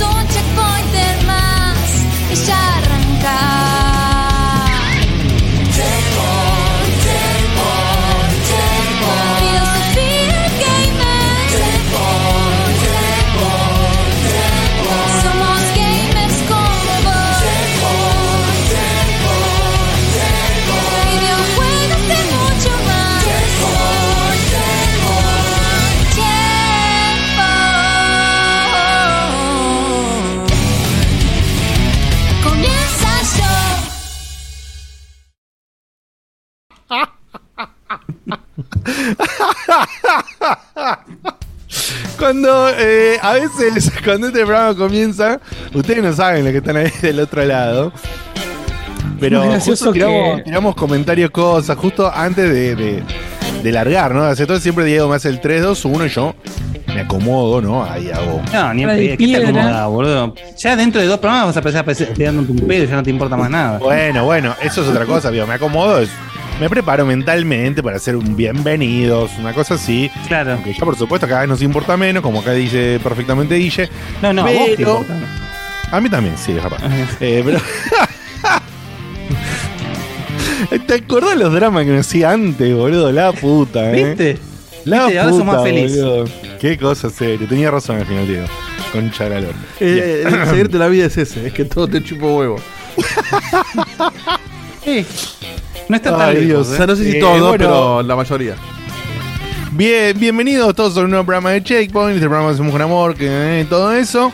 on Eh, a veces, cuando este programa comienza, ustedes no saben lo que están ahí del otro lado. Pero justo tiramos, que- tiramos comentarios, cosas, justo antes de, de- de largar, ¿no? Hace todo siempre Diego me hace el 3, 2, 1 y yo me acomodo, ¿no? Ahí hago. No, ni en Cara de pedo. ¿Qué te acomoda, boludo? Ya dentro de dos programas vas a empezar a pe- pegándote un pedo y ya no te importa más nada. Bueno, bueno, eso es otra cosa, digo, me acomodo, es- me preparo mentalmente para hacer un bienvenidos, una cosa así. Claro. Aunque ya por supuesto cada vez nos importa menos, como acá dice perfectamente Guille. No, no, a vos te Pero- importa. A mí también, sí, verdad. Eh, pero. ¿Te acordás los dramas que me hacía antes, boludo? La puta, ¿eh? ¿Viste? La Viste, ahora sos más feliz. boludo. Qué cosa serio. Tenía razón al final, de la lora. Eh, el secreto de la vida es ese, es que todo te chupa huevo. Eh, no está tan Ay, lejos, Dios. O ¿eh? sea, no sé si Eh, todo, bueno. pero la mayoría. Bien, bienvenidos todos a un nuevo programa de Checkpoint. Este programa hacemos con amor, que eh, todo eso.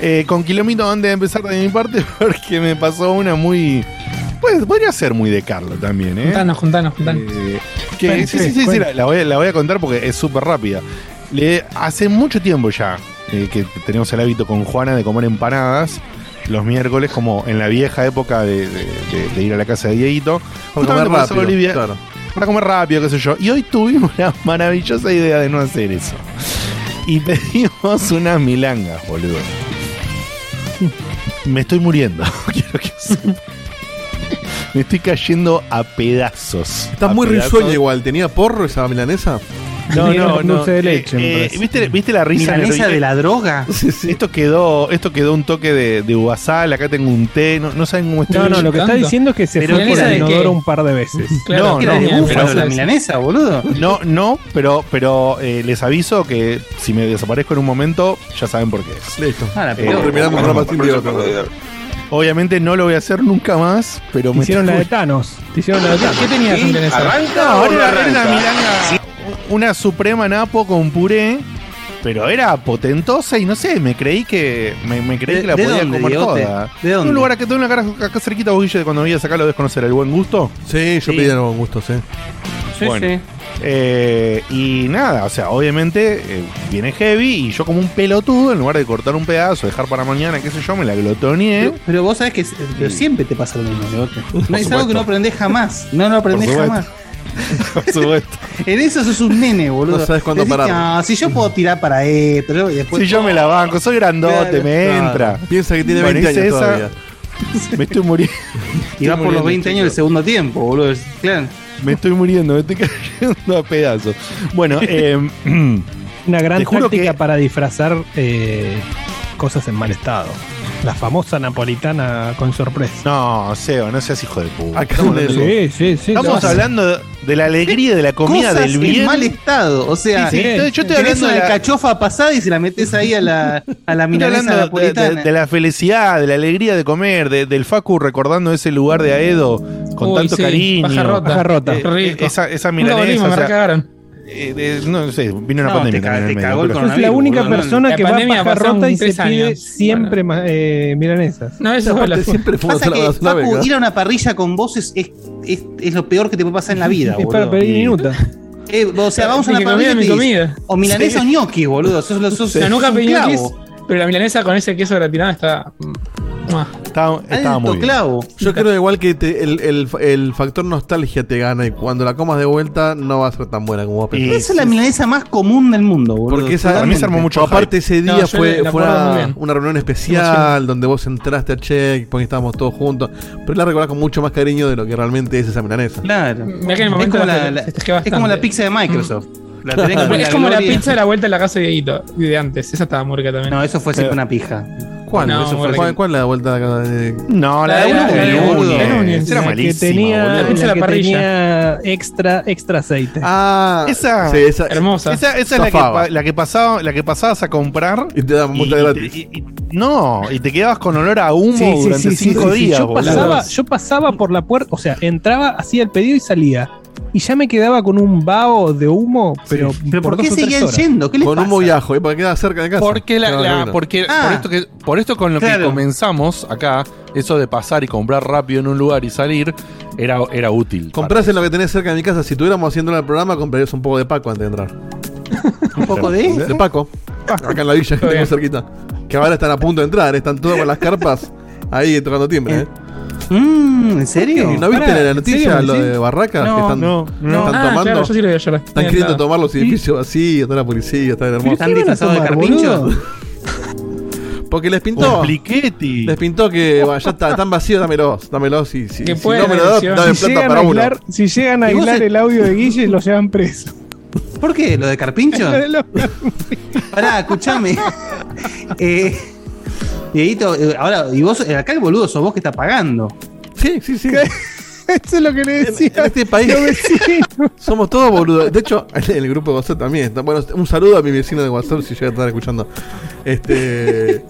Eh, con kilómetros antes de empezar de mi parte, porque me pasó una muy. Pues podría ser muy de Carlos también, ¿eh? Juntanos, juntanos, juntanos. Eh, que, sí, sí, sí, sí, la, la voy, a- la voy a contar porque es súper rápida. Le, hace mucho tiempo ya eh, que tenemos el hábito con Juana de comer empanadas los miércoles, como en la vieja época de, de- de- de ir a la casa de Dieguito. Para comer rápido. Olivia- Claro. para comer rápido, qué sé yo. Y hoy tuvimos la maravillosa idea de no hacer eso. Y pedimos unas milangas, boludo. Me estoy muriendo. Quiero que sepa. Me estoy cayendo a pedazos. Estás A muy risueña igual. ¿Tenía porro esa milanesa? No, no, no. dulce de leche, me Eh, eh. ¿viste, ¿Viste la risa? Milanesa de la droga. Esto quedó, esto quedó un toque de, de uvasal, acá tengo un té, no, no saben cómo está. No, no, lo que está diciendo es que se Pero fue por ¿milanesa el inodoro un par de veces. No, Era no, de no, búfalo pero- la milanesa, boludo. No, no, pero, pero eh, les aviso que si me desaparezco en un momento, ya saben por qué es. Listo. Ah, la Eh. Obviamente no lo voy a hacer nunca más, pero me Hicieron la de Thanos. Te hicieron la de Thanos. ¿Qué tenías en esa? No, ahora era, milanga, una suprema napo con puré, pero era potentosa y no sé, me creí que me, me creí ¿De- que la podía dónde, comer Diegote? toda. ¿De En dónde? un lugar acá, tengo una cara acá cerquita, vos, Guille, cuando veías acá lo debes conocer, el buen gusto. Sí, yo Sí. pedí con gusto, sí. Sí, Bueno. sí. Eh, y nada, o sea, obviamente eh, viene heavy y yo como un pelotudo, en lugar de cortar un pedazo, dejar para mañana, qué sé yo, me la glotoneé. Pero, pero vos sabés que pero siempre te pasa lo mismo. No, es algo supuesto. que no aprendés jamás. No lo aprendés Por supuesto. jamás. Por supuesto. En eso sos un nene, boludo. No sabes cuándo parar. No, si yo puedo tirar para esto, yo- y después. Si yo me la banco, soy grandote, Claro, me Claro. entra. Piensa que tiene Bueno, 20 hice años esa. todavía. Me estoy muriendo. Y va por los 20 años del segundo tiempo, boludo. Claro. Me estoy muriendo, me estoy cayendo a pedazos. Bueno, eh, Una gran táctica que- para disfrazar eh, cosas en mal estado. La famosa napolitana con sorpresa. no, Seo, no seas hijo de puta. En hablando, el- Sí, sí, sí. estamos hablando de la alegría de la comida Cosas del en bien. mal estado. O sea, Sí, sí, yo estoy hablando de la, cachofa pasada y se la metés ahí a la, a la milanesa de- de, napolitana. de la felicidad, de la alegría de comer, de- del Facu recordando ese lugar de Aedo con Uy, tanto sí, cariño. paja rota. Paja rota. Eh, esa, esa milanesa, volvimos, o me sea, recagaron. Eh, eh, no sé, vino una No, pandemia te ca- te medio, cagó el Es la única no. persona que va a pandemia paja rota y se tres pide años. siempre ma- eh, milanesas. No, eso fue la siempre fuimos Pasa que, Facu, ir a una parrilla con vos es, es, es- es lo peor que te puede pasar en la vida, Es para pedir minuta. Eh, o sea, vamos a una comida, parrilla y mi comida. o milanesa o ñoquis, boludo. Sos, sos, sos, nunca pedí pero la milanesa con ese queso gratinado está. Mua. Estaba, estaba Alto muy bien. clavo. Yo creo igual que te- el, el- el factor nostalgia te gana y cuando la comas de vuelta no va a ser tan buena como vos pensás. Esa es la milanesa más común del mundo, boludo. Porque esa, Para mí se armó mucho Aparte, ese día No, yo fue, la fue acuerdo muy una, bien. una reunión especial donde vos entraste a Checkpoint, estábamos todos juntos. Pero la recordás con mucho más cariño de lo que realmente es esa milanesa. Claro. En es, momento como la- la, la- festejé es bastante. como la pizza de Microsoft. La tenés como en es como la gloria. pizza de la vuelta de la casa de Dieguito, de antes. Esa estaba muy rica también. No, eso fue siempre una pija. ¿Cuál? No, Eso fue-. ¿cuál, cuál es la vuelta de acá? De- No, la La de de uno. Era La que malísima, tenía. La que parrilla. tenía extra, extra aceite. Ah, Esa- sí, esa, Hermosa. Esa, esa es la que, la, pasaba, la que pasabas a comprar. Y te daban multa gratis. te- y- y- no, y te quedabas con olor a humo Sí, durante sí, sí, cinco sí, sí. días. Yo pasaba, yo pasaba por la puerta, o sea, entraba, hacía el pedido y salía. Y ya me quedaba con un vaho de humo, pero, ¿Pero por, qué dos o tres seguían horas. yendo? ¿Qué les Con pasa? un viajo, ¿eh? Porque queda cerca de casa. Porque, la, la- porque Ah. por, esto que, por esto con lo que comenzamos acá, eso de pasar y comprar rápido en un lugar y salir, era, era útil. Comprás en lo que tenés cerca de mi casa. Si estuviéramos haciendo el programa, comprarías un poco de Paco antes de entrar. ¿Un poco de? De Paco. Acá en la villa que tengo cerquita. Que ahora están a punto de entrar. Están todos con las carpas ahí tocando timbre. ¿eh? Mm, ¿En serio? ¿Y ¿No viste Pará, en la ¿en noticia serio, lo sí? de Barracas? No, que están, no, que no. están ah, tomando. claro, yo sí lo vi ayer. Están queriendo tomar los edificios vacíos, está la policía, está bien hermoso. ¿Están ¿Qué van a disfrazados de boludo? Porque les pintó. Les pintó que bueno, ya está, están vacíos, dámelos, dámelos y si, Que si pueden no me lo das, elección. dame Si plata llegan, para a uno. aislar, si llegan a ¿Y vos aislar se- el audio de Guille, lo llevan preso. ¿Por qué? ¿Lo de carpincho? Pará, escuchame. eh, Dieguito, eh, ahora, y vos, eh, acá el boludo sos vos que está pagando. Sí, sí, sí. Eso es lo que le decía. En este país somos todos boludos. De hecho, en el grupo de WhatsApp también. está- Bueno, un saludo a mi vecino de WhatsApp si llega a estar escuchando. Este.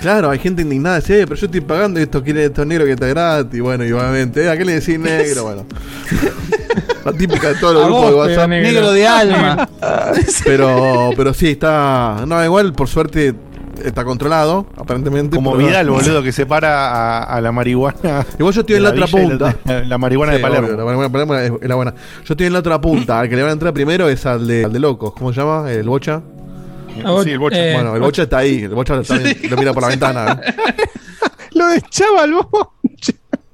claro, hay gente indignada. Dice, "Eh, pero yo estoy pagando y esto quiere esto negro que está gratis. Bueno, y obviamente, ¿eh? ¿a qué le decís negro? Bueno. La típica de todos los A grupos vos, de WhatsApp. pero Negro de alma. Pero, pero sí, está. No, igual, por suerte, está controlado, aparentemente. Como Vidal, boludo, que separa a, a la marihuana. Igual yo estoy en la otra punta. La, la marihuana Sí, de Palermo. obvio, la marihuana de Palermo es, es la buena. Yo estoy en la otra punta. Al que le van a entrar primero es al de, al de locos. ¿Cómo se llama? ¿El Bocha? Sí, el bocha. eh, bueno, el Bocha está ahí. El Bocha también lo mira por la ventana. ¿eh? Lo de Chaval, vos.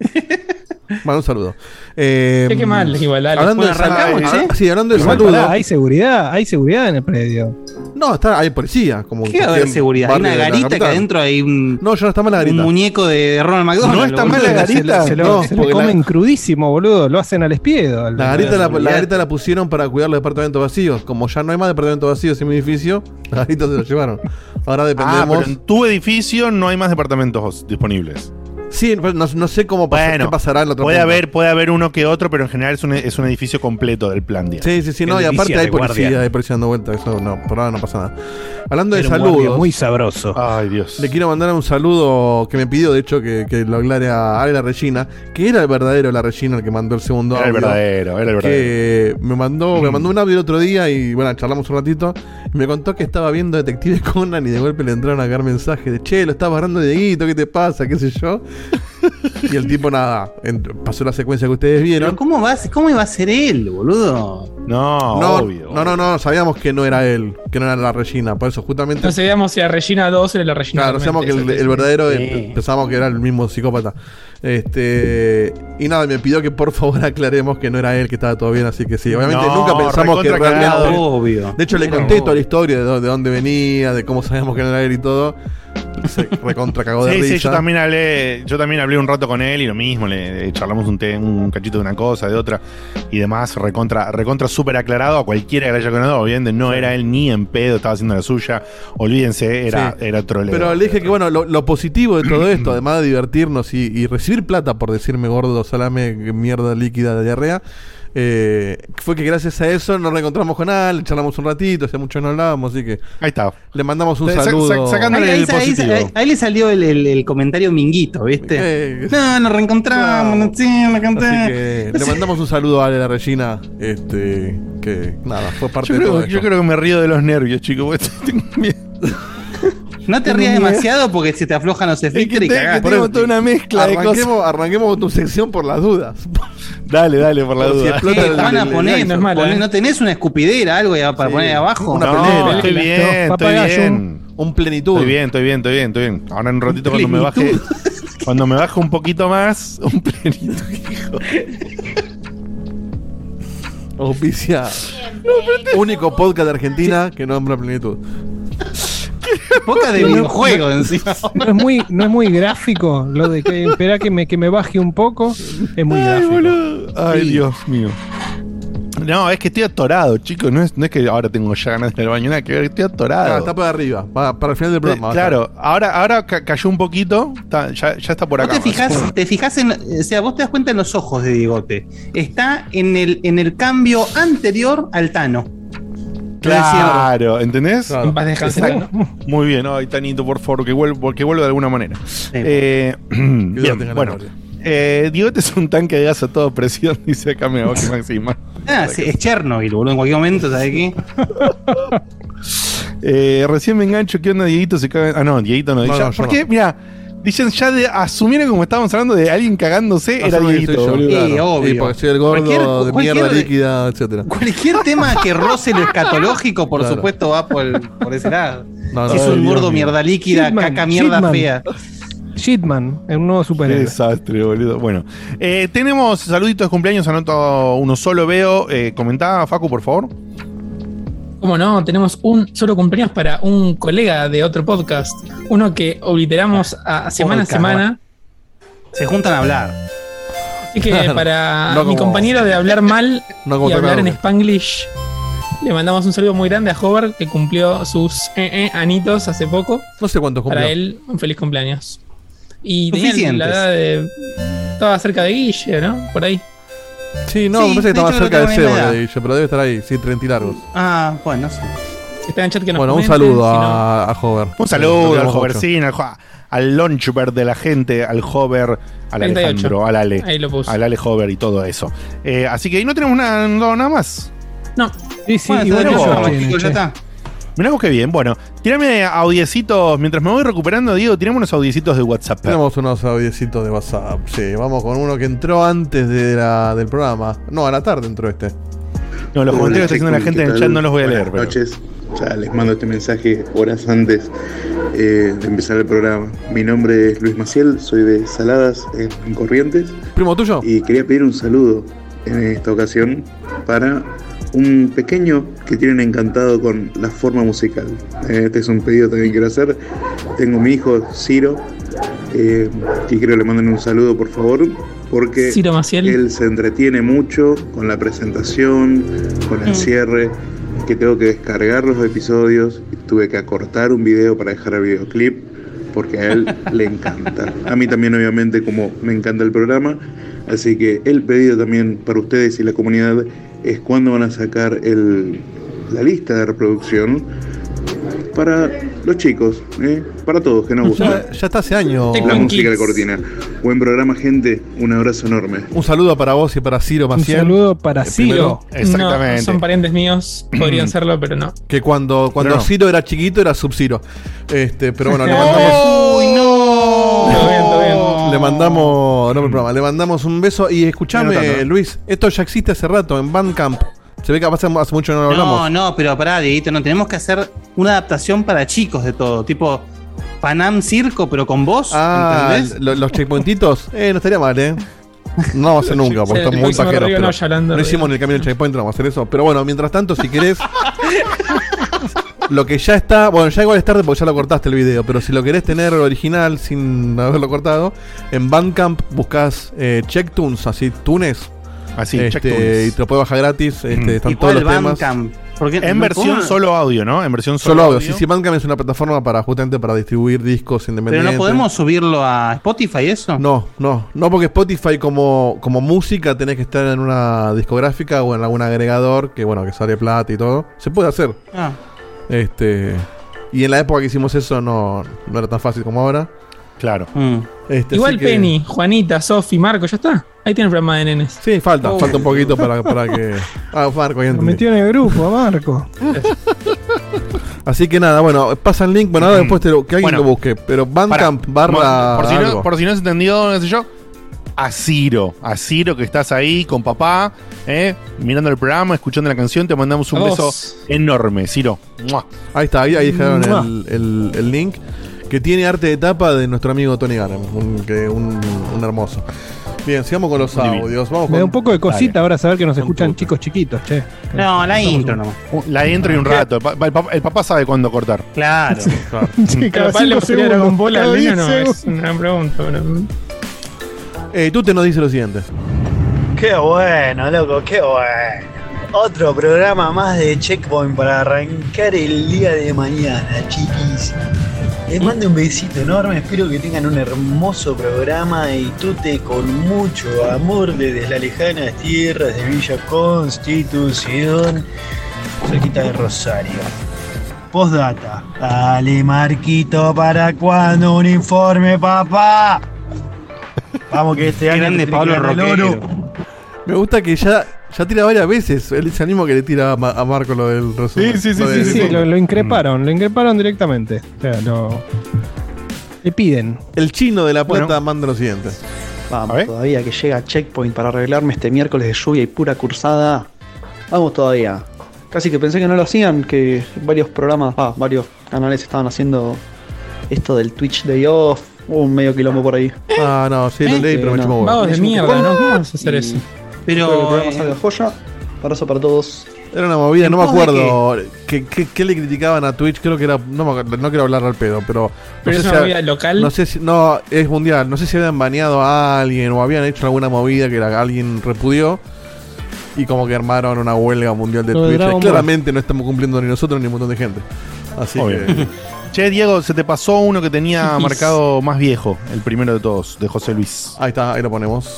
Bueno, un saludo. Eh, Qué- qué mal, igual, dale. Hablando Bueno, de arrancamos, ah, ¿eh? Sí, hablando pará, hay seguridad, hay seguridad en el predio. No, está, hay policía. Como ¿Qué va a haber seguridad? Hay una garita que adentro hay un, No, ya no está mal la un garita. muñeco de Ronald McDonald. No está mal la garita. Se lo, No, se lo porque la- comen crudísimo, boludo. Lo hacen al espiedo. La garita la, la seguridad. garita la pusieron para cuidar los departamentos vacíos. Como ya no hay más departamentos vacíos en mi edificio, la garita se la llevaron. Ahora Ah, dependemos. pero en tu edificio no hay más departamentos disponibles. Sí, pero no, no sé cómo pasa- Bueno, qué pasará en la otra puede haber, puede haber uno que otro, pero en general es un, es un edificio completo del plan. digamos. Sí, sí, sí, no, y aparte hay policía, hay policía dando vuelta, eso no, por ahora no pasa nada. Hablando de Era saludos, muy sabroso. Ay, Dios. le quiero mandar un saludo que me pidió, de hecho, que, que lo aclare a Ale La Regina, que era el verdadero La Regina el que mandó el segundo Era el audio. verdadero, era el verdadero. que me mandó, me mandó un audio el otro día y bueno, charlamos un ratito. Y me contó que estaba viendo Detective Conan y de golpe le entraron a caer mensajes de che, lo estás barrando de Dieguito, ¿qué te pasa? ¿Qué sé yo? y el tipo nada, pasó la secuencia que ustedes Pero vieron. ¿cómo, va, ¿Cómo iba a ser él, boludo? No, No, obvio. no, no, no, sabíamos que no era él, que no era la Regina, por eso justamente. No sabíamos si a Regina 2 era la Regina Claro, sabíamos que el, el verdadero Sí. pensábamos que era el mismo psicópata. Este y nada, me pidió que por favor aclaremos que no era él, que estaba todo bien, así que sí. Obviamente No, nunca pensamos que realmente. Obvio. De hecho, le conté toda la historia de, de dónde venía, de cómo sabíamos que no era él y todo. Se recontra cagó de Sí, risa. sí, yo también hablé, yo también hablé un rato con él y lo mismo, le, charlamos un, té- un cachito de una cosa, de otra y demás, recontra, recontra súper aclarado a cualquiera que le haya conocido, obviamente no era él ni en pedo, estaba haciendo la suya, olvídense, era, Sí. era troleo. Pero le dije que, bueno, lo, lo positivo de todo esto, además de divertirnos y, y recibir plata por decirme gordo, salame, mierda líquida de diarrea, Eh, fue que gracias a eso nos reencontramos con Al, charlamos un ratito, hace mucho no hablábamos, así que Ahí está. le mandamos un Sa- sa- saludo. sacándole Ahí, el ahí- ahí- positivo. ahí- ahí le salió el, el- el comentario minguito, ¿viste? Eh, No, nos reencontramos, no, sí, me canté. Así que le mandamos un saludo a Ale, la Regina, este, que nada, fue parte Yo de todo creo, esto. yo creo que me río de los nervios, chicos. porque tengo miedo. No te rías demasiado porque se te aflojan los esfínteres y tengo toda una mezcla de cosas. arranquemos, arranquemos con tu sección por las dudas. Dale, dale, por la Por si Eh, el poné, Dyson. no mala, eh. ¿no tenés una escupidera, algo ya para Sí, poner abajo? una No, pelera. estoy bien, estoy bien. Un plenitud. Estoy bien, estoy bien, estoy bien, estoy bien. Ahora en un ratito cuando me baje. Cuando me baje un poquito más, un plenitud, hijo. Auspicia. Único podcast de Argentina que nombra plenitud. Poca de videojuegos encima. No es muy, no es muy gráfico lo de que espera que me, que me baje un poco. Es muy Ay, gráfico. boludo. Ay, Sí. Dios mío. No, es que estoy atorado, chicos. No es, no es que ahora tengo ya ganas de ir al baño, nada que ver, estoy atorado. Ah, está para arriba, para, para el final del programa. a claro, ahora, ahora ca- cayó un poquito, está- ya, ya está por Vos acá. te fijás, te fijás en, o sea, vos te das cuenta en los ojos de Diegote. Está en el, en el cambio anterior al Tano. Claro, ¿entendés? Claro. ¿no? Muy bien, ay, Tanito, por favor, que vuelva, que vuelva de alguna manera. Eh, bien, bueno. Eh, Diegote es un tanque de gas a toda presión, dice acá me que Maxima. Ah, sí, es Chernobyl, boludo. En cualquier momento, ¿sabes qué? Eh, recién me engancho, ¿qué onda, Dieguito? Se caga. Ah, no, Dieguito no. No, no, ¿Por no. qué? Mira, dicen ya de asumieron como estábamos hablando de alguien cagándose, era Dieguito. Eh, obvio. Sí, porque soy el gordo Cualquier- de mierda líquida, etcétera. Cualquier tema que roce lo escatológico, por Claro. supuesto, va por, el- por ese lado. No, no, Si es un gordo mierda líquida, Shitman, caca mierda Shitman. fea. Shitman, es un nuevo superhéroe. desastre, boludo. Bueno, eh, tenemos saluditos de cumpleaños, anoto uno solo, veo. Eh, comentá, Facu, por favor. ¿Cómo no? Tenemos un solo cumpleaños para un colega de otro podcast. Uno que obliteramos a semana a semana. Se juntan a hablar. Así que para No mi compañero de hablar mal No y hablar en. Spanglish, le mandamos un saludo muy grande a Hover, que cumplió sus eh, eh, anitos hace poco. No sé cuántos cumplió. Para él, un feliz cumpleaños. Y tenía la edad de. Estaba cerca de Guille, ¿no? Por ahí. Sí, no, Sí, me parece que estaba hecho, cerca de Seba, de pero debe estar ahí, sí, 30 y largos. Ah, bueno, no sé. Está en chat que nos Bueno, un comenten, saludo si no- a, a Hover. Un saludo al queremos mucho. Hovercín, al, al Launchbird de la gente, al Hover, al 38. Alejandro, al Ale. Ahí lo puse. Al Ale Hover y todo eso. Eh, así que ahí no tenemos nada, nada más. No, Sí, sí, Bueno, igual está yo tiene, chicos, ya está. Mirá vos qué bien. Bueno, tirame audiecitos. Mientras me voy recuperando, Diego, tirame unos audiecitos de WhatsApp. Tenemos unos audiecitos de WhatsApp. Sí, vamos con uno que entró antes de la, del programa. No, a la tarde entró este. No, los comentarios que está haciendo la gente ¿qué en el chat no los voy a leer. Buenas Pero... noches. Ya les mando este mensaje horas antes eh, de empezar el programa. Mi nombre es Luis Maciel, soy de Saladas en, en Corrientes ¿Primo tuyo? y quería pedir un saludo en esta ocasión para un pequeño que tienen encantado con la forma musical. Eh, Este es un pedido también que quiero hacer. Tengo mi hijo Ciro eh, y quiero que le manden un saludo por favor porque Ciro Maciel. él se entretiene mucho con la presentación, con el Mm. cierre, que tengo que descargar los episodios, tuve que acortar un video para dejar el videoclip, porque a él le encanta. A mí también obviamente como me encanta el programa, así que el pedido también para ustedes y la comunidad es cuándo van a sacar el, la lista de reproducción para los chicos, ¿eh? para todos que nos gusta. Ya, ya está hace años. La música de cortina. Buen programa, gente. Un abrazo enorme. Un saludo para vos y para Ciro Un Maciel. saludo para Ciro. Exactamente. No, son parientes míos, podrían serlo, pero no. Que cuando, cuando no. Ciro era chiquito era Sub-Zero. Este, pero bueno, le mandamos. ¡Uy, no! Le mandamos. No, programa, le mandamos un beso. Y escuchame. Luis, esto ya existe hace rato en Bandcamp. Se ve que hace, hace mucho no lo hablamos. No, no, pero pará, Dieguito, no tenemos que hacer una adaptación para chicos de todo, tipo Panam Circo, pero con vos, Ah, ¿entendés? lo- los checkpointitos. Eh, no estaría mal, ¿eh? No vamos a hacer nunca, porque Sí, estamos muy pajeros. No hicimos ni el camino del checkpoint, no vamos a hacer eso. Pero bueno, mientras tanto, si querés. lo que ya está. Bueno, ya igual es tarde porque ya lo cortaste el video. Pero si lo querés tener original sin haberlo cortado, en Bandcamp buscas eh, Checktunes, así, Tunes. Así, este, check tunes. y te lo puedes bajar gratis. Este, Mm. están ¿Y todos los temas. Bandcamp? Porque En versión solo audio, ¿no? En versión solo, Solo audio. Sí, sí, Bandcamp es una plataforma para justamente para distribuir discos Pero independientes. no podemos subirlo a Spotify, eso. No, no, no porque Spotify como, como música tenés que estar en una discográfica o en algún agregador que bueno, que sale plata y todo. Se puede hacer. Ah, Este y en la época que hicimos eso no, no era tan fácil como ahora. Claro. mm. Este, Igual así que- Penny, Juanita, Sofi, Marco, ya está. Ahí tiene el programa de nenes. Sí, falta, Oh. falta un poquito para, para que. Ah, Marco, entendí. metió en el grupo, a Marco. Así que nada, bueno, pasa el link, bueno, ahora después te lo, que alguien Bueno. lo busque, pero Bandcamp barra Por si, no, por si no se entendió, no sé yo. A Ciro, a Ciro que estás ahí con papá, ¿eh? mirando el programa, escuchando la canción, te mandamos un beso enorme, Ciro. ¡Mua! Ahí está, ahí, ahí dejaron el, el- el link que tiene arte de tapa de nuestro amigo Tony Garem, un, que- un, un hermoso. Bien, sigamos con los Divino. audios. Vamos Me da con un poco de cosita Dale. ahora saber que nos Con escuchan chicos chiquitos, che. No, la intro nomás. La intro y un rato. El, pa- el papá, el papá sabe cuándo cortar. Claro. Sí, ¿Pero cada papá le Ball cada al No, es una pregunta. Eh, tú te nos dice lo siguiente. Qué bueno, loco, qué bueno. Otro programa más de Checkpoint para arrancar el día de mañana, chiquis. Les mando un besito enorme, espero que tengan un hermoso programa y tute con mucho amor desde las lejanas tierras de Villa Constitución, cerquita de Rosario. Postdata. Dale, Marquito, ¿para cuándo un informe, papá? Vamos que este año grande Pablo. Roquero. Me gusta que ya, ya tira varias veces. Él es el mismo que le tira a, Ma- a Marco lo del resumen. Sí, sí, sí, Lo Sí, sí, lo, lo increparon, lo increparon directamente. O sea, lo. Le piden. El chino de la plata Bueno. manda lo siguiente. Vamos A ver. todavía que llega Checkpoint para arreglarme este miércoles de lluvia y pura cursada. Vamos todavía. Casi que pensé que no lo hacían, que varios programas, ah, varios canales estaban haciendo esto del Twitch Day Off. Hubo un medio quilombo por ahí. Ah, no, sí, lo ¿Eh? leí, pero me No. chupó huevo. Vagos de que mierda, ¿no? ¿Cómo vas a hacer Y eso? Espero que el Pero. programa eh, salga joya. Abrazo para todos. Era una movida, no me ¿En pos de acuerdo qué, qué- qué le criticaban a Twitch, creo que era, no, me acuerdo, no quiero hablar al pedo, pero Pero no es una si, movida local. no sé si, no, es mundial, no sé si habían baneado a alguien o habían hecho alguna movida que la- alguien repudió y como que armaron una huelga mundial de Twitch. Claramente no estamos cumpliendo ni nosotros ni un montón de gente. Así Obvio. que Che, Diego, se te pasó uno que tenía marcado más viejo, el primero de todos, de José Luis. ahí está, ahí lo ponemos.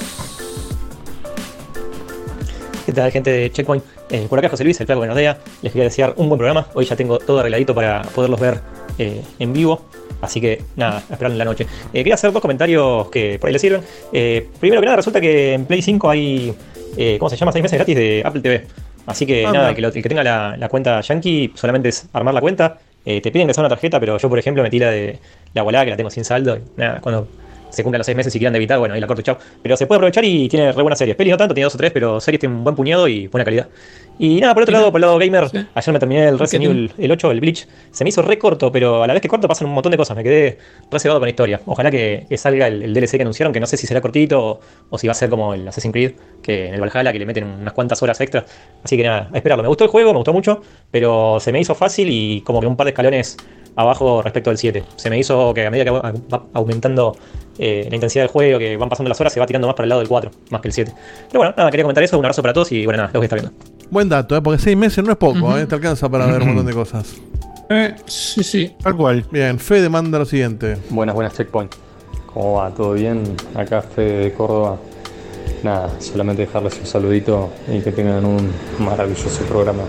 ¿Qué tal, gente de Checkpoint? Eh, por acá José Luis, el flaco de Nordea. Les quería desear un buen programa. Hoy ya tengo todo arregladito para poderlos ver eh, en vivo. Así que nada, esperando en la noche. Eh, quería hacer dos comentarios que por ahí les sirven. Eh, primero que nada, resulta que en Play 5 hay, eh, ¿cómo se llama? 6 meses gratis de Apple TV. Así que Ah, nada, que lo- el que tenga la, la cuenta Yankee solamente es armar la cuenta. Eh, te piden que sea una tarjeta, pero yo, por ejemplo, metí la de la volada que la tengo sin saldo. Y nada, cuando se cumplan los seis meses y quieran debitar, bueno, ahí la corto y chao. Pero se puede aprovechar y tiene re buenas series. Pelis no tanto, tiene dos o tres, pero series tiene un buen puñado y buena calidad. Y nada, por otro lado, por el lado gamer, Sí. ayer me terminé el Resident ¿Qué Evil el 8, el Bleach. Se me hizo re corto, pero a la vez que corto pasan un montón de cosas. Me quedé reservado con la historia. Ojalá que, que salga el, el DLC que anunciaron, que no sé si será cortito o, o si va a ser como el Assassin's Creed, que en el Valhalla, que le meten unas cuantas horas extra. Así que nada, a esperarlo. Me gustó el juego, me gustó mucho, pero se me hizo fácil y como que un par de escalones abajo respecto al 7. Se me hizo que a medida que va aumentando eh, la intensidad del juego, que van pasando las horas, se va tirando más para el lado del 4, más que el 7. Pero bueno, nada, quería comentar eso. Un abrazo para todos y bueno, nada, los voy a estar viendo. Buen dato, ¿eh? porque seis meses no es poco. ¿eh? te alcanza para ver un montón de cosas. Eh, sí, sí. Tal cual. Bien, Fede manda lo siguiente. Buenas, buenas, Checkpoint. ¿Cómo va? ¿Todo bien? Acá Fede de Córdoba. Nada, solamente dejarles un saludito y que tengan un maravilloso programa.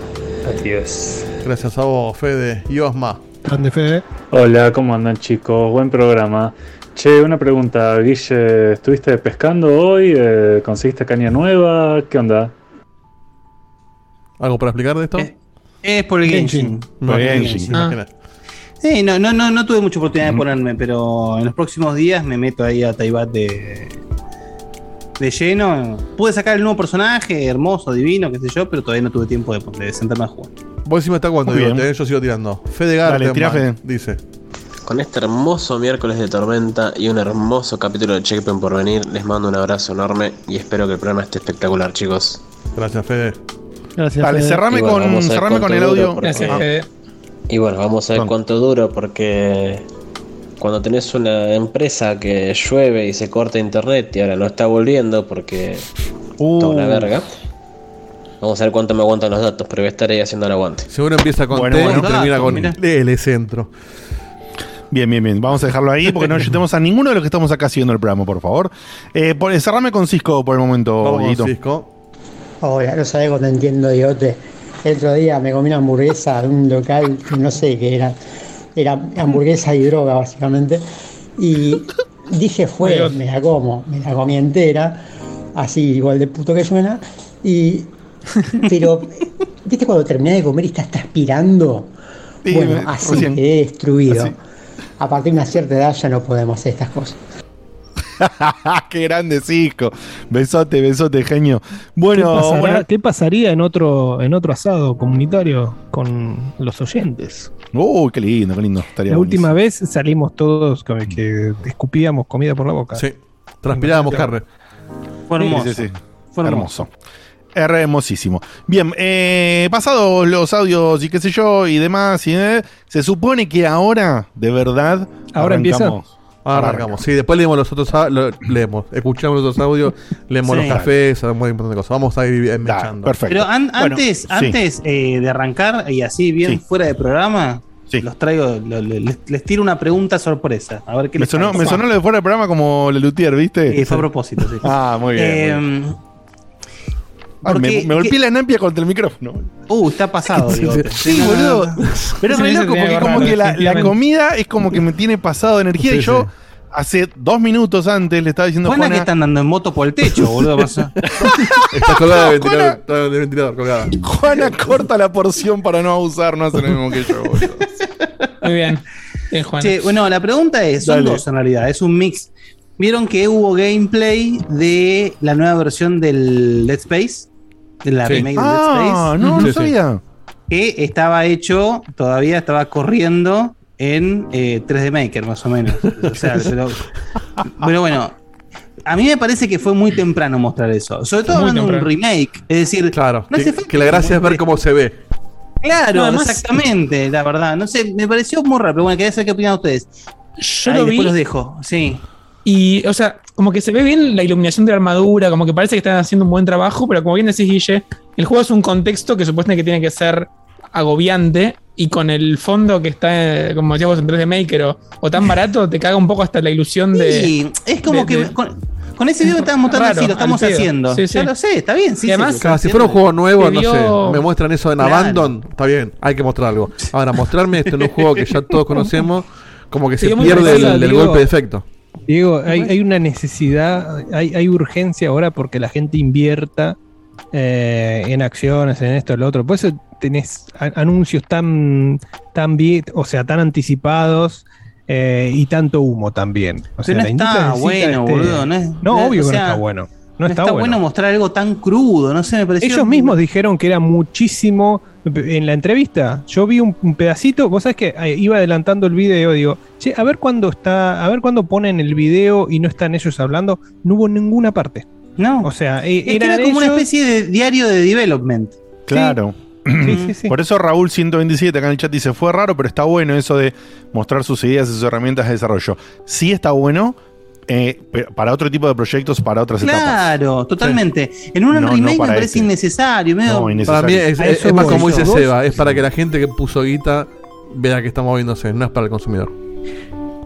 Adiós. Gracias a vos, Fede y Osma. Grande Fede. Hola, ¿cómo andan chicos? Buen programa. Che, una pregunta, Guille, ¿estuviste pescando hoy? Eh, ¿Conseguiste caña nueva? ¿Qué onda? ¿Algo para explicar de esto? Es por el Genshin. No, Por el Genshin, Ah. Sí, no, no, no, no tuve mucha oportunidad de ponerme, pero en los próximos días me meto ahí a Taibat de, de lleno. Pude sacar el nuevo personaje, hermoso, divino, qué sé yo, pero todavía no tuve tiempo de, de sentarme a jugar. Vos encima está digo, te- yo sigo tirando. Fede Dale, Gartenman tira, Fede. dice. Con este hermoso miércoles de tormenta y un hermoso capítulo de Checkpoint por venir, les mando un abrazo enorme y espero que el programa esté espectacular, chicos. Gracias, Fede. Gracias. Dale, cerrame bueno, con, cerrame con el dura, audio. porque- Gracias, Ah. Y bueno, vamos a ver cuánto duro porque cuando tenés una empresa que llueve y se corta internet y ahora no está volviendo porque uh, toda una verga. Vamos a ver cuánto me aguantan los datos, pero voy a estar ahí haciendo el aguante. Seguro empieza con Bueno, T bueno, y termina datos, con mira. L centro. Bien, bien, bien. Vamos a dejarlo ahí porque no ayudemos a ninguno de los que estamos acá haciendo el programa, por favor. Eh, por- cerrame con Cisco por el momento, Vamos. Cisco. Hola, no sabés cuando entiendo, Diote. El otro día me comí una hamburguesa de un local no sé qué era. Era hamburguesa y droga, básicamente. Y dije, fue, me la como, me la comí entera, así igual de puto que suena. Y, pero, ¿viste cuando terminé de comer y estás transpirando? Bueno, así quedé destruido. Así. A partir de una cierta edad ya no podemos hacer estas cosas. Qué grande Cisco. Besote, besote, genio. ¿Qué, Bueno, pasará- bueno. qué pasaría en otro, en otro asado comunitario con los oyentes? Uy, qué lindo, qué lindo. Estaría La buenísimo. última vez salimos todos con que escupíamos comida por la boca. Sí. Transpirábamos carne. Fue hermoso. sí, sí. Fue hermoso. Hermosísimo. Bien, eh, pasados los audios y qué sé yo y demás, y, eh, se supone que ahora, de verdad, ¿Ahora empieza? Arrancamos. Ahora arrancamos. Sí, después leemos los otros lo- leemos, escuchamos los otros audios, leemos Sí. los cafés, sabemos un montón de cosas. Vamos a ir mechando. perfecto. Pero an- Bueno, antes, sí. antes eh, de arrancar y así bien Sí. fuera de programa, los traigo, lo- lo- les, les tiro una pregunta sorpresa. A ver qué Me les sonó, parece. me sonó lo de fuera del programa como Lelutier, ¿viste? Eh, fue a propósito, sí. Ah, muy bien. muy bien. Ay, me, golpeé que- la napia contra el micrófono. Uh, está pasado. Sí, digo. sí, boludo. Pero es re loco porque es como que la, comida es como que me tiene pasado de energía Sí, y yo sí. hace dos minutos antes le estaba diciendo Juana, Juana, que están dando en moto por el techo, boludo. pasa. Está colgada del ventilador, está del ventilador, colgada. Juana corta la porción para no abusar, no hace lo mismo que yo, boludo. Muy bien. Bien, Juan. Che, bueno, la pregunta es, son Dale. dos en realidad, es un mix. Vieron que hubo gameplay de la nueva versión del Dead Space, de la Sí. remake Dead Ah, Space, no, no sabía. que estaba hecho, todavía estaba corriendo en eh, 3D Maker, más o menos. O sea, pero, pero bueno, a mí me parece que fue muy temprano mostrar eso. Sobre todo hablando de un remake. Es decir, Claro. no que, la gracia es ver cómo se ve. Claro, No, además- exactamente, la verdad. No sé, me pareció muy raro, pero bueno, quería saber qué opinan ustedes. Yo Ahí lo vi después los dejo, sí. Y, o sea, como que se ve bien la iluminación de la armadura, como que parece que están haciendo un buen trabajo, pero como bien decís, Guille, el juego es un contexto que supuestamente que tiene que ser agobiante y con el fondo que está, eh, como decíamos, en 3D Maker o, o tan barato, te caga un poco hasta la ilusión de... Sí, es como de- que de- con, con ese video que estaban mostrando Raro, así, lo estamos haciendo. Sí, sí. Ya lo sé, está bien, sí. Y además- sí, Claro, si fuera un juego nuevo, no sé, me muestran eso en Claro. Abandon, está bien, hay que mostrar algo. Ahora, mostrarme esto en un juego que ya todos conocemos, como que Se pierde el, golpe de efecto. Diego, hay, hay una necesidad, hay, hay urgencia ahora porque la gente invierta eh, en acciones, en esto, en lo otro. Por eso tenés a- anuncios tan, tan bien, o sea, tan anticipados eh, y tanto humo también. O sea, Pero no la está bueno, este- boludo. No, es- No, o obvio que sea, no está bueno. No, está, bueno. mostrar algo tan crudo, no sé, me pareció. Ellos mismos dijeron que era muchísimo. En la entrevista, yo vi un, un pedacito. Vos sabés que eh, iba adelantando el video. Digo, che, a ver cuándo está. A ver cuándo ponen el video y no están ellos hablando. No hubo ninguna parte. No. O sea, eh, Es que eran era como una especie de diario de development. Claro. Sí, sí, sí. Por eso Raúl 127 acá en el chat dice, fue raro, pero está bueno eso de mostrar sus ideas y sus herramientas de desarrollo. Sí está bueno eh, para otro tipo de proyectos, para otras etapas. Claro, totalmente. En un No, no remake me parece este. innecesario. medio- No, innecesario. Para mí es, es- eso es más como dice ¿Vos? Seba, es para que la gente que puso guita vea que está moviéndose, no es para el consumidor.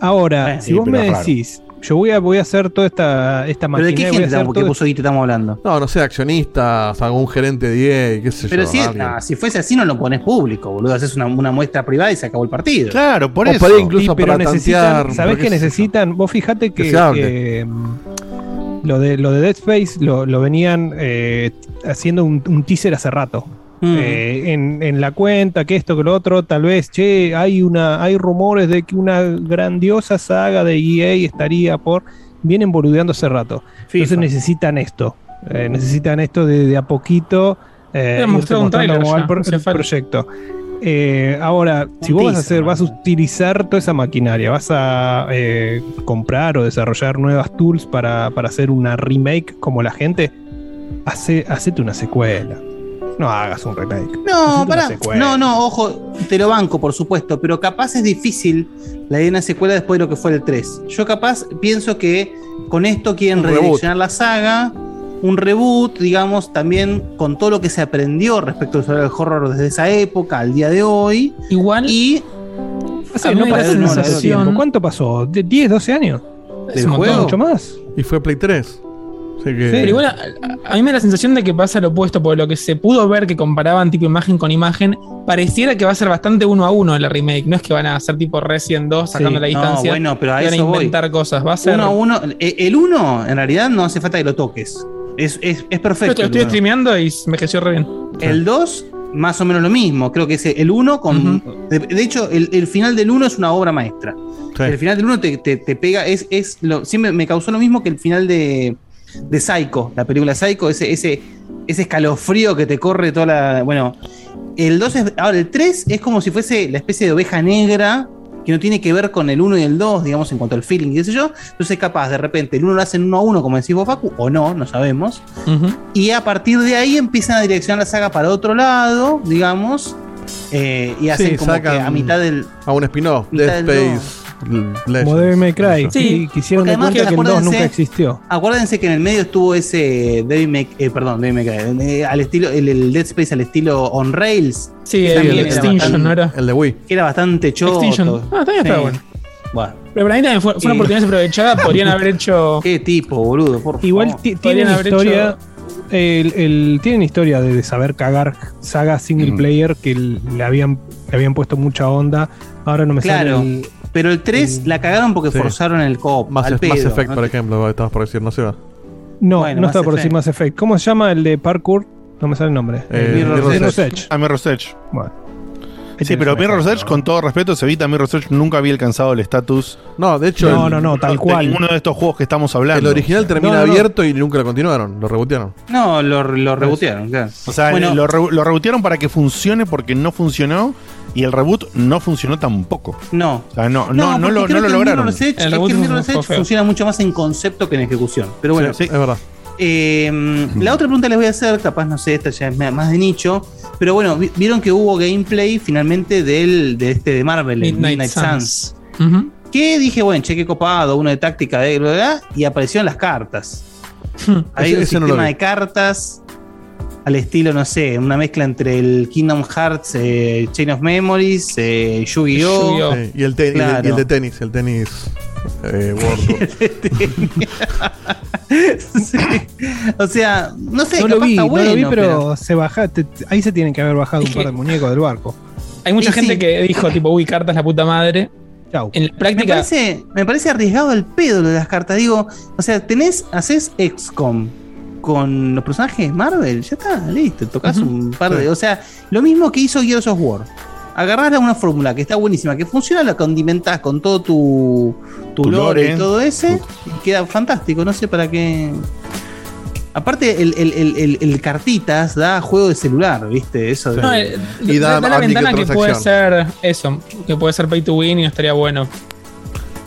Ahora, Bueno, si sí, vos me decís, yo voy a, voy a hacer toda esta, esta Pero de qué gente estamos, que todo puso guita estamos hablando. No, no sé, accionistas, algún gerente de EA, qué sé Pero yo. si, alguien. ah, si fuese así, no lo pones público, boludo. Haces una, una muestra privada y se acabó el partido. Claro, por O eso. por ahí incluso Sí, pero para necesitan, tantear. ¿Sabés porque que qué necesitan? Vos fijate que, mm, lo, de, lo de Dead Space lo, lo venían eh, haciendo un, un teaser hace rato. Mm. Eh, en, en la cuenta, que esto, que lo otro, tal vez, che, hay una, hay rumores de que una grandiosa saga de EA estaría por. Vienen boludeando hace rato. Entonces FIFA. necesitan esto. eh, necesitan esto de, de a poquito. Eh, un va ya, el, pro- proyecto. Eh, ahora, si vos vas a hacer, vas a utilizar toda esa maquinaria, vas a eh, comprar o desarrollar nuevas tools para, para hacer una remake como la gente, hace, hacete una secuela. No hagas un remake. No, secuela. No, no, ojo, te lo banco, por supuesto, pero capaz es difícil la idea de una secuela después de lo que fue el 3. Yo capaz pienso que con esto quieren redireccionar la saga un reboot, digamos, también con todo lo que se aprendió respecto al horror desde esa época al día de hoy. Igual. Y. Hace- A no pasó tiempo. ¿Cuánto pasó? ¿De 10, 12 años? ¿Del montón. juego? ¿Mucho más? Y fue Play 3. Que. Pero igual, a, a mí me da la sensación de que pasa lo opuesto, porque lo que se pudo ver que comparaban tipo imagen con imagen, pareciera que va a ser bastante uno a uno la remake. No es que van a hacer tipo Resident 2 sacando Sí. la No, distancia. bueno, pero a y van a voy. inventar cosas. Va a ser. Uno a uno. eh, El 1, en realidad, no hace falta que lo toques. Es, es, es Yo perfecto. estoy, el estoy uno. streameando y me creció re bien. El 2, más o menos lo mismo. Creo que es el 1 con. de, de hecho, el, el final del 1 es una obra maestra. El final del 1 te, te- te pega. Es, es lo, siempre me causó lo mismo que el final de, de Psycho, la película Psycho. Ese, ese, ese escalofrío que te corre toda la. Bueno, el 2 es. Ahora, el 3 es como si fuese la especie de oveja negra. Que no tiene que ver con el 1 y el 2, digamos, en cuanto al feeling, y qué sé yo. Entonces, capaz, de repente, el 1 lo hacen uno a uno, como decís vos, Facu, o no, no sabemos. Y a partir de ahí empiezan a direccionar la saga para otro lado, digamos. eh, y hacen Sí, como que a mitad del. A un spin-off. Dead Space. Legends. Como Devil May Cry. Sí, quisieron además cuenta que el 2 acuérdense- nunca existió. Acuérdense que en el medio estuvo ese Devil May, eh, perdón, Devil May Cry, eh, al estilo, el, el Dead Space al estilo on rails. Sí, que el era Extinction, bastante- ¿no era? El de Wii. Que era bastante choto. Extinction. Ah, también estaba Sí. bueno. Bueno. Pero para mí también fue, fue una oportunidad desaprovechada. Podrían haber hecho. Qué tipo, boludo, por Igual favor. ti- Podrían tienen haber historia. El, el- tienen historia de, de saber cagar sagas single Mm. player que le habían, le habían puesto mucha onda. Ahora no me Claro. sale el- Pero el 3 la cagaron porque Sí. forzaron el co Mass, al Mass pedo, Effect, ¿no? por ejemplo, estabas por decir, no se va. No, Bueno, no estaba por decir Effect. Mass Effect. ¿Cómo se llama el de parkour? No me sale el nombre. Eh, El Mirror's Mirror's Edge. Edge. A Mirror's Edge. Bueno. Sí, pero Mirror's. Edge, con todo respeto, se evita Mirror's Edge nunca había alcanzado el estatus. No, de hecho, No, el, no, no, tal cual. ninguno de estos juegos que estamos el hablando. original termina No, no, no. abierto y nunca lo continuaron, lo rebotearon. No, lo, lo rebotearon, claro. O sea, Bueno. lo, re- lo rebotearon para que funcione porque no funcionó y el reboot no funcionó tampoco. No. O sea, no, no, lo, creo no lo que el lograron. El es reboot que el feo. funciona mucho más en concepto que en ejecución. Pero bueno, Sí, Es verdad. Eh, la otra pregunta que les voy a hacer, capaz no sé, esta ya es más de nicho, pero bueno, vi- vieron que hubo gameplay finalmente del, de este de Marvel, el Midnight Midnight, Suns. Ujú. Que dije, bueno, cheque copado, uno de táctica de bla, bla, bla, y aparecieron las cartas. Hay Ese- un ese sistema de cartas al estilo, no sé, una mezcla entre el Kingdom Hearts, eh, Chain of Memories, eh, Yu-Gi-Oh! Y, el Claro. y el de tenis, el tenis eh, World Tour. Sí. O sea, no sé, No lo vi, está no bueno, lo vi, pero, se baja, te- ahí se tienen que haber bajado Es un par de muñecos del barco. Hay mucha Y gente sí. que dijo, tipo, uy, cartas la puta madre. Chau. En la Me práctica. parece, me parece arriesgado el pedo lo de las cartas. Digo, o sea, tenés, haces XCOM con los personajes Marvel, ya está, listo, tocas un par de. O sea, lo mismo que hizo Gears of War. Agarrás una fórmula que está buenísima, que funciona, la condimentás con todo tu, tu, Tu lore, lore. y todo ese, y queda fantástico. No sé para qué. Aparte, el, el- el- el- el cartitas da juego de celular, ¿viste? Eso de- No, Y da da, la ventana que puede ser eso, que puede ser pay to win y no estaría bueno.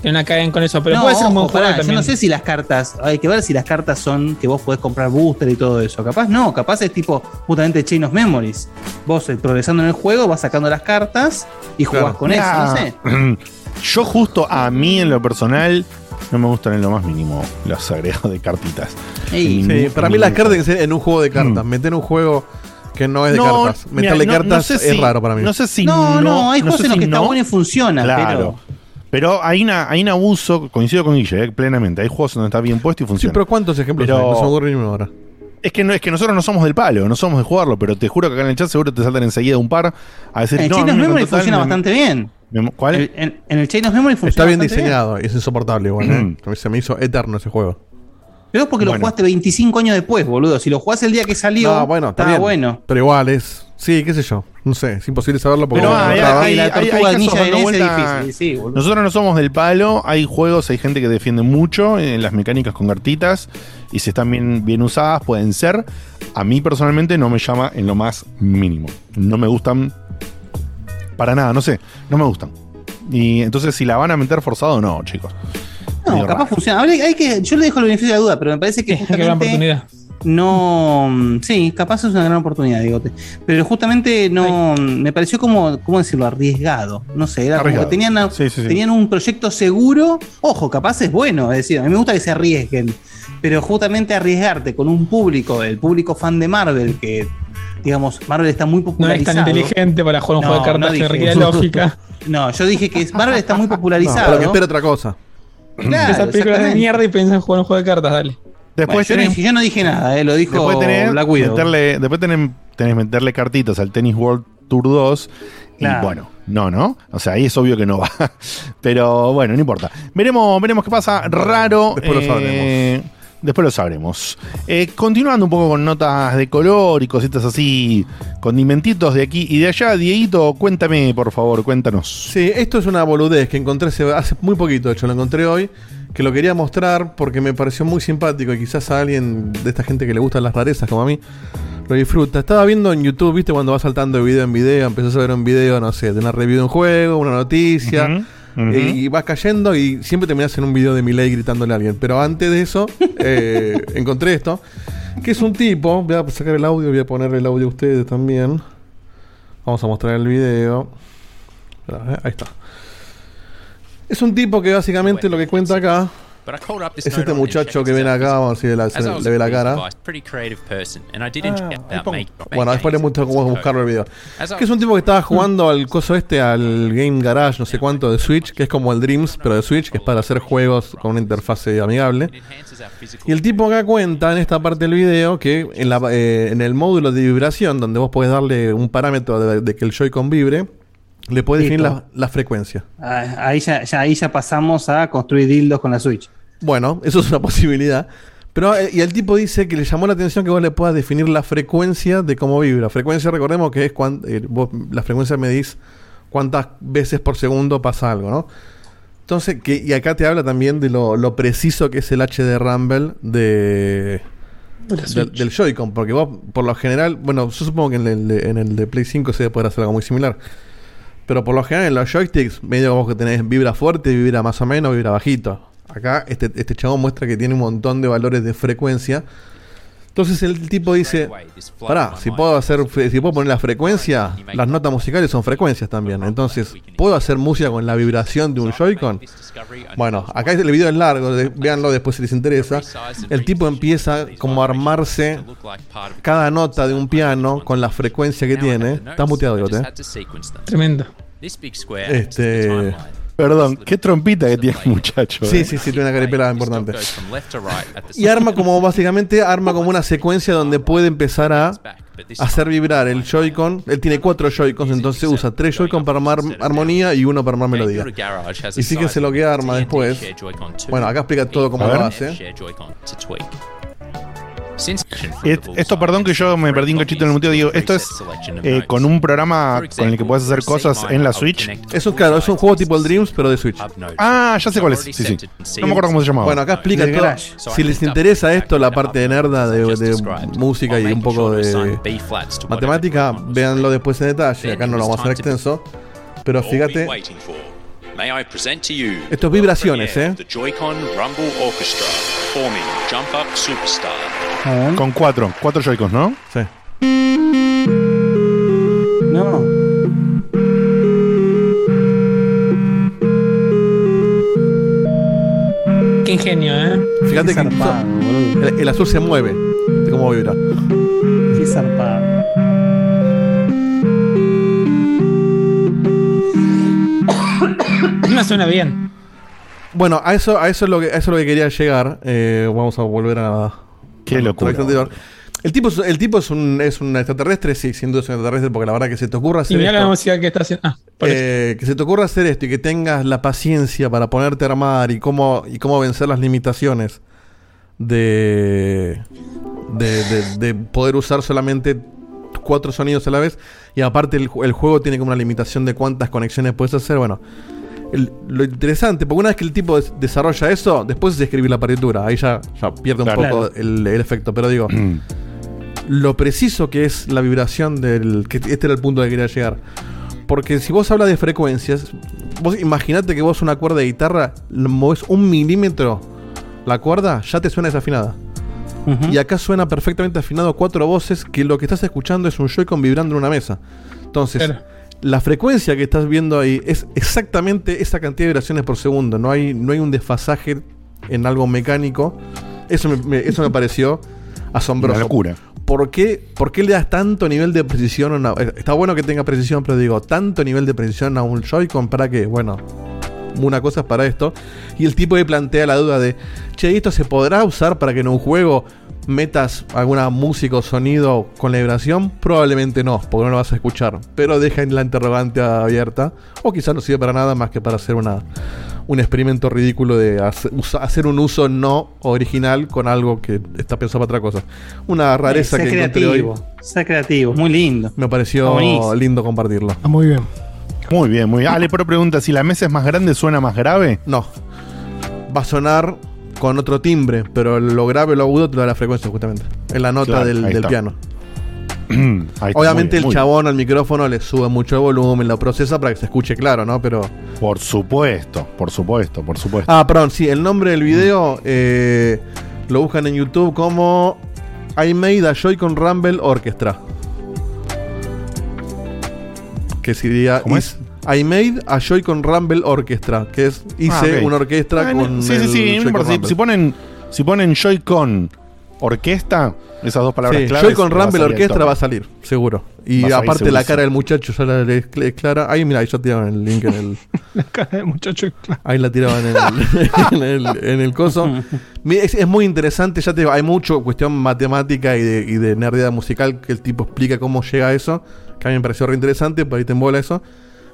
Que no caigan con eso, pero no, puede ser un buen juego yo no sé si las cartas, hay que ver si las cartas son que vos podés comprar booster y todo eso. Capaz no, capaz es tipo justamente Chain of Memories. Vos eh, progresando en el juego vas sacando las cartas y jugás Claro. con eso, no sé. Yo justo a mí en lo personal no me gustan en lo más mínimo los agregados de cartitas. Ey, Sí, para mí las cartas tienen que ser en un juego de cartas. Mm. Meter un juego que no es de No, cartas. Meterle no cartas sé es raro para mí. No sé si no, no, hay no juegos sé en los que está no. bueno y funciona, Claro. pero. Pero hay, una, hay un abuso, coincido con Guille, eh, plenamente. Hay juegos donde está bien puesto y Sí, funciona. pero ¿cuántos ejemplos Pero- hay? No se me ocurre ni uno ahora. Es que no es que nosotros no somos del palo, no somos de jugarlo, pero te juro que acá en el chat seguro te saltan enseguida un par a decir, El no, Chain of me Memory funciona me- bastante bien. me- ¿Cuál? El- en, en el Chain of Memory funciona Está bien diseñado, es insoportable igual, ¿eh? Mm. A mí Se me hizo eterno ese juego. Pero es porque lo jugaste 25 años después, boludo. Si lo jugás el día que salió, No, bueno, está bien. bueno. Pero igual es. Sí, qué sé yo. No sé, es imposible saberlo porque Pero no hay, hay- la hay- hay tortuga casos ninja en ese vuelta- difícil, sí, boludo. Nosotros no somos del palo, hay juegos, hay gente que defiende mucho en las mecánicas con cartitas y si están bien, bien usadas pueden ser. A mí personalmente no me llama en lo más mínimo. No me gustan para nada, no sé, no me gustan. Y entonces si la van a meter forzado, no, chicos. No, capaz raro. funciona. Hay que, yo le dejo el beneficio de la duda, pero me parece que justamente oportunidad. No. Sí, capaz es una gran oportunidad, digote. Pero justamente no. Me pareció como, ¿cómo decirlo? Arriesgado. No sé, era Arriesgado. como que tenían, Sí, sí, sí. tenían un proyecto seguro. Ojo, capaz es bueno. Es decir, a mí me gusta que se arriesguen. Pero justamente arriesgarte con un público, el público fan de Marvel, que digamos, Marvel está muy No es popularizado. tan inteligente para jugar un juego de No, cartas no que requiere lógica. No, yo dije que Marvel está muy No, popularizado. pero que espera otra cosa. Claro, Esas películas de mierda y piensan en jugar un juego de cartas, dale. Después Bueno, yo, no tenés- dije, yo no dije nada, eh, lo dijo Después tenés, Black Widow. meterle, después tenés, tenés meterle cartitas al Tennis World Tour 2. Claro. Y bueno, no, ¿no? O sea, ahí es obvio que no va. Pero bueno, no importa. Veremos, veremos qué pasa. Raro. después lo eh, Después lo sabremos. Eh, continuando un poco con notas de color y cositas así, condimentitos de aquí y de allá. Dieguito, cuéntame, por favor, cuéntanos. Sí, esto es una boludez que encontré hace, muy poquito, de hecho, lo encontré hoy, que lo quería mostrar porque me pareció muy simpático y quizás a alguien de esta gente que le gustan las rarezas como a mí lo disfruta. Estaba viendo en YouTube, viste, cuando vas saltando de video en video, empezás a ver un video, no sé, de una review de un juego, una noticia, y vas cayendo y siempre terminás en un video de Miley gritándole a alguien. Pero antes de eso, eh, encontré esto, que es un tipo, voy a sacar el audio, voy a poner el audio a ustedes también. Vamos a mostrar el video. Eh, Ahí está. Es un tipo que básicamente lo que cuenta acá este muchacho que ven acá, vamos a ver si le, le ve la cara. Bueno, después les muestro cómo buscarlo el video. Que es un tipo que estaba jugando al coso este, al Game Garage, no sé cuánto, de Switch, que es como el Dreams, pero de Switch, que es para hacer juegos con una interfase amigable. Y el tipo acá cuenta en esta parte del video que en, la, eh, en el módulo de vibración, donde vos podés darle un parámetro de, de que el Joy-Con vibre, le podés definir la, la frecuencia. Ah, Ahí ya, ya- ahí ya pasamos a construir dildos con la Switch. Bueno, eso es una posibilidad. Pero, eh, y el tipo dice que le llamó la atención que vos le puedas definir la frecuencia de cómo vibra. Frecuencia, recordemos que es cuan- eh, vos, la frecuencia medís cuántas veces por segundo pasa algo, ¿no? Entonces, que, y acá te habla también de lo, lo preciso que es el HD Rumble de, del, del Joy-Con, porque vos, por lo general, bueno, yo supongo que en el, de- en el de Play 5 se debe poder hacer algo muy similar. Pero por lo general en los joysticks, medio como que tenés vibra fuerte, vibra más o menos, vibra bajito. Acá este, este chabón muestra que tiene un montón de valores de frecuencia. Entonces el tipo dice, pará, si puedo hacer, si puedo poner la frecuencia, las notas musicales son frecuencias también. Entonces, ¿puedo hacer música con la vibración de un Joy-Con? Bueno, acá el video es largo, de- véanlo después si les interesa. El tipo empieza como a armarse cada nota de un piano con la frecuencia que tiene. Está muteado, ¿eh? Tremendo. Este. Perdón, qué trompita que tiene el muchacho. Sí, eh. sí, sí, tiene una caripela importante. Y arma como, básicamente, arma como una secuencia donde puede empezar a hacer vibrar el Joy-Con. Él tiene cuatro Joy-Cons, entonces usa tres Joy-Con para armar armonía y uno para armar melodía. Y fíjense lo que arma después. Bueno, acá explica todo cómo A lo hace. Et- Esto, perdón que yo me perdí un cachito en el muteo. Digo, esto es eh, con un programa con el que puedes hacer cosas en la Switch. Es un, claro, es un juego tipo el Dreams, pero de Switch. Ah, ya sé cuál es. Sí, sí. No me acuerdo cómo se llamaba. Bueno, acá explica todo. Si les interesa esto, la parte de nerda de, de música y un poco de matemática, véanlo después en detalle. Acá no lo vamos a hacer extenso. Pero fíjate, Esto es vibraciones, ¿eh? The Joy-Con Rumble Orchestra, forming Jump Up Superstar. A ver. Con cuatro, cuatro Joy-Cons, ¿no? sí. No. Qué ingenio, ¿eh? Fíjate que zarpado, boludo. el, el azul se mueve. ¿Viste cómo vibra? Qué zarpado. No suena bien. Bueno, a eso, a eso es lo que, a eso es lo que quería llegar. Eh, vamos a volver a. Qué a locura. nuestro anterior. El tipo, es- el tipo es un, es un extraterrestre, sí, sin duda es un extraterrestre, porque la verdad que se te ocurra Y hacer la esto, música que está haciendo. Ah, eh, que se te ocurra hacer esto y que tengas la paciencia para ponerte a armar y cómo, y cómo vencer las limitaciones de, de, de- de poder usar solamente cuatro sonidos a la vez y aparte el, el juego tiene como una limitación de cuántas conexiones puedes hacer, bueno. El- lo interesante, porque una vez que el tipo des- desarrolla eso, después es escribir la partitura. Ahí ya, ya pierde un Claro. poco el, el efecto. Pero digo, lo preciso que es la vibración del. que este era el punto que quería llegar. Porque si vos hablas de frecuencias, vos imaginate que vos una cuerda de guitarra movés un milímetro la cuerda, ya te suena desafinada. Y acá suena perfectamente afinado cuatro voces que lo que estás escuchando es un Joy-Con vibrando en una mesa. Entonces. La frecuencia que estás viendo ahí es exactamente esa cantidad de vibraciones por segundo. No hay, no hay un desfasaje en algo mecánico, Eso me, me- eso me pareció asombroso. Una locura. ¿Por qué, por qué le das tanto nivel de precisión a una- eh, Está bueno que tenga precisión, pero digo, tanto nivel de precisión a un Joy-Con para que, bueno, una cosa es para esto. Y el tipo ahí plantea la duda de, che, ¿esto se podrá usar para que en un juego metas alguna música o sonido con la vibración? Probablemente no, porque no lo vas a escuchar. Pero deja en la interrogante abierta. O quizás no sirve para nada más que para hacer una, un experimento ridículo de hacer un uso no original con algo que está pensado para otra cosa. Una rareza Ser que encontré hoy. creativo. Ser creativo. Muy lindo. Me pareció Buenísimo. lindo compartirlo. Ah, muy bien. Muy bien, muy bien. Ale, pero pregunta, si la mesa es más grande, ¿suena más grave? No. Va a sonar con otro timbre, pero lo grave lo agudo te lo da la frecuencia justamente. En la nota Claro, del, piano. Obviamente bien, el chabón al micrófono le sube mucho el volumen, lo procesa para que se escuche claro, ¿no? Pero. Por supuesto, por supuesto, por supuesto. Ah, perdón, sí, el nombre del video eh, lo buscan en YouTube como I Made a Joy-Con Rumble Orchestra. Que sería. ¿Cómo is- I Made a Joy-Con Rumble Orchestra, que es hice Ah, una orquesta Ah, con Sí, sí, sí, no. Si, ponen, si ponen Joy-Con orquesta, esas dos palabras Sí, claves. Joy-Con Rumble Orquestra va a salir, seguro. Y salir aparte la cara del muchacho ya la es cl- es clara. Ahí, mira, ahí ya tiraban el link en el. La cara del muchacho. Ahí la tiraban en el, en el, en el coso. Es, es muy interesante, ya te digo, hay mucho cuestión matemática y de, y de nerdidad musical que el tipo explica cómo llega a eso. Que a mí me pareció re interesante, por ahí te embola eso.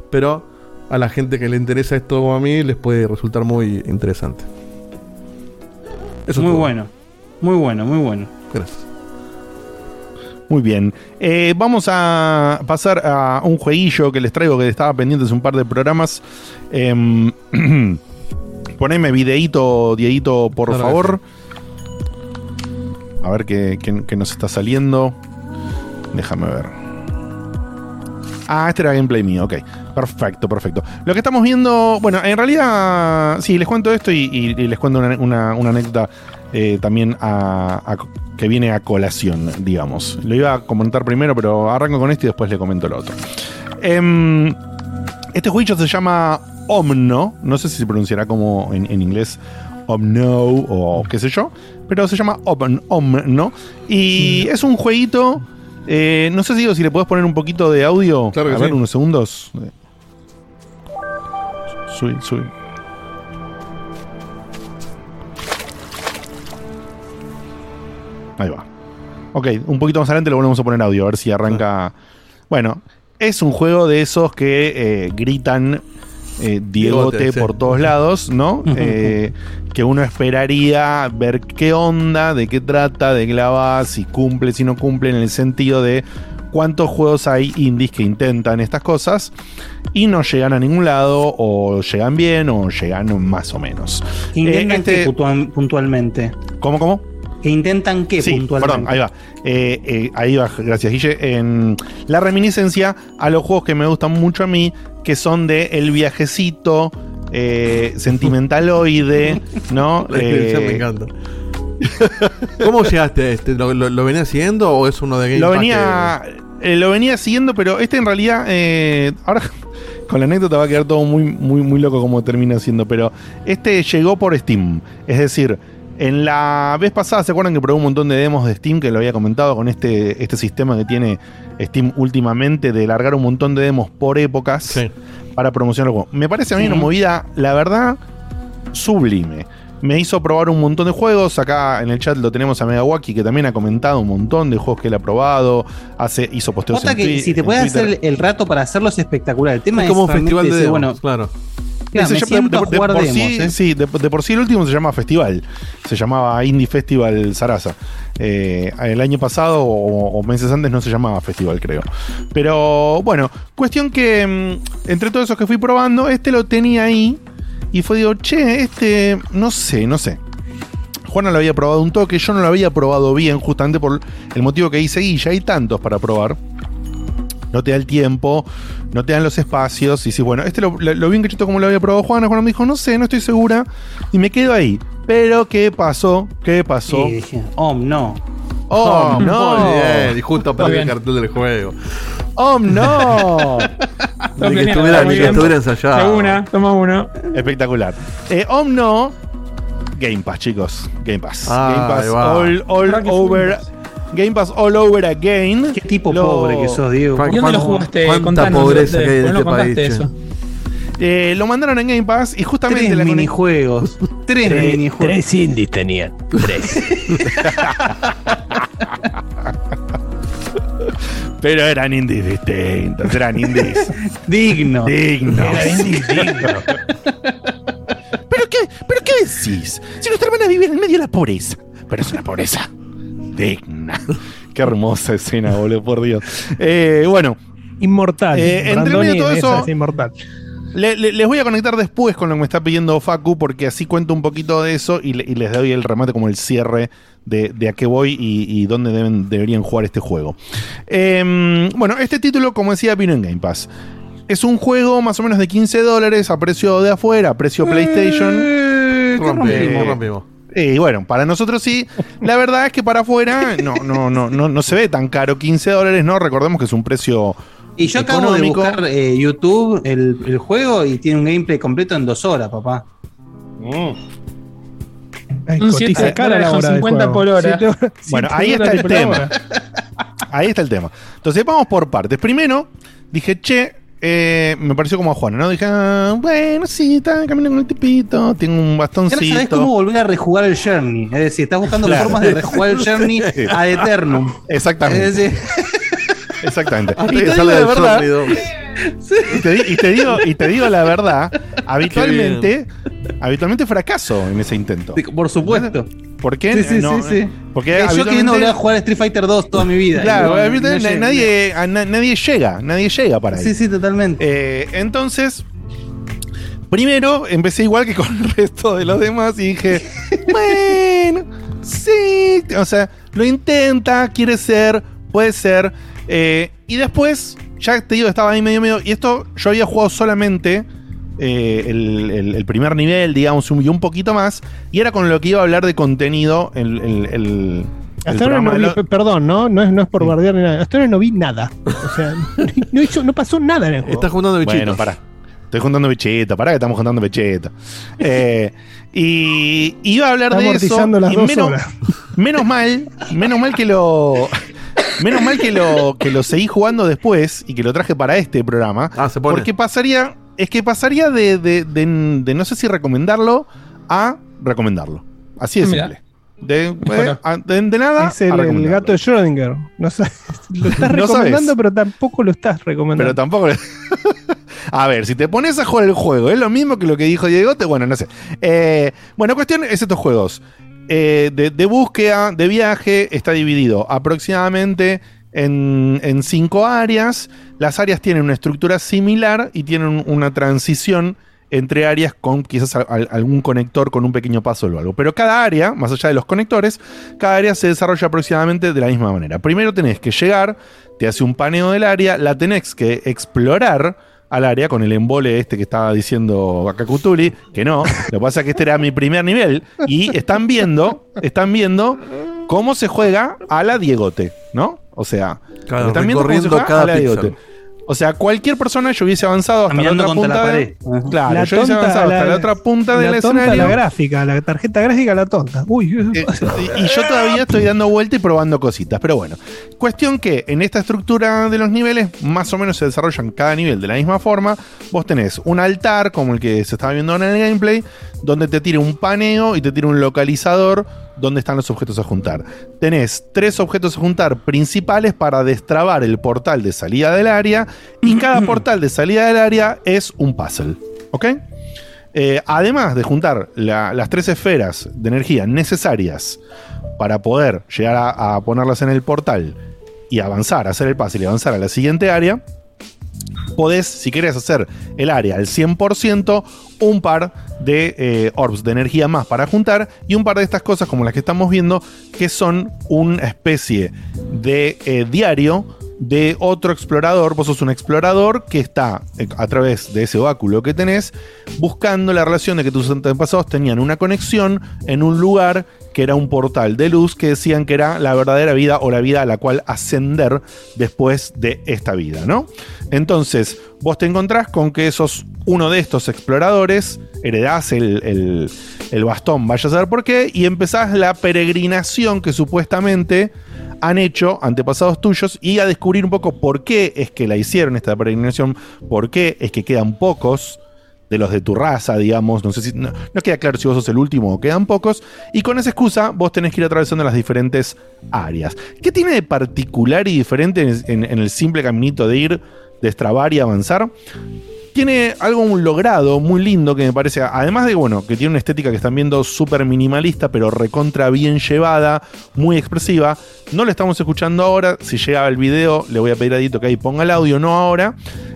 Pero a la gente que le interesa esto como a mí, les puede resultar muy interesante. Eso es muy todo. bueno. Muy bueno, muy bueno. Gracias. Muy bien. Eh, vamos a pasar a un jueguillo que les traigo que estaba pendiente hace un par de programas. Em, poneme videíto, Dieguito, por Claro que favor. A ver qué, qué- qué nos está saliendo. Déjame ver. Ah, este era gameplay mío, ok. Perfecto, perfecto. Lo que estamos viendo, bueno, en realidad, sí, les cuento esto y, y- y les cuento una, una- una anécdota eh, también a- a- que viene a colación, digamos. Lo iba a comentar primero, pero arranco con esto y después le comento lo otro. Em, este juicio se llama Omno, no sé si se pronunciará como en, en inglés Omno o qué sé yo, pero se llama Om- Omno y es un jueguito. eh, no sé si, digo, si le podés poner un poquito de audio. Claro que a ver, sí. unos segundos. Subí, subí. Ahí va. Ok, un poquito más adelante le volvemos a poner audio, a ver si arranca. Bueno, es un juego de esos que eh, gritan eh, Diegote por todos lados, ¿no? Eh, que uno esperaría ver qué onda, de qué trata, de qué la va, si cumple, si no cumple, en el sentido de cuántos juegos hay indies que intentan estas cosas y no llegan a ningún lado, o llegan bien, o llegan más o menos. Intentan Eh, este- qué puntual- puntualmente. ¿Cómo, cómo? Que intentan qué Sí, puntualmente. perdón, ahí va. Eh, eh, ahí va, gracias Guille. En la reminiscencia a los juegos que me gustan mucho a mí, que son de el viajecito eh, sentimentaloide, ¿no? Eh, me encanta. ¿Cómo llegaste a este? ¿Lo, lo, lo venías siguiendo o es uno de Game lo venía, eh, lo venía siguiendo, pero este en realidad, eh, ahora con la anécdota va a quedar todo muy, muy, muy loco como termina siendo, pero este llegó por Steam. Es decir, en la vez pasada, ¿se acuerdan que probé un montón de demos de Steam que lo había comentado con este, este sistema que tiene Steam últimamente de largar un montón de demos por épocas para promocionar el juego? Me parece a mí una movida, la verdad, sublime. Me hizo probar un montón de juegos. Acá en el chat lo tenemos a Megawaki, que también ha comentado un montón de juegos que él ha probado. Hace, hizo posteos Nota en que si te puedes hacer el rato para hacerlo es espectacular. El tema Es es, como un festival de decir, bueno, claro. Me a de- por demos, sí, ¿eh? sí, de, de por sí el último se llama Festival. Se llamaba Indie Festival Sarasa. Eh, el año pasado o, o meses antes no se llamaba Festival, creo. Pero bueno, cuestión que mm, entre todos esos que fui probando, este lo tenía ahí. Y fue, digo, che, este, no sé, no sé. Juana lo había probado un toque, yo no lo había probado bien, justamente por el motivo que dice Guilla. Hay tantos para probar. No te da el tiempo, no te dan los espacios. Y sí, bueno, este lo, lo, lo bien que yo como lo había probado Juana. Juana me dijo, no sé, no estoy segura. Y me quedo ahí. Pero, ¿qué pasó? ¿Qué pasó? Y dije, oh, no. ¡Oh, no! Muy bien, y justo aparece el cartel del juego. ¡Oh, no! Ni que estuviera, ni que estuviera ensayado. una, toma uno. Espectacular. Eh, Omno Game Pass, chicos. Game Pass. Ah, Game Pass all, over. Game Pass all over again. Qué tipo Lo- pobre que sos, Diego. ¿Y dónde lo jugaste? cuánta Contanos, pobreza ¿dónde- que hay en este no país, eso? Eh, lo mandaron en Game Pass y justamente Tres la minijuegos. Tres Tres, minijuegos. tres indies tenían. Tres. Pero eran indies distintos, eran indies Digno. dignos. Era indie digno. ¿Pero qué, ¿Pero qué decís? Si nuestra hermana vive en medio de la pobreza. Pero es una pobreza digna. Qué hermosa escena, boludo, por Dios. Eh, bueno, Inmortal. Eh, entre medio de todo eso- es inmortal. le- le- les voy a conectar después con lo que me está pidiendo Facu, porque así cuento un poquito de eso y, le- y les doy el remate como el cierre de, de a qué voy y, y dónde deben, deberían jugar este juego. Em, bueno, este título, como decía, vino en Game Pass. Es un juego más o menos de 15 dólares a precio de afuera, a precio PlayStation. Eh, ¿qué Rompimos, Eh, rompimos. Y bueno, para nosotros sí. La verdad es que para afuera no, no, no, no, no se ve tan caro. 15 dólares, ¿no? Recordemos que es un precio. Y yo acabo Económico. de buscar eh, YouTube el, el juego y tiene un gameplay completo en dos horas, papá. Ay, Un cara la dólares con hora del 50 juego. por hora. Siete Bueno, ahí está el tema. Ahí está el tema. Entonces vamos por partes. Primero, dije, che, eh, me pareció como a Juana, ¿no? Dije, ah, bueno, sí, está caminando con el tipito, tengo un Ya no sabes cómo bastoncito. volver a rejugar el Journey. Es decir, estás buscando Claro. formas de rejugar el Journey a Eternum. Exactamente. Es decir, Exactamente. Del verdad, sólido. Y te, di- y te digo, y te digo la verdad, habitualmente, habitualmente fracaso en ese intento. por supuesto. ¿Por qué? Sí, sí, No, sí, sí. Porque yo queriendo volver a jugar Street Fighter 2 toda mi vida. Claro, no- nadie, a na- nadie llega, nadie llega para ahí. Sí, sí, totalmente. Eh, entonces, primero empecé igual que con el resto de los demás y dije, bueno, sí, o sea, lo intenta, quiere ser, puede ser. eh, y después, ya te digo, estaba ahí medio medio. Y esto yo había jugado solamente eh, el, el- el primer nivel, digamos, y un poquito más. Y era con lo que iba a hablar de contenido el, el- Hasta ahora no vi, lo- perdón, ¿no? No es, no es por bardear ni nada. Hasta ahora no vi nada. O sea, no, hizo, no pasó nada en el juego. Estás juntando bichitos. Bueno, pará. Estoy juntando bichito, pará que estamos juntando bichito. Eh, y iba a hablar Está de eso. las y dos menos, horas. menos mal, menos mal que lo. Menos mal que lo, que lo seguí jugando después y que lo traje para este programa. Ah, se pone. Porque pasaría. Es que pasaría de, de- de- de no sé si recomendarlo a recomendarlo. Así de Mira. simple. De, eh, de- de nada. Es el, gato de Schrödinger. No sabes- lo estás No recomendando, sabes. pero tampoco lo estás recomendando. Pero tampoco. a ver, si te pones a jugar el juego, es lo mismo que lo que dijo Diego. Te, bueno, no sé. Eh, bueno, cuestión es estos juegos. Eh, de, de búsqueda, de viaje, está dividido aproximadamente en, en cinco áreas. Las áreas tienen una estructura similar y tienen un- una transición entre áreas con quizás al- al- algún conector con un pequeño paso o algo. Pero cada área, más allá de los conectores, cada área se desarrolla aproximadamente de la misma manera. Primero tenés que llegar, te hace un paneo del área, la tenés que explorar al área con el embole este que estaba diciendo Akakutuli, que no, lo que pasa es que este era mi primer nivel y están viendo, están viendo cómo se juega a la Diegote, ¿no? O sea, Claro, están viendo cómo se juega cada a la. Diegote. O sea, cualquier persona yo hubiese avanzado hasta la Caminando otra contra punta la de- pared. Claro, la yo hubiese avanzado hasta la- la otra punta del la tonta, escenario. la gráfica, la tarjeta gráfica, la tonta. Uy, Eh, y, y yo todavía estoy dando vuelta y probando cositas, pero bueno. Cuestión que en esta estructura de los niveles, más o menos se desarrollan cada nivel de la misma forma. Vos tenés un altar, como el que se estaba viendo en el gameplay, donde te tira un paneo y te tira un localizador donde están los objetos a juntar. Tenés tres objetos a juntar principales para destrabar el portal de salida del área, y cada portal de salida del área es un puzzle. ¿Ok? Eh, además de juntar la- las tres esferas de energía necesarias para poder llegar a, a ponerlas en el portal y avanzar, hacer el puzzle y avanzar a la siguiente área, podés, si querés hacer el área al 100%, un par de eh, orbs de energía más para juntar y un par de estas cosas como las que estamos viendo, que son una especie de eh, diario de otro explorador. Vos sos un explorador que está eh, a través de ese báculo que tenés buscando la relación de que tus antepasados tenían una conexión en un lugar que era un portal de luz que decían que era la verdadera vida o la vida a la cual ascender después de esta vida, ¿no? Entonces, vos te encontrás con que sos uno de estos exploradores, heredás el, el- bastón, vaya a saber por qué, y empezás la peregrinación que supuestamente han hecho antepasados tuyos y a descubrir un poco por qué es que la hicieron esta peregrinación, por qué es que quedan pocos de los de tu raza, digamos, no sé si no, queda claro si vos sos el último o quedan pocos, y con esa excusa vos tenés que ir atravesando las diferentes áreas. ¿Qué tiene de particular y diferente en, en- en el simple caminito de ir, destrabar y avanzar? Tiene algo logrado muy lindo que me parece, además de bueno, que tiene una estética que están viendo súper minimalista, pero recontra bien llevada, muy expresiva. No lo estamos escuchando ahora, si llega el video le voy a pedir a Dito que ahí ponga el audio, no ahora.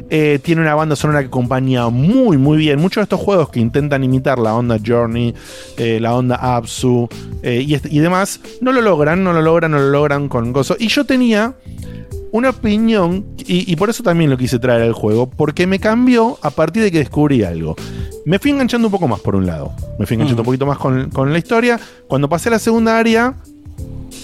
Eh, tiene una banda sonora que acompaña muy muy bien. Muchos de estos juegos que intentan imitar la onda Journey, eh, la onda Absu eh, y, y demás, no lo logran, no lo logran, no lo logran con gozo. Y yo tenía una opinión, y, y por eso también lo quise traer al juego, porque me cambió a partir de que descubrí algo. Me fui enganchando un poco más por un lado, me fui enganchando un poquito más con, con la historia. Cuando pasé a la segunda área,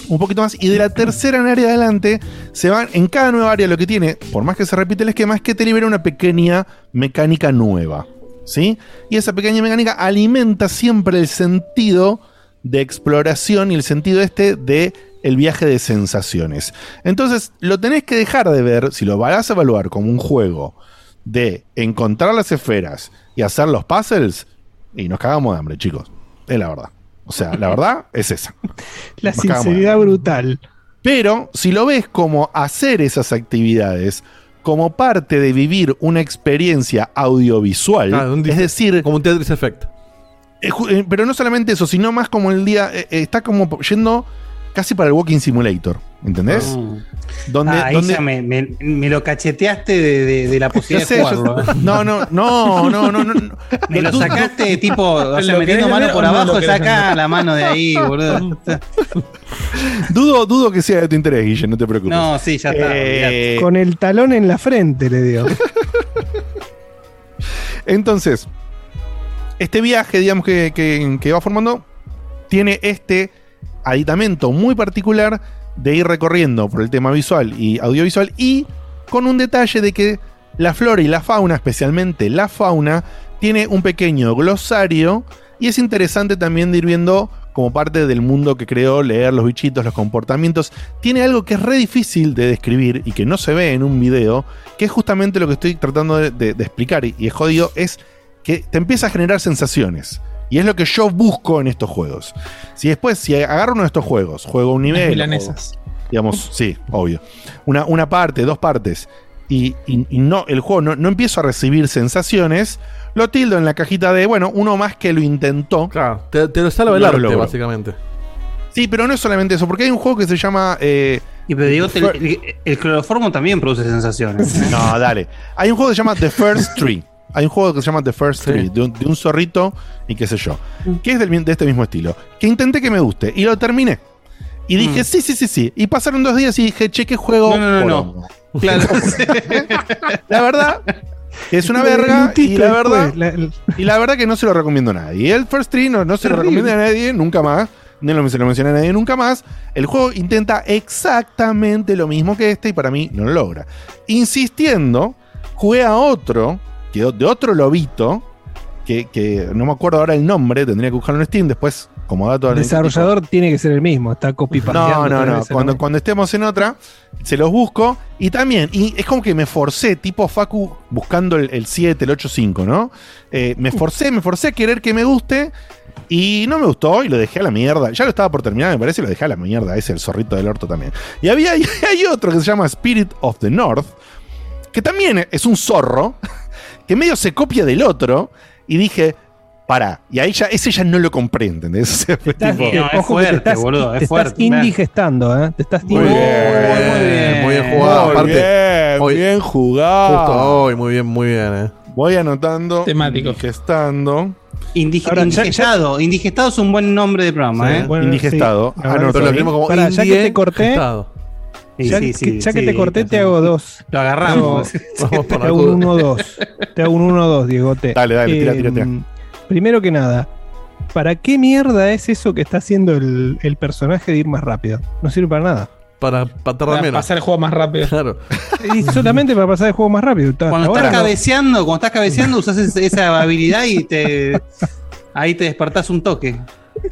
un poquito más, y de la tercera en área adelante, se van en cada nueva área lo que tiene, por más que se repite el esquema, es que te libera una pequeña mecánica nueva. ¿Sí? Y esa pequeña mecánica alimenta siempre el sentido de exploración y el sentido este de el viaje de sensaciones. Entonces, lo tenés que dejar de ver, si lo vas a evaluar como un juego de encontrar las esferas y hacer los puzzles, y nos cagamos de hambre, chicos. Es la verdad. O sea, la verdad es esa. La Nos sinceridad brutal. pero si lo ves como hacer esas actividades como parte de vivir una experiencia audiovisual, es decir, como un Tetris Effect. eh, eh, pero no solamente eso, sino más como el día eh, está como yendo casi para el Walking Simulator, ¿entendés? Donde, Ah, ahí donde- ya me, me- me lo cacheteaste de, de- de la posibilidad sé, de jugarlo. sé. ¿eh? No, no, no, no, no, no, no. Me lo sacaste tipo, o sea, ¿Lo metiendo mano por abajo, saca la mano de ahí, boludo. Dudo, dudo que sea de tu interés, Guille, no te preocupes. No, sí, ya está. Eh, Con el talón en la frente le dio. Entonces, este viaje, digamos, que, que- que va formando, tiene este aditamento muy particular de ir recorriendo por el tema visual y audiovisual y con un detalle de que la flora y la fauna, especialmente la fauna, tiene un pequeño glosario y es interesante también de ir viendo como parte del mundo que creó, leer los bichitos, los comportamientos. Tiene algo que es re difícil de describir y que no se ve en un video, que es justamente lo que estoy tratando de, explicar y, y es jodido, es que te empieza a generar sensaciones. Y es lo que yo busco en estos juegos. Si después, si agarro uno de estos juegos, juego un nivel. milanesas. o, digamos, sí, obvio. Una, una parte, dos partes. Y, y- y no, el juego no, no empiezo a recibir sensaciones. Lo tildo en la cajita de, bueno, uno más que lo intentó. Claro, te, te lo salva el No lo arte, logró. básicamente. Sí, pero no es solamente eso, porque hay un juego que se llama. eh, Y pero digo, el, el- el cloroformo también produce sensaciones. No, dale. Hay un juego que se llama The First Tree. Hay un juego que se llama The First Tree, de un, de un zorrito y qué sé yo. Que es del de este mismo estilo. Que intenté que me guste y lo terminé. Y dije, sí, sí, sí, sí. Y pasaron dos días y dije, che, qué juego. No, no, no. Claro. La verdad, es una verga. Y la verdad, después, la- el- y la verdad que no se lo recomiendo a nadie. Y el First Tree no, no se lo Terrible. recomiendo a nadie nunca más. No lo- se lo mencioné a nadie nunca más. El juego intenta exactamente lo mismo que este y para mí no lo logra. Insistiendo, jugué a otro, de otro lobito, que, que no me acuerdo ahora el nombre, tendría que buscarlo en Steam después, como dato el desarrollador tiene que ser el mismo. Está copy no, no, no. Cuando, cuando estemos en otra, se los busco. Y también, y es como que me forcé, tipo Facu, buscando el, el 7, el 8, 5, ¿no? Eh, me forcé, me forcé a querer que me guste. Y no me gustó y lo dejé a la mierda. Ya lo estaba por terminar, me parece, y lo dejé a la mierda. Ese el zorrito del orto también. Y había y hay otro que se llama Spirit of the North, que también es un zorro, que medio se copia del otro. Y dije, para. Y ahí ya, ese ya no lo compré, ¿entendés? O sea, fue Estás- tipo- que te estás, te estás indigestando, ¿eh? Te estás Muy bien, muy bien, muy bien jugado. Muy Aparte, bien, bien jugado. Justo hoy, muy bien, muy bien, eh. Voy anotando. Temático. Indigestando. Indige- Ahora, ya- indigestado. Indigestado es un buen nombre de programa, ¿eh? Bueno, Indigestado. sí, verdad Anoto que ahí. sí. Pará, ya que te corté, Ya que, ya que te corté, te hago dos. Lo agarramos. Te hago, te hago un 1-2. Te hago un 1-2, Diegote. Dale, dale, tira, tira, tira. Em, Primero que nada, ¿para qué mierda es eso que está haciendo el, el personaje de ir más rápido? No sirve para nada. Para, para tardar Para menos. pasar el juego más rápido. Claro. Y solamente para pasar el juego más rápido. Cuando ahora estás no. cabeceando, cuando estás cabeceando, usas esa, esa habilidad y te. Ahí te despertás un toque.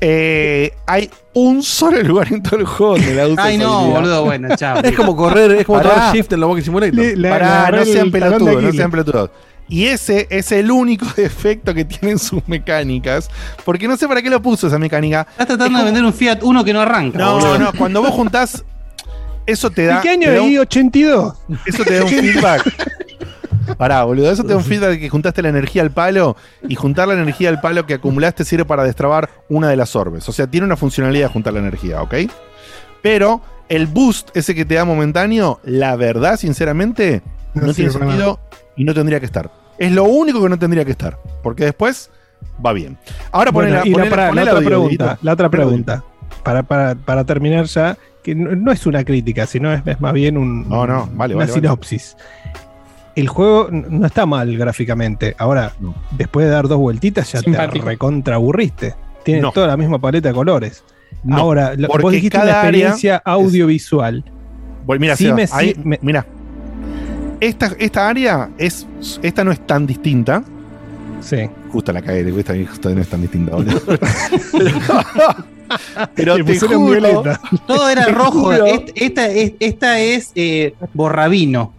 Eh, hay un solo lugar en todo el juego donde la usas Ay, no, habilidad. boludo, bueno, chao. Es como correr, es como tomar shift en la Walking Simulator. Le- la- Pará, le no sean pelotudos, no sean pelotudos. Y ese es el único defecto que tienen sus mecánicas. Porque no sé para qué lo puso esa mecánica. Estás tratando de vender un Fiat 1 que no arranca. No, boludo. no, cuando vos juntás. Eso te da. ¿Y qué año ahí? 82. Eso te da un feedback. Pará, boludo, eso te da un feedback de que juntaste la energía al palo y juntar la energía al palo que acumulaste sirve para destrabar una de las orbes. O sea, tiene una funcionalidad juntar la energía, ¿ok? Pero el boost ese que te da momentáneo, la verdad, sinceramente, no, No tiene para sentido y no tendría que estar. Es lo único que no tendría que estar. Porque después va bien. Ahora Bueno, ponela, y la, ponela- otra pregunta, la otra pregunta. Para, para, para terminar ya, que no, no es una crítica, sino es, es más bien un, No, no, vale, una vale, vale. El juego no está mal gráficamente. Ahora, No. después de dar dos vueltitas, ya Simpático. te recontra aburriste. Tiene No. toda la misma paleta de colores. No, Ahora, vos porque dijiste cada una área experiencia audiovisual. Bueno, mira, Sí Seba, me- ahí- sí me- mira. Esta, esta área es. Esta no es tan distinta. Sí. Justo la cagué, esta justo no es tan distinta. Pero te juro, violeta. Todo era rojo. Esta, es- esta es eh, borrabino.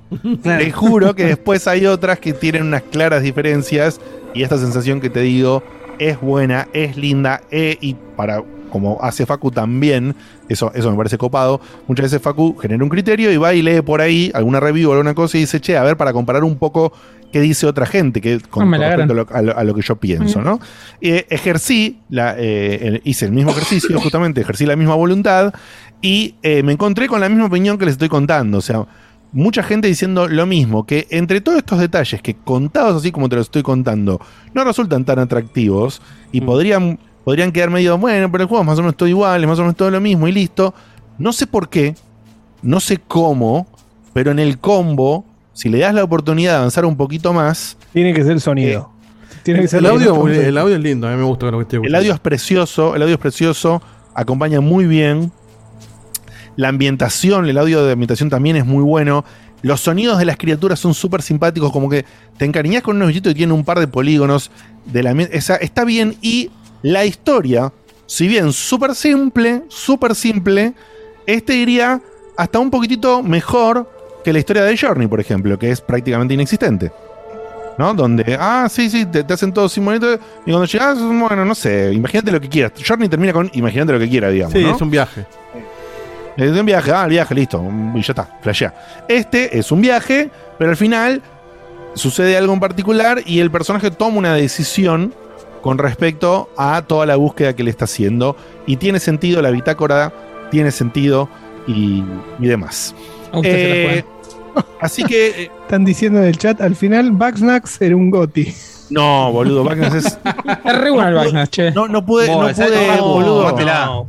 Claro. te juro que después hay otras que tienen unas claras diferencias. Y esta sensación que te digo es buena, es linda. eh, y para. Como hace Facu también, eso, eso me parece copado. Muchas veces Facu genera un criterio y va y lee por ahí alguna review o alguna cosa y dice, che, a ver, para comparar un poco qué dice otra gente, que con, No con respecto a lo, a lo- a lo que yo pienso, ¿no? Eh, ejercí, la, eh, el- hice el mismo ejercicio, justamente ejercí la misma voluntad y eh, me encontré con la misma opinión que les estoy contando. O sea, mucha gente diciendo lo mismo, que entre todos estos detalles que contados así como te los estoy contando, no resultan tan atractivos y podrían, podrían quedar medio, bueno, pero el juego es más o menos todo igual, es más o menos todo lo mismo y listo. No sé por qué, no sé cómo, pero en el combo, si le das la oportunidad de avanzar un poquito más, Tiene que ser el sonido. Tiene que ser El audio, el audio es lindo, a mí me gusta lo que estoy El audio es precioso, el audio es precioso, acompaña muy bien. La ambientación, el audio de ambientación también es muy bueno. Los sonidos de las criaturas son súper simpáticos, como que te encariñas con unos bichitos y tienen un par de polígonos. De la, esa- está bien. Y la historia, si bien súper simple, súper simple, este iría hasta un poquitito mejor que la historia de Journey, por ejemplo, que es prácticamente inexistente. ¿No? Donde, ah, sí, sí, te, te hacen todo simonito. Y cuando llegas, bueno, no sé, imagínate lo que quieras. Journey termina con imagínate lo que quiera, digamos. Sí, ¿no? es un viaje. Es un viaje, ah, el viaje, listo. Y ya está, flashea. Este es un viaje, pero al final sucede algo en particular y el personaje toma una decisión con respecto a toda la búsqueda que le está haciendo. Y tiene sentido, la bitácora tiene sentido y, y demás. A usted se la Eh, así que. eh, Están diciendo en el chat, al final Bugsnax era un goti. No, boludo, Backness es. Es re bueno el Backness, che. No, no pude, no pude, esa- boludo. tómatela.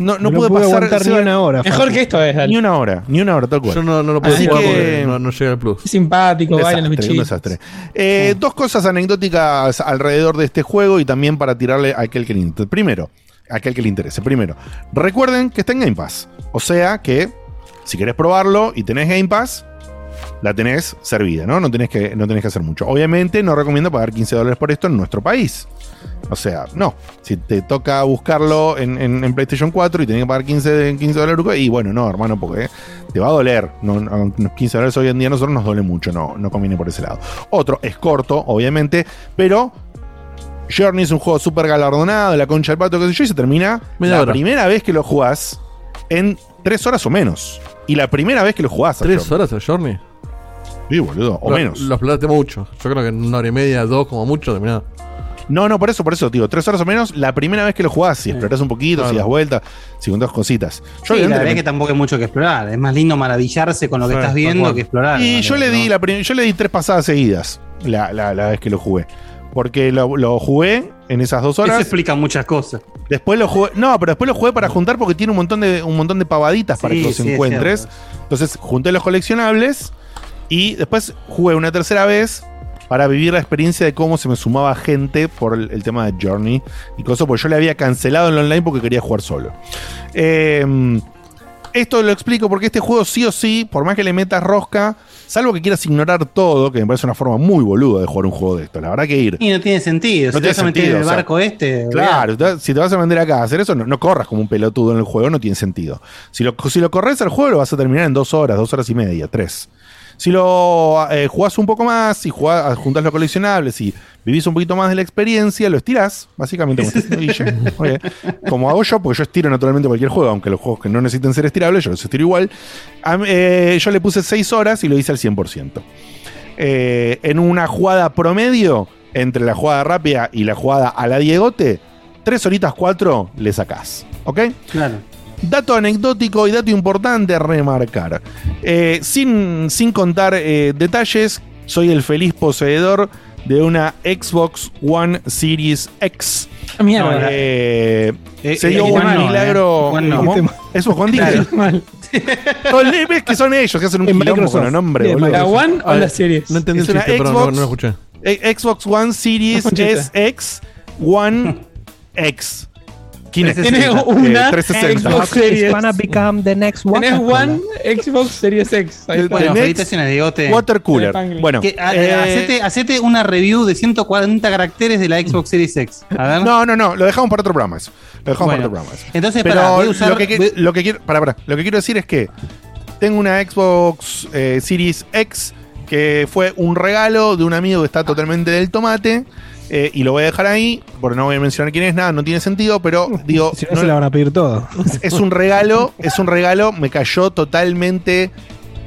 No, no No pude pude pasar aguantar ni una hora. Mejor que esto es. Ni una hora, ni una hora, tal cual. Yo no, no lo puedo Así jugar que- porque no, no llega al plus. Es simpático, bailan los desastre, un bichitos. desastre. Eh, Dos cosas anecdóticas alrededor de este juego y también para tirarle a aquel que le interese. Primero, a aquel que le interese. Primero, recuerden que está en Game Pass. O sea que si querés probarlo y tenés Game Pass, la tenés servida, ¿no? No tenés que, no tenés que hacer mucho. Obviamente no recomiendo pagar 15 dólares por esto en nuestro país. O sea, no. Si te toca buscarlo en, en- en PlayStation 4 y tenés que pagar 15, 15 dólares, y bueno, no, hermano, porque te va a doler. No, no, los 15 dólares hoy en día a nosotros nos duele mucho, no, no conviene por ese lado. Otro, es corto, obviamente, pero Journey es un juego súper galardonado, la concha del pato, qué sé yo, y se termina Media la hora. primera vez que lo jugás en 3 horas o menos. Y la primera vez que lo jugás. a ¿Tres Journey. horas el Journey? Sí, boludo, o Lo- menos. Lo explotaste mucho. Yo creo que en una hora y media, dos como mucho, terminado. No, no, por eso, por eso, digo, tres horas o menos, la primera vez que lo jugás, si explorás un poquito, si das vueltas, si contás cositas. Yo, Sí, la verdad es que tampoco hay mucho que explorar. Es más lindo maravillarse con lo que Sí, estás viendo que explorar. Y yo le di ¿no? la yo le di tres pasadas seguidas la, la- la vez que lo jugué. Porque lo, lo jugué en esas dos Eso horas. explica muchas cosas. Después lo jugué. No, pero después lo jugué para juntar porque tiene un montón de, un montón de pavaditas para Sí, que los encuentres. Entonces junté los coleccionables y después jugué una tercera vez para vivir la experiencia de cómo se me sumaba gente por el, el tema de Journey y cosas, porque yo le había cancelado el online porque quería jugar solo. Eh, esto lo explico porque este juego sí o sí, por más que le metas rosca, salvo que quieras ignorar todo, que me parece una forma muy boluda de jugar un juego de esto. La verdad que ir. Y no tiene sentido. No si te vas a meter sentido, en el o sea, barco este. Claro, si te vas a vender acá a hacer eso, no, no corras como un pelotudo en el juego, no tiene sentido. Si lo, si lo corres al juego, lo vas a terminar en dos horas, dos horas y media, tres. Si lo eh, jugás un poco más y jugás, juntás los coleccionables y vivís un poquito más de la experiencia, lo estirás, básicamente como, Guille. Ok. Como hago yo, porque yo estiro naturalmente cualquier juego, aunque los juegos que no necesiten ser estirables, yo los estiro igual. A eh, yo le puse seis horas y lo hice al 100%. Eh, en una jugada promedio, entre la jugada rápida y la jugada a la Diegote, tres horitas cuatro le sacás. ¿Ok? Claro. Dato anecdótico y dato importante a remarcar. Eh, sin, sin contar eh, detalles, soy el feliz poseedor de una Xbox One Series X. Mierda. Eh, Eh, se dio un milagro. eh. Claro. dije. Todo el- ves que son ellos que hacen un quilombo con el nombre, boludo. ¿La One o la Series? No entendí Es el chiste, pero no, Xbox. no lo escuché. Xbox One Series Conchita. SX One X. Kinect. Tiene Eh, una 360. Xbox Series. Gonna become the next one. Tenés One Xbox Series X. Ahí está. Bueno. Water Cooler. Bueno, Que, a- eh, hacete, hacete una review de 140 caracteres de la Xbox Series X. A ver. no, no, no, lo dejamos para otro programa eso. Lo dejamos Bueno, para otro programa eso. Entonces, Pero pará, voy a usar. lo, que, qui- voy- lo que quiero, pará, pará. lo que quiero decir es que tengo una Xbox eh, Series X que fue un regalo de un amigo que está totalmente del tomate. Eh, y lo voy a dejar ahí, porque no voy a mencionar quién es, nada, no tiene sentido, pero digo, Si no, no- se la van a pedir todo. es un regalo, es un regalo, me cayó totalmente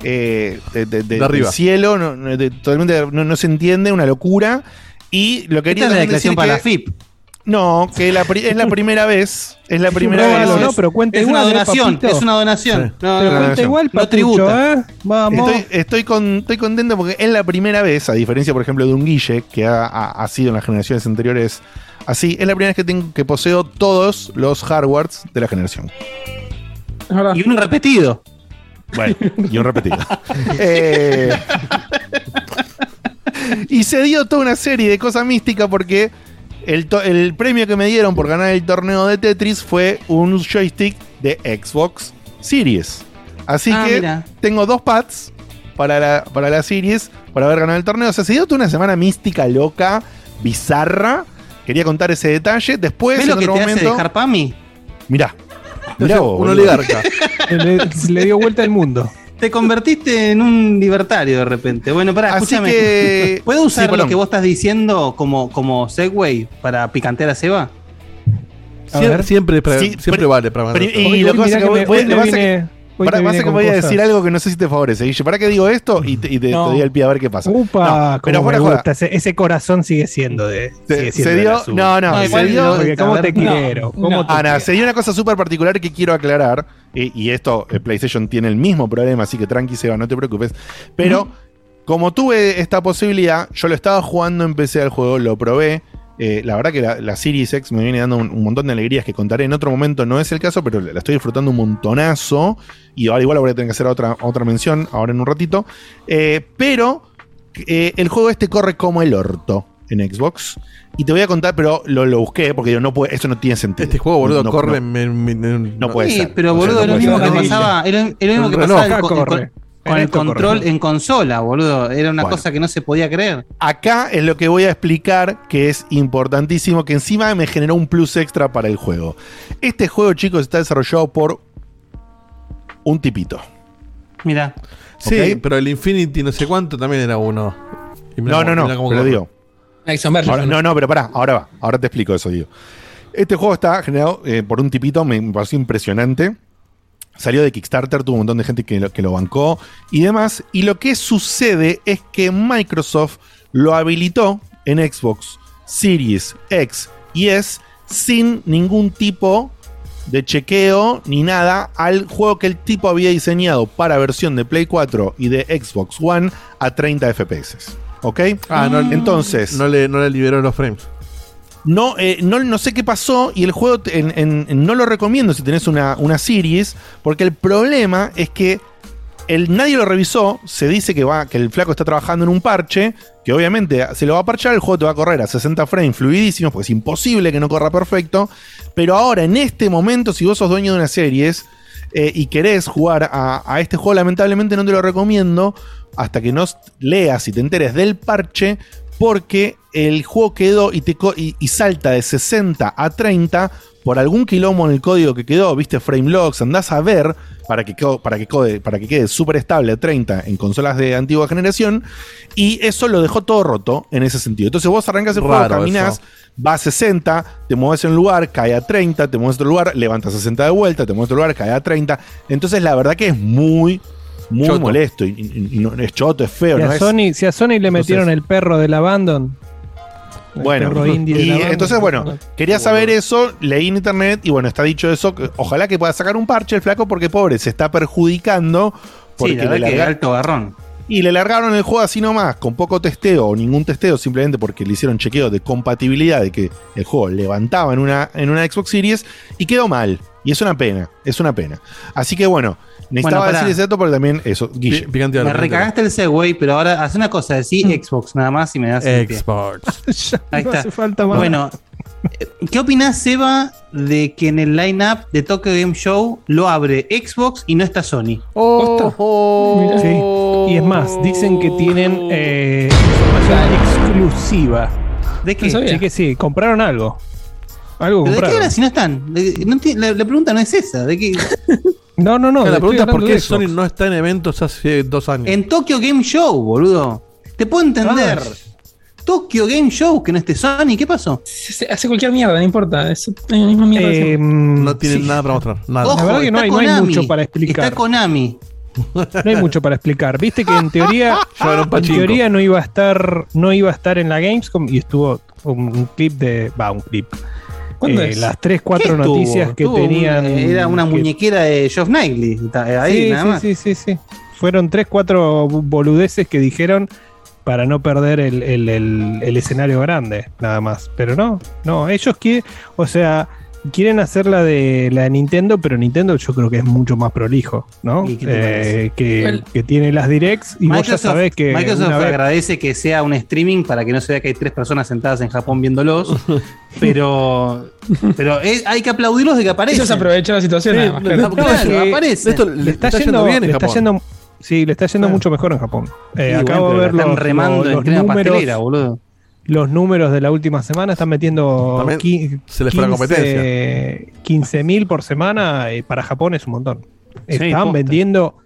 eh, de, de- de- De arriba. del cielo, no, totalmente no, no se entiende, una locura. Y lo Esta quería es la declaración decir para que- la FIP. No, que la pri- es la primera vez, es la primera vez. ¿no? Pero cuenta Es una igual, ¿eh, donación, es una donación. Sí. No, Pero cuenta igual, No tributa. ¿eh? Vamos. Estoy, estoy, con, estoy contento porque es la primera vez, a diferencia, por ejemplo, de un Guille, que ha, ha- ha sido en las generaciones anteriores así, es la primera vez que, tengo, que poseo todos los hardwares de la generación. Y uno repetido. Bueno, y un repetido. Eh, y se dio toda una serie de cosas místicas porque el, to- el premio que me dieron por ganar el torneo de Tetris fue un joystick de Xbox Series. Así Ah, que mira. tengo dos pads para la, para la Series, para haber ganado el torneo. O sea, se dio toda una semana mística, loca, bizarra. Quería contar ese detalle. Después, ¿Ves en lo que otro te hace momento. dejar PAMI? Mirá. Mirá vos, un boludo. oligarca. le, le dio vuelta al mundo. Te convertiste en un libertario de repente. Bueno, pará, Así escúchame. que- ¿Puedo usar Sí, lo que vos estás diciendo como, como segue para picantear a Seba? A Siempre, ver. siempre, para- Sí, siempre pero- vale para pero- y Hoy- lo hoy que pasa mirá que voy- me- voy- hoy lo me que pasa que- pasa vine que con voy a decir algo que no sé si te favorece. Guille, ¿para qué digo esto? Y te, y te- No. te doy el pie a ver qué pasa. Upa, No, pero como fuera me gusta. Ese, ese corazón sigue siendo de. Se- sigue se siendo dio- no, no, No, se dio- Porque A cómo ver, te no, quiero. ¿Cómo no. te Ana, quiero? se dio una cosa súper particular que quiero aclarar. Y, y esto, eh, PlayStation tiene el mismo problema, así que tranqui, Seba, no te preocupes. Pero, como tuve esta posibilidad, yo lo estaba jugando en PC al juego, lo probé. Eh, la verdad que la, la Series X me viene dando un, un montón de alegrías que contaré en otro momento. No es el caso, pero la estoy disfrutando un montonazo. Y ahora igual voy a tener que hacer otra, otra mención ahora en un ratito. Eh, pero eh, el juego este corre como el orto en Xbox. Y te voy a contar, pero lo, lo busqué porque digo, no puede, esto no tiene sentido. Este juego, boludo, No- corre. no- me- me- me- no puede Sí, ser. pero O sea, boludo, no es lo mismo que pasaba. Es lo, mismo que pasaba con, el control en consola, boludo. Era una Bueno. cosa que no se podía creer. Acá es lo que voy a explicar que es importantísimo, que encima me generó un plus extra para el juego. Este juego, chicos, está desarrollado por un tipito. Mira, Sí, pero el Infinity no sé cuánto también era uno. Mirá No, no, no, pero digo. Ahora- no, no, pero pará, ahora va, ahora te explico eso, digo. Este juego está generado eh, por un tipito, me, me pareció impresionante. Salió de Kickstarter, tuvo un montón de gente que lo, que lo bancó y demás. Y lo que sucede es que Microsoft lo habilitó en Xbox Series X y S sin ningún tipo de chequeo ni nada al juego que el tipo había diseñado para versión de Play 4 y de Xbox One a 30 FPS. ¿Ok? Ah, no, Entonces, No le, no le liberó los frames. No, eh, no, no sé qué pasó y el juego no lo recomiendo si tenés una, una series, porque el problema es que el, nadie lo revisó, se dice que, va, que el flaco está trabajando en un parche, que obviamente se lo va a parchar, el juego te va a correr a 60 frames fluidísimos, porque es imposible que no corra perfecto, pero ahora en este momento, si vos sos dueño de una series eh, y querés jugar a, a este juego, lamentablemente no te lo recomiendo hasta que no leas y te enteres del parche, porque el juego quedó y, te co- y, y salta de 60 a 30 por algún quilombo en el código que quedó, viste frame logs, andás a ver para que, para que, code- para que quede súper estable a 30 en consolas de antigua generación, y eso lo dejó todo roto en ese sentido. Entonces vos arrancas el juego, caminás, eso. va a 60, te mueves en un lugar, cae a 30, te mueves a otro lugar, levantas 60 de vuelta, te mueves a otro lugar, cae a 30. Entonces la verdad que es muy, muy Choto. molesto. Y, y- y no- es choto, es feo. Si no a, es- Sony, si a Sony le metieron el perro del Abandon. el Bueno, y entonces, bueno, quería saber eso, leí en internet y bueno, está dicho eso. que ojalá que pueda sacar un parche el flaco porque pobre, se está perjudicando. Porque Sí, la le que alto garrón. y le largaron el juego así nomás, con poco testeo o ningún testeo, simplemente porque le hicieron chequeo de compatibilidad de que el juego levantaba en una, en una Xbox Series y quedó mal. Y es una pena, es una pena. Así que bueno, necesitaba pará. decir ese dato porque también eso, Guille. Me recagaste el Segway, pero ahora haz una cosa, decí Xbox nada más y me das. Xbox. Ahí no está. hace falta más. Bueno, eh, ¿qué opinás, Seba, de que en el line-up de Tokyo Game Show lo abre Xbox y no está Sony? Oh, Sí. Y es más, dicen que tienen eh, información exclusiva. ¿De qué? Sí, que sí, compraron algo. Algo ¿Pero ¿De qué hablas si no están? No la, la pregunta no es esa. ¿de qué? No, no, no. la pregunta es por qué Sony no está en eventos hace dos años. En Tokyo Game Show, boludo. Te puedo entender. Tokyo Game Show, que no esté Sony, ¿qué pasó? Se- Hace cualquier mierda, no importa. Es la misma mierda. Eh, no tienen nada para mostrar. Nada. Ojo, La verdad que no hay, no hay mucho para explicar. Está Konami. No hay mucho para explicar. Viste que en teoría, en teoría no iba a estar, no iba a estar en la Gamescom y estuvo un clip de, va, un clip. ¿Cuándo Eh, es? las tres, cuatro ¿Qué estuvo? noticias que Tuvo tenían. una- era una que- muñequera de Geoff Knightley. eh, Ahí, sí, nada sí, más. sí, sí, sí. Fueron tres, cuatro boludeces que dijeron para no perder el, el- el- el escenario grande, nada más. Pero no, no, ellos quieren, o sea, quieren hacer la de la de Nintendo, pero Nintendo yo creo que es mucho más prolijo, ¿no? ¿Y qué te Eh, que, El- que tiene las directs y vos ya sabés que Microsoft vez- agradece que sea un streaming para que no se vea que hay tres personas sentadas en Japón viéndolos. pero pero es- hay que aplaudirlos de que aparecen. Ellos aprovechan la situación. Sí, nada más, no, claro. no, Claro, es que aparece. Esto le está, yendo, bien en le está yendo- sí, le está yendo mucho mejor en Japón. Eh, acabo bueno, de ver los, remando los- en los crema números, pastelera, boludo. Los números de la última semana están metiendo También qui- se les fue la competencia. 15.000 por semana. eh, para Japón es un montón. Están posta. vendiendo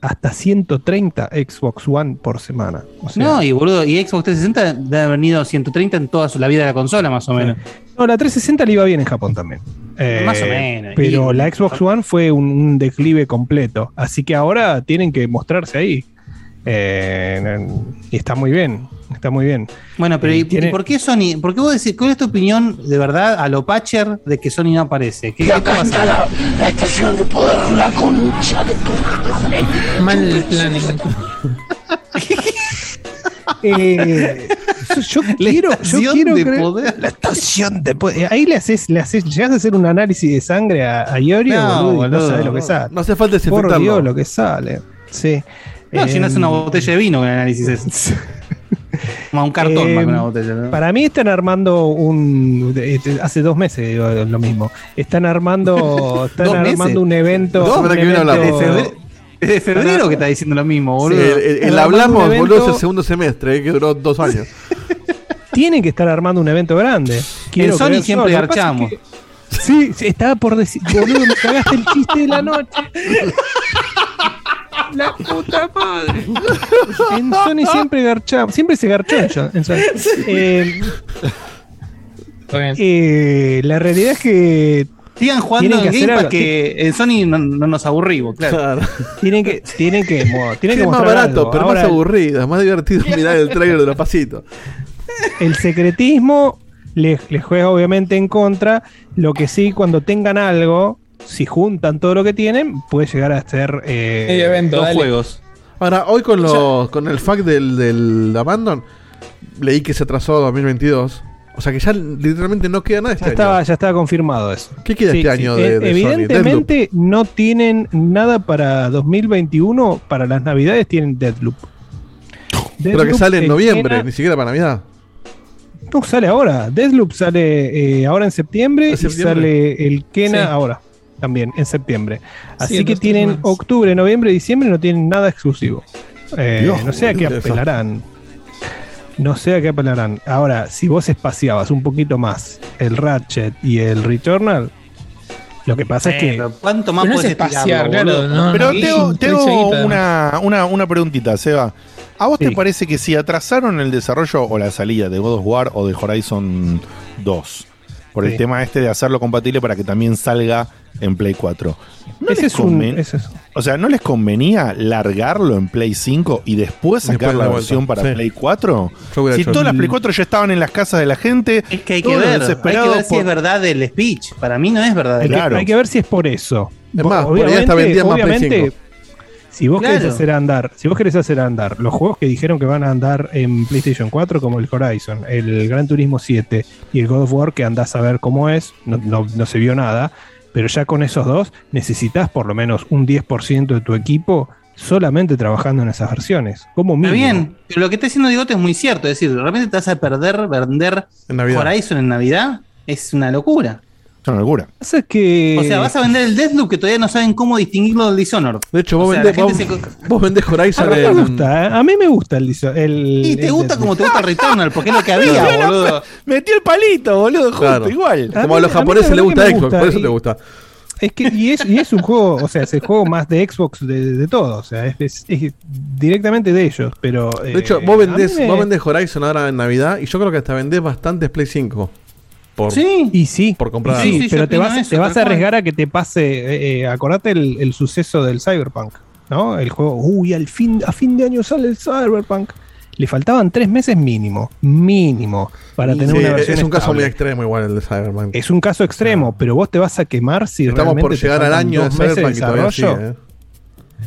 hasta 130 Xbox One por semana. O sea, No, y boludo, y Xbox 360 debe haber venido 130 en toda su- la vida de la consola, más o menos. no, la 360 le iba bien en Japón también. Eh, Más o menos. Pero Y- la Xbox One fue un, un declive completo. Así que ahora tienen que mostrarse ahí. Eh, y está muy bien. Está muy bien. Bueno, pero Eh, ¿y, tiene- y por qué Sony? ¿Por qué vos decís, cuál es tu opinión de verdad a lo Patcher de que Sony no aparece? ¿Qué, qué está pasando? Mal planning. Eh, yo La quiero, yo estación quiero de creer- poder. La estación de poder. Ahí le haces, le haces, llegas a hacer un análisis de sangre a, a Iorio, No, boludo, no sabes lo que No, sale. no hace falta Por desinfectarlo. Dios, lo que sale. Sí. No, Eh, llenas una botella de vino con el análisis ese. Como un cartón Eh, más que una botella. ¿no? Para mí están armando un. de- Hace dos meses digo lo mismo. Están armando. Están armando un evento. Dos, un que evento- febrero, es de febrero que está diciendo lo mismo, Sí, boludo. el, hablamos, un boludo, es evento- el segundo semestre, eh, que duró dos años. Tienen que estar armando un evento grande. En Sony siempre pasa es garchamos. que- Sí, sí, estaba por decir. Boludo, me cagaste el chiste de la noche. La puta madre. En Sony siempre garchamos. Siempre se garchó en Sony-. Eh, Está bien. eh, la realidad es que Sigan jugando en Game que en Sony no, no nos aburrimos, claro. Claro. tienen que, tienen que, mo- tienen que es más barato, algo. pero Ahora, más aburrido. Es más divertido mirar el trailer de los pasitos. el secretismo les, les juega obviamente en contra. Lo que sí, cuando tengan algo, si juntan todo lo que tienen, puede llegar a ser eh, evento, Dos dale. juegos. Ahora, hoy con, los, con el fact del, del Abandon, leí que se atrasó a 2022. O sea que ya literalmente no queda nada este Ya estaba, año. ya estaba confirmado eso. ¿Qué queda este año de- Eh, de Sony? Evidentemente no tienen nada para 2021. Para las navidades tienen Deadloop. Pero que sale en noviembre, ni siquiera para Navidad. No, sale ahora. Deathloop sale eh, ahora en septiembre, ¿En y sale el Kena Sí. ahora también en septiembre. Así que tienen octubre, noviembre, diciembre, no tienen nada exclusivo. Eh, Dios, no sé a qué apelarán. No sé a qué apelarán. Ahora, si vos espaciabas un poquito más el Ratchet y el Returnal, lo que pasa es que Pero ¿Cuánto más puedes espaciar, claro, no, Pero no, te hago, y- te hago seguita. una, una, una preguntita, Seba. ¿A vos te parece que si atrasaron el desarrollo o la salida de God of War o de Horizon 2 por el tema este de hacerlo compatible para que también salga en Play 4? ¿No ese les es un. ese es- O sea, ¿no les convenía largarlo en Play 5 y después sacar Después la versión para sí. Play 4? Yo hubiera Si todas las Play 4 ya estaban en las casas de la gente, Es que hay que ver, hay que ver si por- es verdad el speech. Para mí no es verdad. hay, que, Claro. hay que ver si es por eso. Es más, por ahí hasta si vos Claro. querés hacer andar, si vos querés hacer andar los juegos que dijeron que van a andar en PlayStation 4, como el Horizon, el Gran Turismo 7 y el God of War, que andás a ver cómo es, no, no- no se vio nada, pero ya con esos dos necesitas por lo menos un 10% de tu equipo solamente trabajando en esas versiones. Como Está bien, pero lo que está diciendo Digote es muy cierto. Es decir, realmente te vas a perder vender En. Horizon en Navidad. Es una locura. Es una locura. Pasa es que O sea, vas a vender el Deathloop que todavía no saben cómo distinguirlo del Dishonored. De hecho, vos, O sea, vendés, vos, vos vendés a Horizon mí me en- gusta, ¿eh? a mí me gusta el, el Y te el gusta Deathloop. como te gusta el Returnal, porque es lo que había, boludo. Metió el palito, boludo, justo, Claro. igual. A Como mí- a los a mí japoneses les gusta Xbox, gusta, por eso y- te gusta. Es que, y es, y es un juego, o sea, es el juego más de Xbox de, de todo, o sea, es, es- es directamente de ellos, pero... De hecho, vos vendés, vos vendés Horizon ahora en Navidad y yo creo que hasta vendés bastantes Play 5. Por, Sí. Y sí, por comprar sí, algo. sí, pero te vas, eso, te vas a arriesgar a que te pase, eh, eh, acordate el, el suceso del Cyberpunk, ¿no? El juego, uy, al fin, a fin de año sale el Cyberpunk. Le faltaban tres meses mínimo, mínimo, para tener Sí, una es versión un caso muy extremo igual el de Cyberpunk. Es un caso extremo, pero vos te vas a quemar si Estamos por te llegar al año de Cyberpunk y todavía sigue. desarrollo. ¿eh?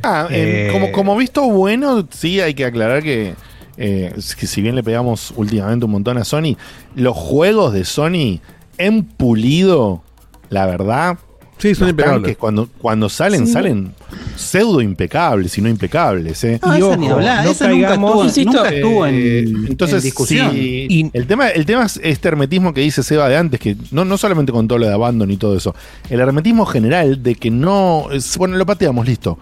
Ah, eh, Eh, como, como visto bueno, sí hay que aclarar que, eh, si bien le pegamos últimamente un montón a Sony, los juegos de Sony en pulido, la verdad, Sí, son los impecables. tanques cuando, cuando salen, Sí. salen pseudo impecables y no impecables. ¿eh? No, Y eso ojo, ni hablar. no eso nunca caigamos- estuvo, Insisto, nunca estuvo en, Eh, en entonces, discusión. sí, Y- el, tema, el tema es este hermetismo que dice Seba de antes, que no, no solamente con todo lo de Abandon y todo eso, el hermetismo general de que no, es- bueno, lo pateamos, listo.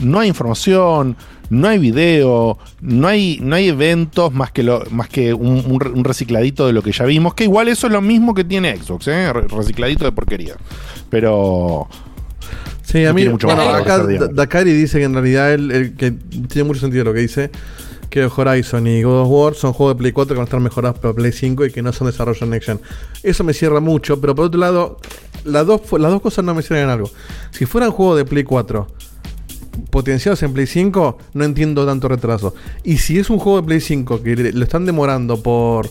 No hay información, no hay video, no hay, no hay eventos más que, lo, más que un, un re- un recicladito de lo que ya vimos, que igual eso es lo mismo que tiene Xbox, ¿eh? Re- recicladito de porquería. Pero Sí, a mí, mucho bueno, acá Dakari dice que en realidad él, él- que tiene mucho sentido lo que dice, que Horizon y God of War son juegos de Play 4 que van a estar mejorados para Play 5 y que no son desarrollo Next Gen. Eso me cierra mucho, pero por otro lado, las dos, las dos cosas no me cierran en algo. Si fueran juegos de Play 4 potenciados en Play 5, no entiendo tanto retraso. Y si es un juego de Play 5 que lo están demorando por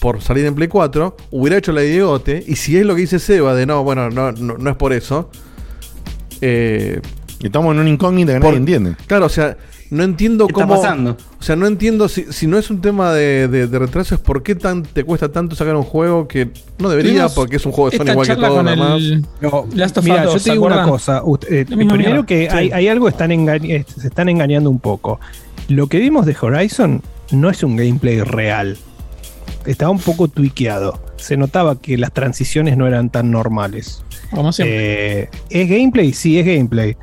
por salir en Play 4, hubiera hecho la de Diegote, y si es lo que dice Seba de no, bueno, no, no, no es por eso, eh, estamos en una incógnita que Por- nadie entiende. Claro, o sea, no entiendo ¿Qué está cómo. pasando? O sea, no entiendo si, si no es un tema de, de- de retraso, es por qué tan, te cuesta tanto sacar un juego que no debería, porque es un juego de Sony igual que todo con Last of Mira, yo 2, te ¿se digo una cosa. Usted- eh, primero mierda. que Sí. hay, hay algo están engañ- se están engañando un poco. Lo que vimos de Horizon no es un gameplay real. Estaba un poco tweakeado. Se notaba que las transiciones no eran tan normales. Como siempre. Eh, ¿Es gameplay? Sí, es gameplay.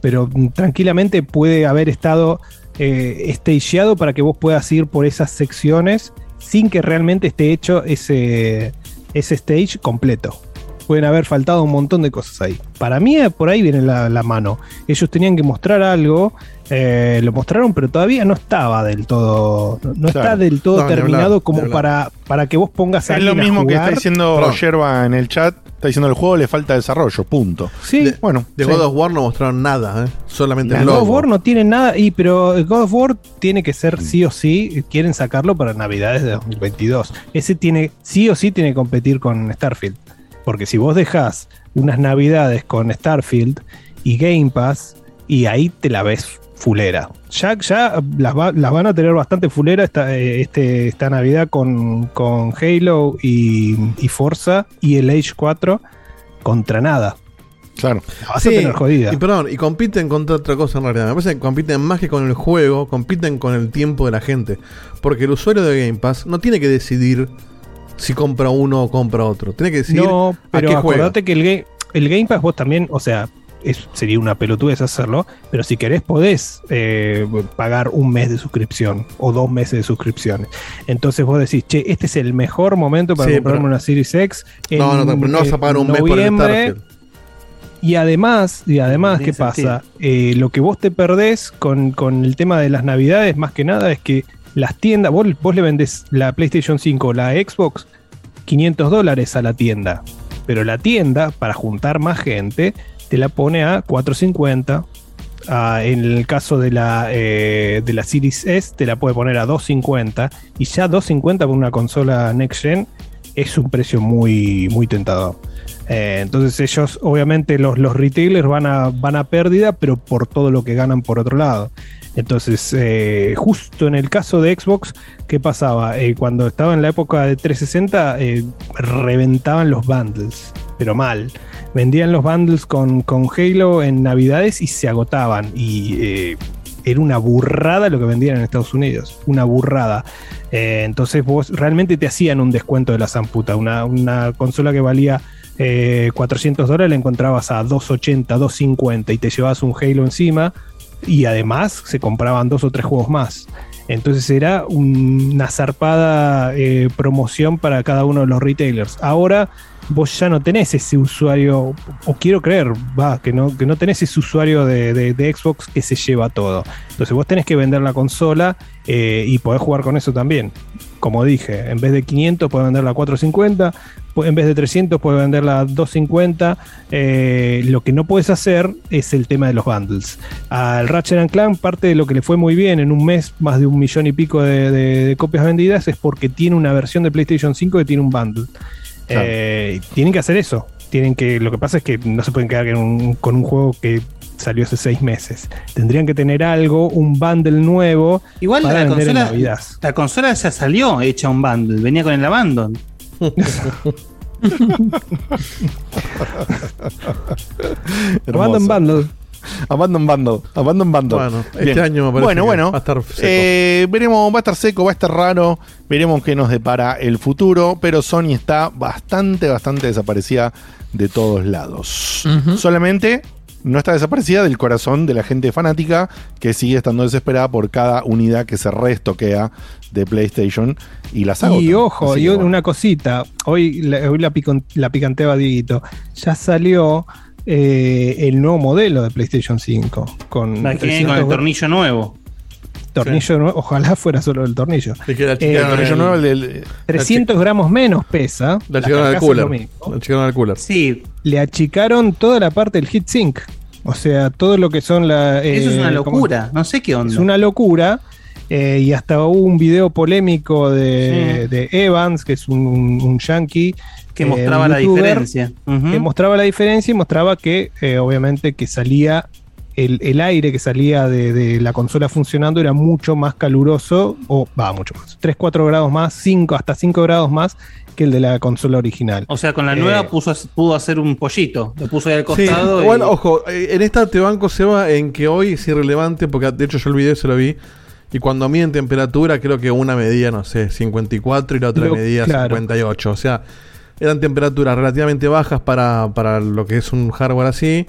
Pero tranquilamente puede haber estado eh, stageado para que vos puedas ir por esas secciones sin que realmente esté hecho ese, ese stage completo. Pueden haber faltado un montón de cosas ahí. Para mí, eh, por ahí viene la, la mano. Ellos tenían que mostrar algo, eh, lo mostraron, pero todavía no estaba del todo. No, no Claro. está del todo No, terminado hablar, como para, para que vos pongas a Es lo a mismo que está diciendo. Yerba en el chat. Está diciendo el juego le falta desarrollo, punto. Sí, De, Bueno, de sí. God of War no mostraron nada, ¿eh? solamente La el God of War no tiene nada, y pero el God of War tiene que ser sí o sí, quieren sacarlo para Navidades de 2022. Ese tiene, sí o sí tiene que competir con Starfield. Porque si vos dejás unas Navidades con Starfield y Game Pass, y ahí te la ves fulera. Ya, ya las, va- las van a tener bastante fulera esta, eh, este, esta Navidad con, con Halo y, y Forza y el Age 4 contra nada. Claro. La vas a tener jodida. Y perdón, y compiten contra otra cosa en realidad. Me parece que compiten más que con el juego, compiten con el tiempo de la gente. Porque el usuario de Game Pass no tiene que decidir si compra uno o compra otro. Tiene que decidir No, a pero juega. acordate que el, el Game Pass vos también, o sea, es- sería una pelotudez hacerlo, pero si querés podés eh, pagar un mes de suscripción o dos meses de suscripciones. Entonces vos decís, che, este es el mejor momento para Sí, comprarme pero- una Series X. No, no, no, pero no vas a en pagar un mes por el. Starfield. Y además, y además, ¿qué pasa? Eh, lo que vos te perdés con, con el tema de las navidades, más que nada, es que las tiendas, vos, vos le vendés la PlayStation 5 o la Xbox 500 dólares a la tienda, pero la tienda, para juntar más gente, te la pone a 450. Ah, en el caso de la, eh, de la Series S, te la puede poner a 250. Y ya 250 por una consola Next Gen es un precio muy, muy tentador. Eh, entonces ellos, obviamente los, los retailers van a, van a pérdida, pero por todo lo que ganan por otro lado. Entonces, eh, justo en el caso de Xbox, ¿qué pasaba? Cuando estaba en la época de 360, eh, reventaban los bundles, pero mal. Vendían los bundles con, con Halo en Navidades y se agotaban. Y eh, era una burrada lo que vendían en Estados Unidos. Una burrada. Eh, entonces vos realmente te hacían un descuento de la zamputa. Una, una consola que valía eh, 400 dólares la encontrabas a 280, 250 y te llevabas un Halo encima. Y además se compraban dos o tres juegos más. Entonces era un- una zarpada eh, promoción para cada uno de los retailers. Ahora vos ya no tenés ese usuario, o quiero creer, va, que no, que no tenés ese usuario de, de- Xbox que se lleva todo. Entonces vos tenés que vender la consola eh, y podés jugar con eso también. Como dije, en vez de 500 puedes venderla a 450, pu- en vez de 300 puedes venderla a 250. Eh, lo que no puedes hacer es el tema de los bundles. Al Ratchet Clank, parte de lo que le fue muy bien en un mes, más de un millón y pico de, de- de copias vendidas, es porque tiene una versión de PlayStation 5 que tiene un bundle. Claro. Eh, tienen que hacer eso. Tienen que, lo que pasa es que no se pueden quedar con un, con un juego que salió hace seis meses. Tendrían que tener algo, un bundle nuevo Igual para la vender en consola, Navidad. la consola ya salió hecha un bundle, venía con el abandon. Abandon Bundle. Abandon Bundle. Abandon Bundle. Bueno, este año me parece Bueno, que bueno. va a estar seco. Eh, veremos, va a estar seco, va a estar raro. Veremos qué nos depara el futuro. Pero Sony está bastante, bastante desaparecida de todos lados. Solamente no está desaparecida del corazón de la gente fanática que sigue estando desesperada por cada unidad que se restoquea de PlayStation y las agota. Y ojo, Así y bueno. una cosita, hoy, la- hoy la, picon- la picanteaba Dieguito, ya salió eh, el nuevo modelo de PlayStation 5 con, La que viene 300 con el tornillo nuevo. tornillo nuevo, ojalá fuera solo el tornillo. Es que la Eh, El tornillo nuevo, el del- 300 gramos menos pesa. La las llegaron al cooler. La llegaron al cooler. Sí, Le achicaron toda la parte del heatsink. O sea, todo lo que son la. eso es eh, una ¿cómo- locura. No sé qué onda. Es una locura. eh, y hasta hubo un video polémico de, de Evans, que es un, un, un yankee. Que eh, mostraba la youtuber, diferencia. Que mostraba la diferencia y mostraba que, eh, obviamente, que salía. El, el aire que salía de, de la consola funcionando era mucho más caluroso, o va, mucho más, 3, 4 grados más, 5, hasta 5 grados más que el de la consola original. O sea, con la Eh, nueva puso, pudo hacer un pollito. Lo puso ahí al Sí, costado. igual, y- ojo, eh, en esta te banco se va en que hoy es irrelevante, porque de hecho yo el video se lo vi, y cuando miden temperatura creo que una medía, no sé, 54 y la otra medía claro. 58. O sea, eran temperaturas relativamente bajas para, para lo que es un hardware así,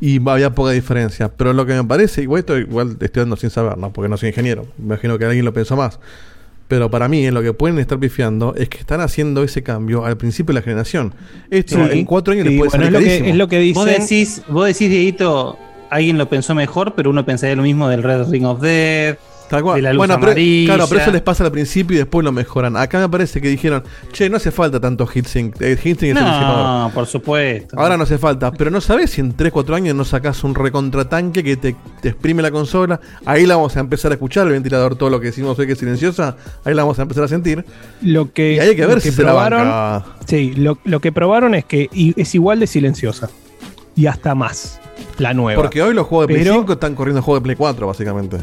y había poca diferencia. Pero lo que me parece, igual esto igual estoy dando sin saber, ¿no? porque no soy ingeniero, me imagino que alguien lo pensó más. Pero para mí, en lo que pueden estar pifiando es que están haciendo ese cambio al principio de la generación. Esto Sí. en cuatro años Sí, les puede bueno, salir es lo que- carísimo. es lo que dicen. Vos decís, vos decís, Dieguito, alguien lo pensó mejor, pero uno pensaría lo mismo del Red Ring of Death, Tal cual. de la luz bueno, pero, claro, pero eso les pasa al principio y después lo mejoran. Acá me parece que dijeron, che, no hace falta tanto heatsink. El heatsink es el disipador. No, por supuesto. Ahora no hace falta, pero no sabes si en 3-4 años no sacas un recontratanque que te, te exprime la consola. Ahí la vamos a empezar a escuchar, el ventilador, todo lo que decimos hoy que es silenciosa. Ahí la vamos a empezar a sentir. Lo que, Y hay que ver lo si se la banca. Sí, lo, lo que probaron es que es igual de silenciosa. y hasta más. La nueva. Porque hoy los juegos de Play Pero- 5 están corriendo juegos de Play 4, básicamente.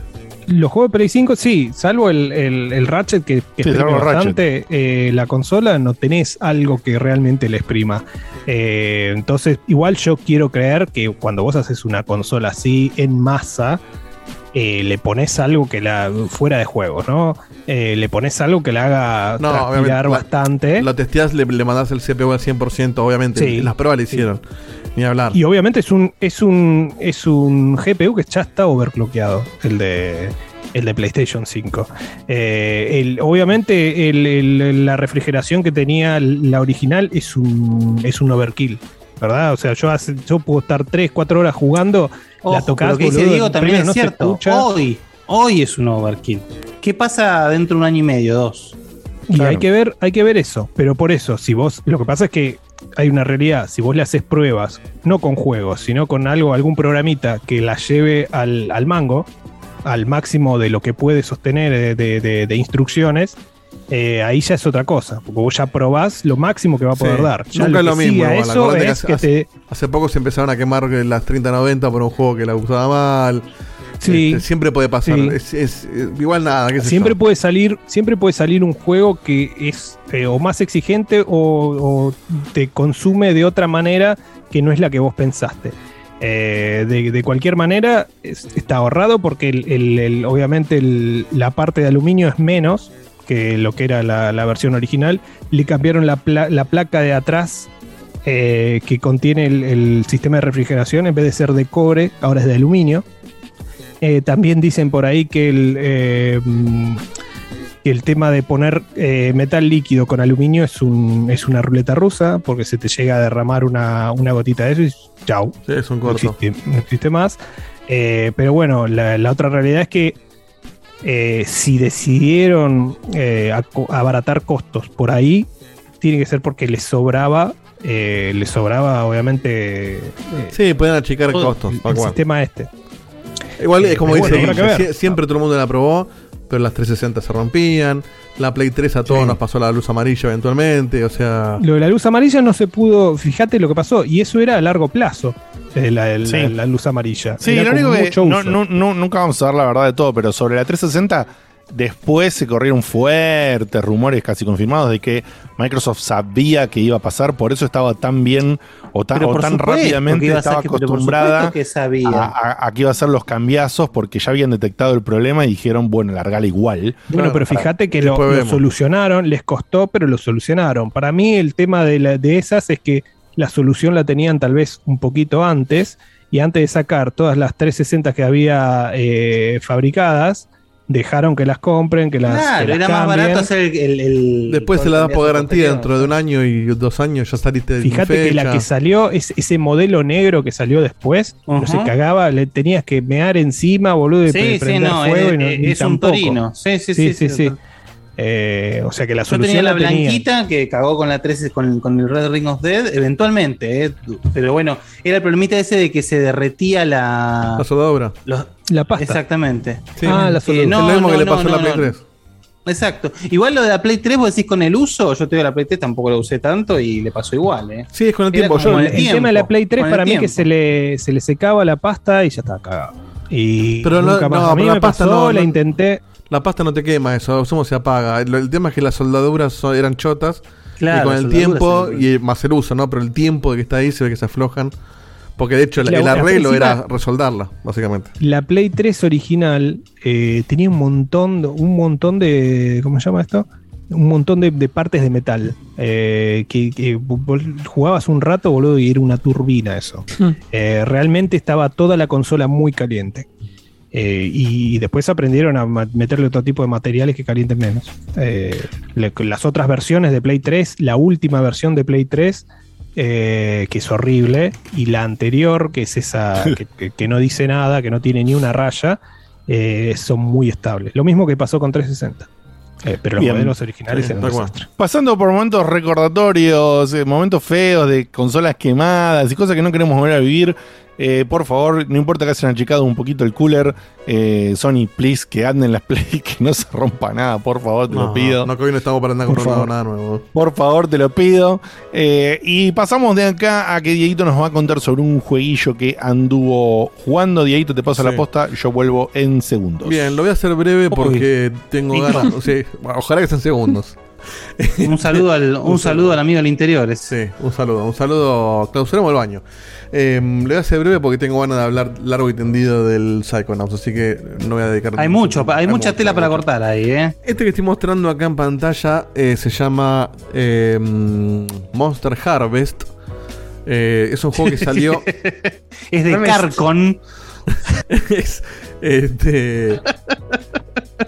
Los juegos de Play 5, sí, salvo el, el- el Ratchet que, que Sí, exprime bastante, eh, la consola no tenés algo que realmente le exprima. Eh, entonces, igual yo quiero creer que cuando vos haces una consola así en masa, eh, le pones algo que la. fuera de juego, ¿no? Eh, le pones algo que la haga No, transpirar obviamente, la- bastante. Lo testeás, le, le mandás el CPU al 100%, obviamente. Sí. Las pruebas le hicieron. Ni hablar. Y obviamente es un, es un, es un GPU que ya está overclockeado, el de, el de PlayStation 5. Eh, el- obviamente el- el- la refrigeración que tenía la original es un, es un overkill, ¿verdad? O sea, yo, hace- yo puedo estar 3, 4 horas jugando, la Ojo, tocás, pero lo que dice Diego también primero es cierto. Hoy, hoy es un overkill. ¿Qué pasa dentro de un año y medio, dos? Y hay que ver, hay que ver eso. Pero por eso, si vos, lo que pasa es que hay una realidad, si vos le haces pruebas, no con juegos, sino con algo, algún programita que la lleve al, al mango, al máximo de lo que puede sostener de, de- de- de instrucciones, eh, ahí ya es otra cosa. Porque vos ya probás lo máximo que va a poder Sí. dar. Ya Nunca es lo mismo. igual. eso es hace, que hace- te- hace poco se empezaron a quemar las 3090 por un juego que la usaba mal. Sí. Este, siempre puede pasar. Sí. Es, es- eh, igual nada. qué siempre puede salir siempre puede salir un juego que es eh, o más exigente o, o te consume de otra manera que no es la que vos pensaste Eh, de, de cualquier manera es- está ahorrado porque el- el- el- obviamente la parte de aluminio es menos que lo que era la, la versión original le cambiaron la, pla- la placa de atrás eh, que contiene el, el sistema de refrigeración en vez de ser de cobre ahora es de aluminio eh, también dicen por ahí que el, eh, mm, que el tema de poner metal líquido con aluminio es, un, es una ruleta rusa, porque se te llega a derramar una, una gotita de eso y chau. Sí, es un No corto. existe, no existe más. Pero bueno, la, la otra realidad es que eh, si decidieron eh, abaratar costos por ahí, tiene que ser porque les sobraba, eh, les sobraba obviamente Sí, pueden achicar costos. el sistema este. Igual es como dice bueno, siempre todo el mundo la probó, pero las 360 se rompían. La Play 3 a todos Sí. nos pasó la luz amarilla eventualmente. O sea. Lo de la luz amarilla no se pudo, fíjate lo que pasó, y eso era a largo plazo, eh, la, la- Sí. la luz amarilla. Sí, Era lo único que mucho no, no- no- nunca vamos a ver la verdad de todo, pero sobre la 360 después se corrieron fuertes rumores casi confirmados de que Microsoft sabía que iba a pasar, por eso estaba tan bien o tan, o tan supuesto rápidamente estaba que- acostumbrada supuesto que sabía. A, a- a que iba a ser los cambiazos porque ya habían detectado el problema y dijeron, bueno, largala igual. Bueno, pero fíjate que lo, solucionaron, les costó, pero lo solucionaron. Para mí el tema de, la- de esas es que la solución la tenían tal vez un poquito antes, y antes de sacar todas las 360 que había eh, fabricadas, dejaron que las compren, que las, Claro, que las era más cambien. barato hacer el. el- el- Después se la das por garantía dentro de un año y dos años ya saliste de Fíjate que la que salió, es, ese modelo negro que salió después, no se cagaba, le tenías que mear encima, boludo, y Sí, pre- sí, prender no, fuego es- y no- es ni un tampoco. Torino. Sí, sí, sí, sí. sí, Eh, o sea que la Yo solución tenía la la tenían. blanquita que cagó con la 13 con, con el Red Ring of Dead, eventualmente, eh, pero bueno, era el problemita ese de que se derretía la. La soldadura. los- La pasta. Exactamente. Sí. Ah, la Eh, soldadura. no, es lo mismo no, que le no, pasó a la no, Play no. 3. Exacto. Igual lo de la Play 3, vos decís con el uso, yo te digo la Play 3 tampoco la usé tanto y le pasó igual, ¿eh? Sí, es con el Era tiempo. Yo, el el tiempo, tema de la Play 3 con el para mí es que se le, se le secaba la pasta y ya estaba cagado. Y Pero no- nunca más. no, a mí pero la me pasta pasó, no- la no- intenté. La pasta no te quema eso, somos se apaga. El, el tema es que las soldaduras son- eran chotas. Claro, y con el tiempo, y más el uso, ¿no? Pero el tiempo de que está ahí se ve que se aflojan. Porque de hecho el, el arreglo era resoldarla, básicamente. La Play 3 original eh, tenía un montón, de- un montón de. ¿Cómo se llama esto? Un montón de, de partes de metal. eh, que, jugabas un rato, boludo, y era una turbina eso. Eh, realmente estaba toda la consola muy caliente. Eh, y después aprendieron a meterle otro tipo de materiales que calienten menos. Eh, le- las otras versiones de Play 3, la última versión de Play 3, eh, que es horrible, y la anterior, que es esa que, que- que no dice nada, que no tiene ni una raya, eh, son muy estables. Lo mismo que pasó con 360. Eh, pero los Bien. modelos originales eran. Pasando por momentos recordatorios, eh, momentos feos de consolas quemadas y cosas que no queremos volver a vivir. Eh, por favor, no importa que hayan achicado un poquito el cooler. eh, Sony, please, que anden las play, que no se rompa nada, por favor, te lo pido. No, que hoy no estamos para andar comprando nada nuevo. Por favor, te lo pido. Eh, y pasamos de acá a que Dieguito nos va a contar sobre un jueguillo que anduvo jugando. Dieguito, te paso Sí. la posta, yo vuelvo en segundos. Bien, lo voy a hacer breve porque tengo ganas. o sea, ojalá que sean segundos. Un saludo al, un saludo al amigo del interior. Sí, un saludo, un saludo. Clausuremos el baño. Eh, le voy a hacer breve porque tengo ganas de hablar largo y tendido del Psychonauts, así que no voy a dedicar Hay mucho, hay mucha mucho, tela para mucho. cortar ahí, ¿eh? Este que estoy mostrando acá en pantalla eh, se llama eh, Monster Harvest. Eh, es un juego que salió. Es de Carcon. Es, este,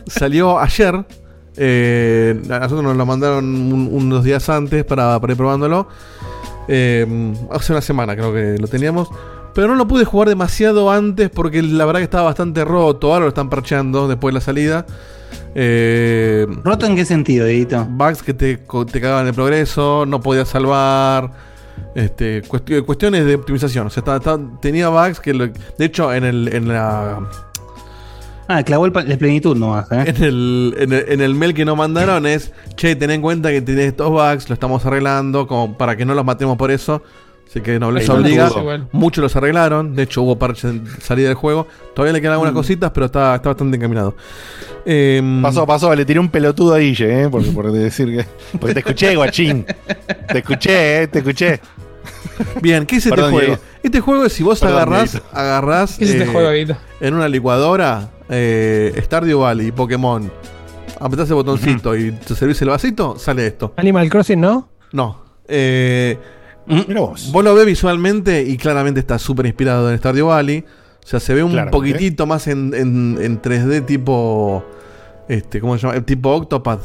salió ayer. Eh, a nosotros nos lo mandaron un- unos días antes para, para ir probándolo. Eh, hace una semana creo que lo teníamos. Pero no lo pude jugar demasiado antes porque la verdad que estaba bastante roto. Ahora lo están parcheando después de la salida. Eh, ¿Roto en qué sentido, Edito? Bugs que te, te cagaban el progreso, no podías salvar. Este, cuesti- cuestiones de optimización. O sea, estaba- tenía bugs que, lo- de hecho, en, el, en la Ah, clavó el, la plenitud nomás, ¿eh? en el, en, el, en el mail que nos mandaron es, che, ten en cuenta que tenés estos bugs, lo estamos arreglando, como para que no los matemos por eso. Así que no les Ahí obliga. Muchos los arreglaron. De hecho, hubo parches en salida del juego. Todavía le quedan algunas cositas, pero está, está bastante encaminado. Em, Pasó, pasó, le tiré un pelotudo a Guille, ¿eh? Por, por decir que. Porque te escuché, guachín. Te escuché, ¿eh? Te escuché. Bien, ¿qué es este Perdón, juego? Este juego es si vos Perdón, agarrás, agarrás ¿Qué es este eh, juego, Dieguito? en una licuadora eh, Stardew Valley y Pokémon, apretás el botoncito y te servís el vasito, sale esto. Animal Crossing, ¿no? No. Eh, Mira vos. vos lo ves visualmente y claramente está súper inspirado en Stardew Valley. O sea, se ve un Claramente. poquitito más en, en- en 3D tipo... Este, ¿Cómo se llama? Tipo Octopath.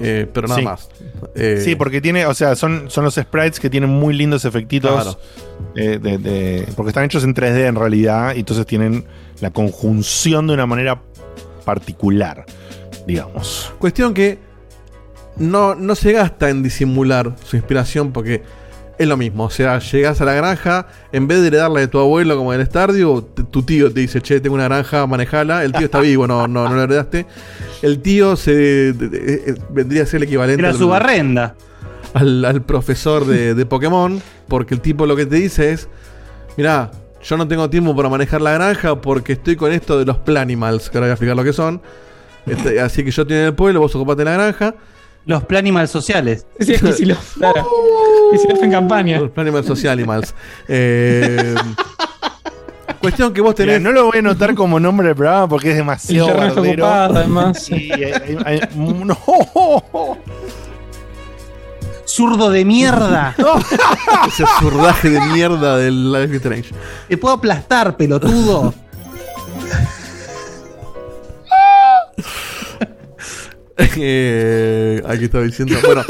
eh, pero nada Sí. más. Eh, Sí, porque tiene, o sea, son, son los sprites que tienen muy lindos efectitos. Claro. eh, de, de- porque están hechos en 3D en realidad, y entonces tienen la conjunción de una manera particular, digamos. Cuestión que no, no se gasta en disimular su inspiración porque es lo mismo. O sea, llegas a la granja, en vez de heredarla de tu abuelo como en el Stardew, tu tío te dice, che, tengo una granja, manejala. El tío está vivo, no, no, no lo heredaste. El tío se de- de- de- vendría a ser el equivalente Era al- su barrenda. al, al profesor de, de Pokémon, porque el tipo lo que te dice es, mirá, yo no tengo tiempo para manejar la granja porque estoy con esto de los Planimals, que ahora voy a explicar lo que son. Este, así que yo estoy en el pueblo, vos ocupate la granja. Los Planimals sociales. Sí, y si lo, claro. Y lo hace en campaña. Los Planimals Socialimals. Eh, cuestión que vos Mira, tenés... no lo voy a anotar como nombre del programa porque es demasiado ocupado, además. Y hay- no. Zurdo de mierda. Ese zurdaje de mierda del Life is Strange. Te puedo aplastar, pelotudo. Eh, aquí estaba diciendo. Bueno.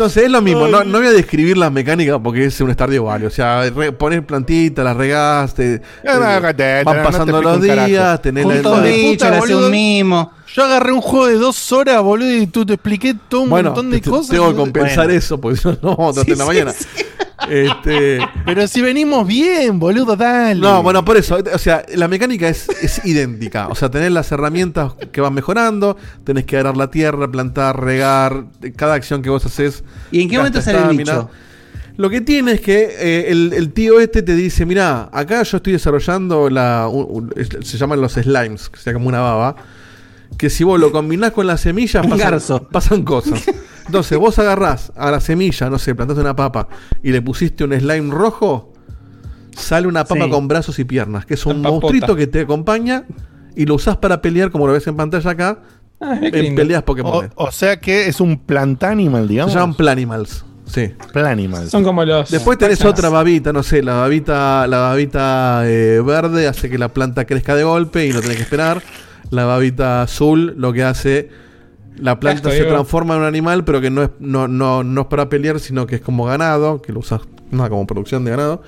Entonces es lo mismo, no, no voy a describir las mecánicas porque es un Stardew Valley. O sea, re- poner plantitas, las regaste. No, no, no te- van no te pasando los días, tenés la, la- un mimo. Yo agarré un juego de dos horas, boludo, y tú te expliqué todo un Bueno, montón de te- cosas. tengo que Bueno. compensar eso porque si no, no tratar en la mañana. Este, Pero si venimos bien, boludo, dale. no, bueno, por eso. O sea, la mecánica es, es idéntica. O sea, tenés las herramientas que van mejorando, tenés que arar la tierra, plantar, regar. Cada acción que vos haces. ¿Y en qué momento sale el bicho? Lo que tiene es que eh, el, el tío este te dice, mira, acá yo estoy desarrollando la... un- un- se llaman los slimes, que sea como una baba. Que si vos lo combinás con las semillas pasan cosas. Entonces vos agarrás a la semilla, no sé, plantaste una papa y le pusiste un slime rojo, sale una papa Sí. con brazos y piernas, que es un monstruito que te acompaña y lo usás para pelear, como lo ves en pantalla acá, Ah, en lindo. peleas Pokémon. o sea que es un plantánimal, Se digamos. llaman Planimals. Sí. Planimals. Son como los. Después tenés otra babita, no sé, la babita, la babita eh, verde hace que la planta crezca de golpe y no tenés que esperar. La babita azul lo que hace, la planta Esto, se transforma en un animal, pero que no es, no, no, no es para pelear, sino que es como ganado, que lo usas nada como producción de ganado.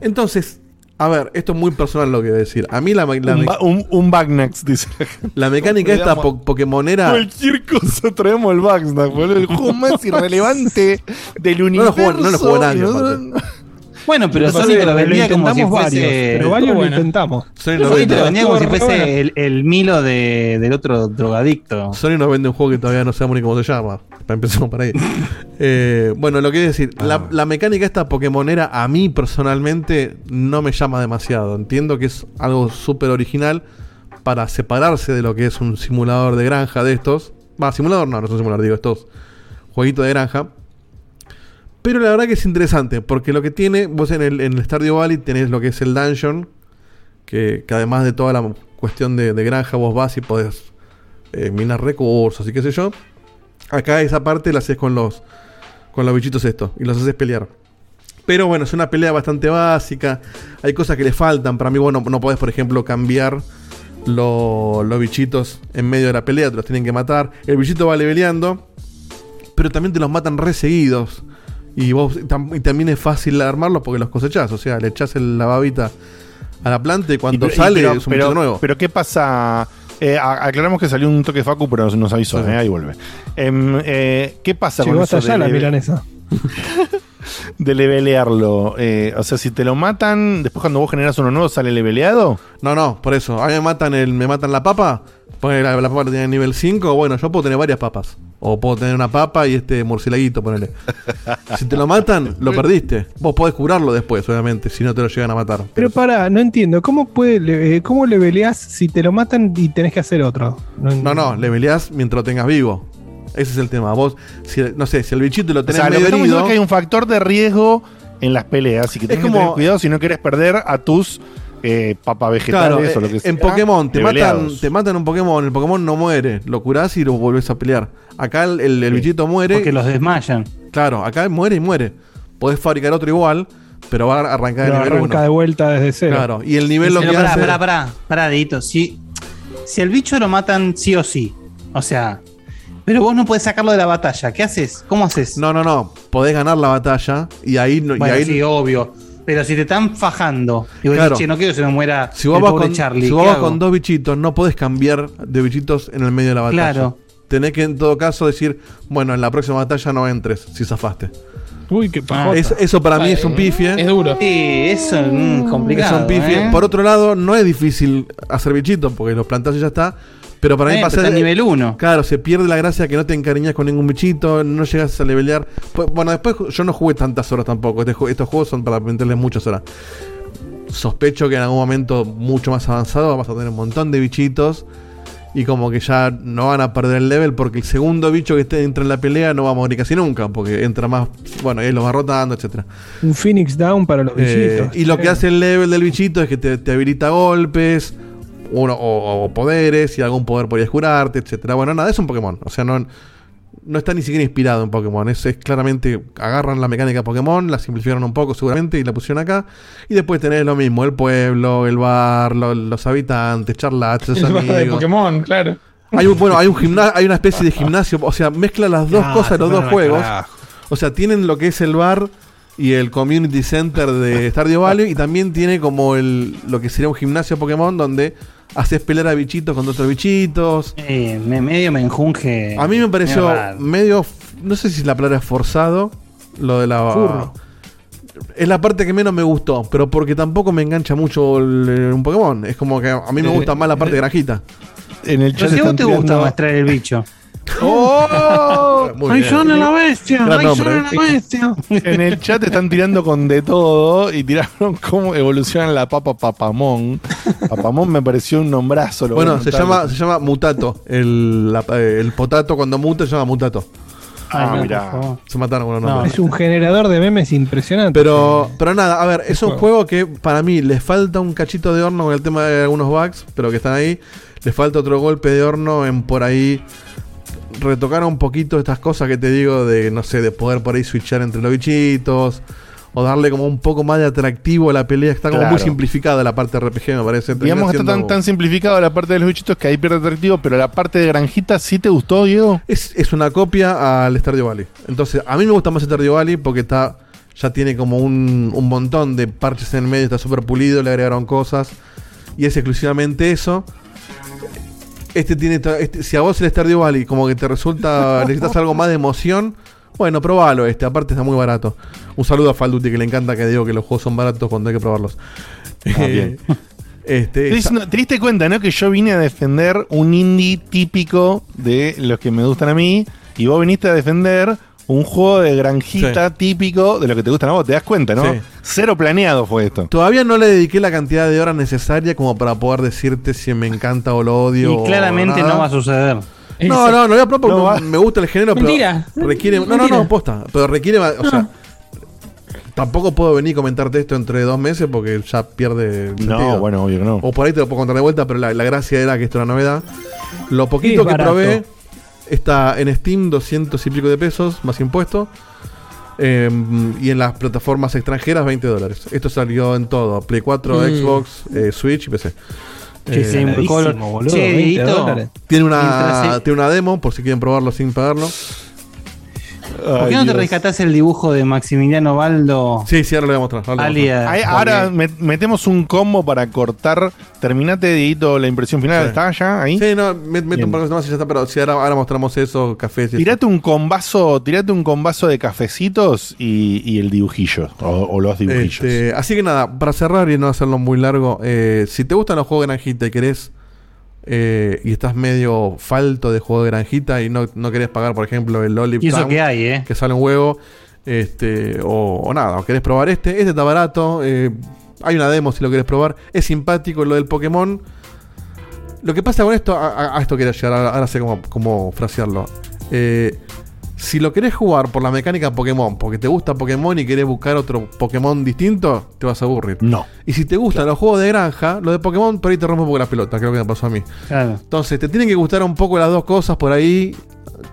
Entonces, a ver, esto es muy personal lo que voy a decir. A mí la, la, un, un, un Bagnax, dice. la mecánica esta po- Pokémonera. Cualquier cosa traemos el Bagnax, boludo. El juego más irrelevante del No lo universo. jugó- no lo jugó nadie, No, no. Bueno, pero te lo vendía lo como si fuese. varios, pero varios lo Bueno. intentamos. Vende, lo vendía como si fuese el, el Milo de, del otro drogadicto. Sony no vende un juego que todavía no sabemos ni cómo se llama. Para empezar por ahí. Eh, bueno, lo que quiero decir, la, la mecánica esta Pokémonera a mí personalmente no me llama demasiado. Entiendo que es algo súper original para separarse de lo que es un simulador de granja de estos. Va, simulador no, no es un simulador, digo, estos jueguitos de granja. Pero la verdad que es interesante, porque lo que tiene, vos en el, en el Stardew Valley tenés lo que es el dungeon, que, que además de toda la cuestión de, granja, vos vas y podés eh, minar recursos y qué sé yo. Acá esa parte la haces con los, con los bichitos estos y los haces pelear. Pero bueno, es una pelea bastante básica. Hay cosas que le faltan. Para mí, bueno, no podés, por ejemplo, cambiar lo- los bichitos en medio de la pelea. Te los tienen que matar. El bichito va leveleando. Pero también te los matan re seguidos. Y, vos, tam- y también es fácil armarlos porque los cosechás. O sea, le echás el- la babita a la planta y cuando Y pero- y sale pero- es un pero, nuevo. Pero ¿qué pasa? Eh, a- aclaramos que salió un toque Facu, pero nos avisó, Sí. eh, ahí vuelve. Em, eh, ¿Qué pasa Llegó con hasta eso allá de la milanesa. de levelearlo? Eh, o sea, si te lo matan, después cuando vos generas uno nuevo, ¿sale leveleado? No, no, por eso. A mí me matan, el, me matan la papa. Ponele la, la papa tiene nivel 5. Bueno, yo puedo tener varias papas. O puedo tener una papa y este murcielaguito, ponele. si te lo matan, lo perdiste. Vos podés curarlo después, obviamente, si no te lo llegan a matar. Pero para, no entiendo. ¿Cómo puede le- eh, cómo le peleas si te lo matan y tenés que hacer otro? No, no, le peleás mientras lo tengas vivo. Ese es el tema. Vos, si, no sé, si el bichito lo O tenés sea, lo que medio herido. diciendo es que hay un factor de riesgo en las peleas y que tenés que como- tener cuidado si no quieres perder a tus eh, papa vegetales Claro, o lo que sea. en Pokémon te matan, te matan un Pokémon, el Pokémon no muere, lo curás y lo volvés a pelear. Acá el, el- el bichito muere. Porque los desmayan. Claro, acá muere y muere. Podés fabricar otro igual, pero va a arrancar de Lo nivel arranca 1. de vuelta desde cero. Claro, y el nivel lo Pero que pará, hace. pará, pará, pará, Dieguito. Si, si el bicho lo matan sí o sí. O sea. Pero vos no podés sacarlo de la batalla. ¿Qué haces? ¿Cómo haces? No, no, no. Podés ganar la batalla y ahí no. y ahí sí, obvio. Pero si te están fajando y vos Claro. decís, che, no quiero que se me muera si vos el vas, pobre con, Charlie. si vos ¿qué vas con dos bichitos, no podés cambiar de bichitos en el medio de la batalla. Claro. Tenés que en todo caso decir, bueno, en la próxima batalla no entres, si zafaste. Uy, qué Ah, es- eso para mí es un pifie. Es duro. Sí, eso es mm, complicado. Es un pifie. ¿eh? Por otro lado, no es difícil hacer bichitos porque los plantás y ya está. Pero para mí Eh, pasa pero está en nivel 1. Claro, se pierde la gracia que no te encariñas con ningún bichito, no llegas a levelear. Pues, bueno, después yo no jugué tantas horas tampoco. Este estos juegos son para meterles muchas horas. Sospecho que en algún momento mucho más avanzado vamos a tener un montón de bichitos. Y como que ya no van a perder el level porque el segundo bicho que esté entra en la pelea no va a morir casi nunca. Porque entra más, bueno, él los va rotando, etcétera. Un Phoenix Down para los Eh, bichitos. y lo que hace el level del bichito es que te, te habilita golpes uno, o, o poderes y algún poder podías curarte, etcétera. Bueno, nada, es un Pokémon. O sea, no, no está ni siquiera inspirado en Pokémon. Es, es claramente agarran la mecánica de Pokémon, la simplificaron un poco seguramente y la pusieron acá. Y después tenés lo mismo: el pueblo, el bar, lo- los habitantes, El barra de Pokémon, claro. hay un, bueno, hay un gimna- hay una especie de gimnasio, o sea, mezcla las dos Ah, cosas, los dos juegos. carajo. O sea, tienen lo que es el bar y el community center de Stardew Valley y también tiene como el lo que sería un gimnasio Pokémon donde haces pelear a bichitos contra otros bichitos. Eh, me, medio me enjunge. A mí me pareció medio no sé si la palabra es forzado, lo de la Furro. Es la parte que menos me gustó, pero porque tampoco me engancha mucho el- un Pokémon. Es como que a mí me gusta más la parte de granjita. En el Pero si a vos te gusta mostrar el bicho. ¡Oh! Muy ¡Ay, bien. Sone la bestia! ¡Ay, nombre, Sone eh. la bestia! En el chat están tirando con de todo y tiraron cómo evoluciona la papa papamón. Papamón me pareció un nombrazo. lo Bueno, se llama, se llama mutato. El, la- el potato cuando muta se llama mutato. Ah, Ay, no, mirá. Se mataron con No, nombres. Es un generador de memes impresionante. Pero, pero nada, a ver, es un juego. juego que para mí le falta un cachito de horno con el tema de algunos bugs, pero que están ahí. Le falta otro golpe de horno en por ahí retocar un poquito estas cosas que te digo de, no sé, de poder por ahí switchar entre los bichitos. O darle como un poco más de atractivo a la pelea. Está como muy simplificada la parte RPG, me parece. Termina Digamos que está tan, tan simplificado la parte de los bichitos que ahí pierde atractivo, pero la parte de granjita sí te gustó, Diego. Es, es una copia al Stardew Valley. Entonces, a mí me gusta más Stardew Valley porque está ya tiene como un, un montón de parches en el medio, está súper pulido, le agregaron cosas. Y es exclusivamente eso. Este tiene. este- si a vos el Stardew Valley como que te resulta. necesitas algo más de emoción. Bueno, probalo este. Aparte está muy barato. Un saludo a Falduti que le encanta que digo que los juegos son baratos cuando hay que probarlos. Ah, bien. este, diciendo- te diste cuenta, ¿no? Que yo vine a defender un indie típico de los que me gustan a mí. Y vos viniste a defender un juego de granjita típico de lo que te gustan a vos. ¿Te das cuenta, no? Sí. Cero planeado fue esto. Todavía no le dediqué la cantidad de horas necesaria como para poder decirte si me encanta o lo odio. Y o claramente nada. no va a suceder. No, no, no voy a probar porque No va. me gusta el género, pero Mentira. requiere. No, no, Mentira. no, posta. Pero requiere. O sea, tampoco puedo venir y comentarte esto entre dos meses porque ya pierde. el No, sentido. bueno, obvio que no. O por ahí te lo puedo contar de vuelta, pero la, la gracia era que esto era novedad. Lo poquito Sí, que barato. probé está en Steam, 200 y pico de pesos, más impuesto. Eh, y en las plataformas extranjeras, 20 dólares. Esto salió en todo: Play 4, Mm. Xbox, eh, Switch y PC. Sí, Eh, boludo, Che, 20 Dieguito, dólares. tiene una, tiene una demo por si quieren probarlo sin pagarlo. ¿Por qué no te rescatás el dibujo de Maximiliano Baldo? Sí, sí, ahora lo voy a mostrar. ahora lo voy a alias- mostrar. Ahí- ahora met- metemos un combo para cortar. Terminate, Dieguito, la impresión final. Sí. ¿Está ya ahí? Sí, no, me- meto un par de cosas más y ya está, pero sí, ahora, ahora mostramos eso, cafés y eso. Tirate un combazo, tirate un combazo de cafecitos y, y el dibujillo. O, o los dibujillos. Este, así que nada, para cerrar y no hacerlo muy largo, eh, si te gustan los juegos de granjita y querés eh, y estás medio falto de juego de granjita y no, no querés pagar, por ejemplo, el Olive Y eso Town, que hay, ¿eh? que sale un huevo, este, o, o nada, o querés probar este, este está barato, eh, hay una demo si lo querés probar, es simpático lo del Pokémon. Lo que pasa con esto, a, esto quería llegar, ahora, ahora sé cómo, cómo frasearlo. Eh, si lo querés jugar por la mecánica Pokémon, porque te gusta Pokémon y querés buscar otro Pokémon distinto, te vas a aburrir. No. Y si te gustan los juegos de granja, lo de Pokémon por ahí te rompe un poco las pelotas, creo que me pasó a mí. Claro. Entonces, te tienen que gustar un poco las dos cosas por ahí,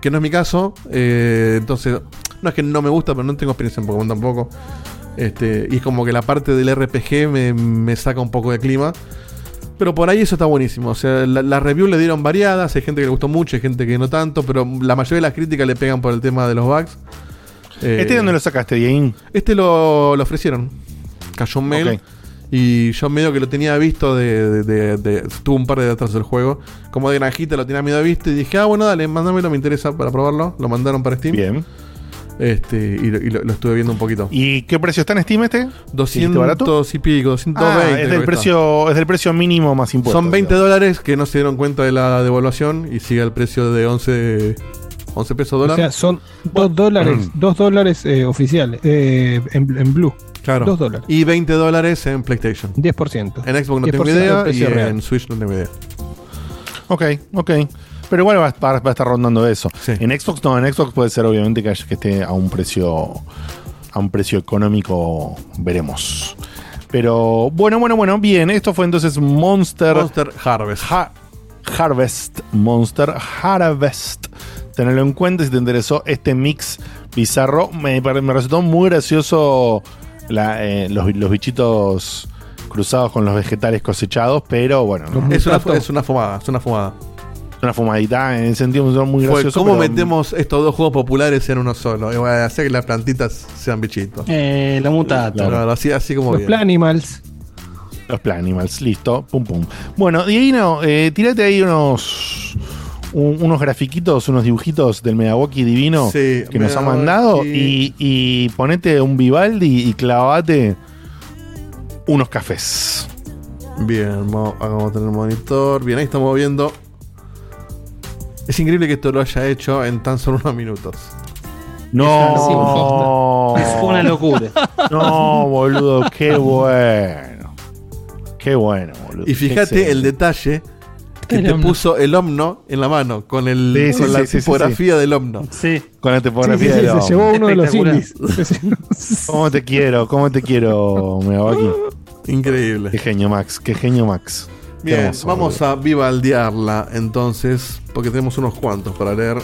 que no es mi caso. Eh, entonces, no es que no me gusta, pero no tengo experiencia en Pokémon tampoco. Este, y es como que la parte del RPG me, me saca un poco de clima. Pero por ahí eso está buenísimo. O sea, la- las reviews le dieron variadas. Hay gente que le gustó mucho, hay gente que no tanto. Pero la mayoría de las críticas le pegan por el tema de los bugs. Eh, ¿Este dónde lo sacaste, Dieguín? Este lo, lo ofrecieron. Cayó un mail. Y yo medio que lo tenía visto de, de, de- de- Tuvo un par de datos del juego. Como de granjita lo tenía medio visto. Y dije, ah, bueno, dale, mándamelo, me interesa para probarlo. Lo mandaron para Steam. Bien. Este, y, lo, y lo- lo estuve viendo un poquito. ¿Y qué precio está en Steam este? 200 barato? y pico, 220. Ah, es del, precio, es del precio mínimo más está. impuesto. Son 20 dólares que no se dieron cuenta de la devaluación y sigue el precio de 11, 11 pesos O dólar. sea, son 2 dólares, 2 dólares eh, oficiales eh, en, en Blue. claro. 2 dólares. Y 20 dólares en PlayStation. 10%. En Xbox no tengo 10% del idea y precio en real. Switch no tengo idea. Ok, ok. Pero igual va, va- va a estar rondando eso. En Xbox no, en Xbox puede ser obviamente que, haya- que esté a un precio a un precio económico, veremos. Pero bueno, bueno, bueno, bien. Esto fue entonces Monster, Monster Harvest. Harvest. Monster Harvest. Tenerlo en cuenta si te interesó este mix bizarro. Me, me resultó muy gracioso la, eh, los, los bichitos cruzados con los vegetales cosechados, pero bueno. no. Es una, es una fumada, es una fumada. Una fumadita en ese sentido son muy Fue, gracioso. ¿Cómo pero- metemos estos dos juegos populares en uno solo? Y bueno, hacer que las plantitas sean bichitos. Eh, la mutato. Claro, así, así como Los bien. Planimals. Los Planimals, listo, pum pum. Bueno, Dieguino, eh, tirate ahí unos un- unos grafiquitos, unos dibujitos del Medawoki divino Sí, que nos ha mandado y, y ponete un Vivaldi y clavate unos cafés. Bien, vamos, vamos a tener el monitor. Bien, ahí estamos viendo. Es increíble que esto lo haya hecho en tan solo unos minutos. No, Es una locura. No, boludo, qué bueno. Qué bueno, boludo. Y fíjate el detalle que El te omno. puso el omno en la mano con, el, Sí, con sí, la sí, sí, tipografía del omno. Sí. Con la tipografía Sí, sí, de sí, se llevó uno de los indies. ¿Cómo te quiero? ¿Cómo te quiero, Medawoki? Increíble. Qué genio, Max. Qué genio, Max. Bien, hermoso, vamos a vivaldearla entonces, porque tenemos unos cuantos para leer.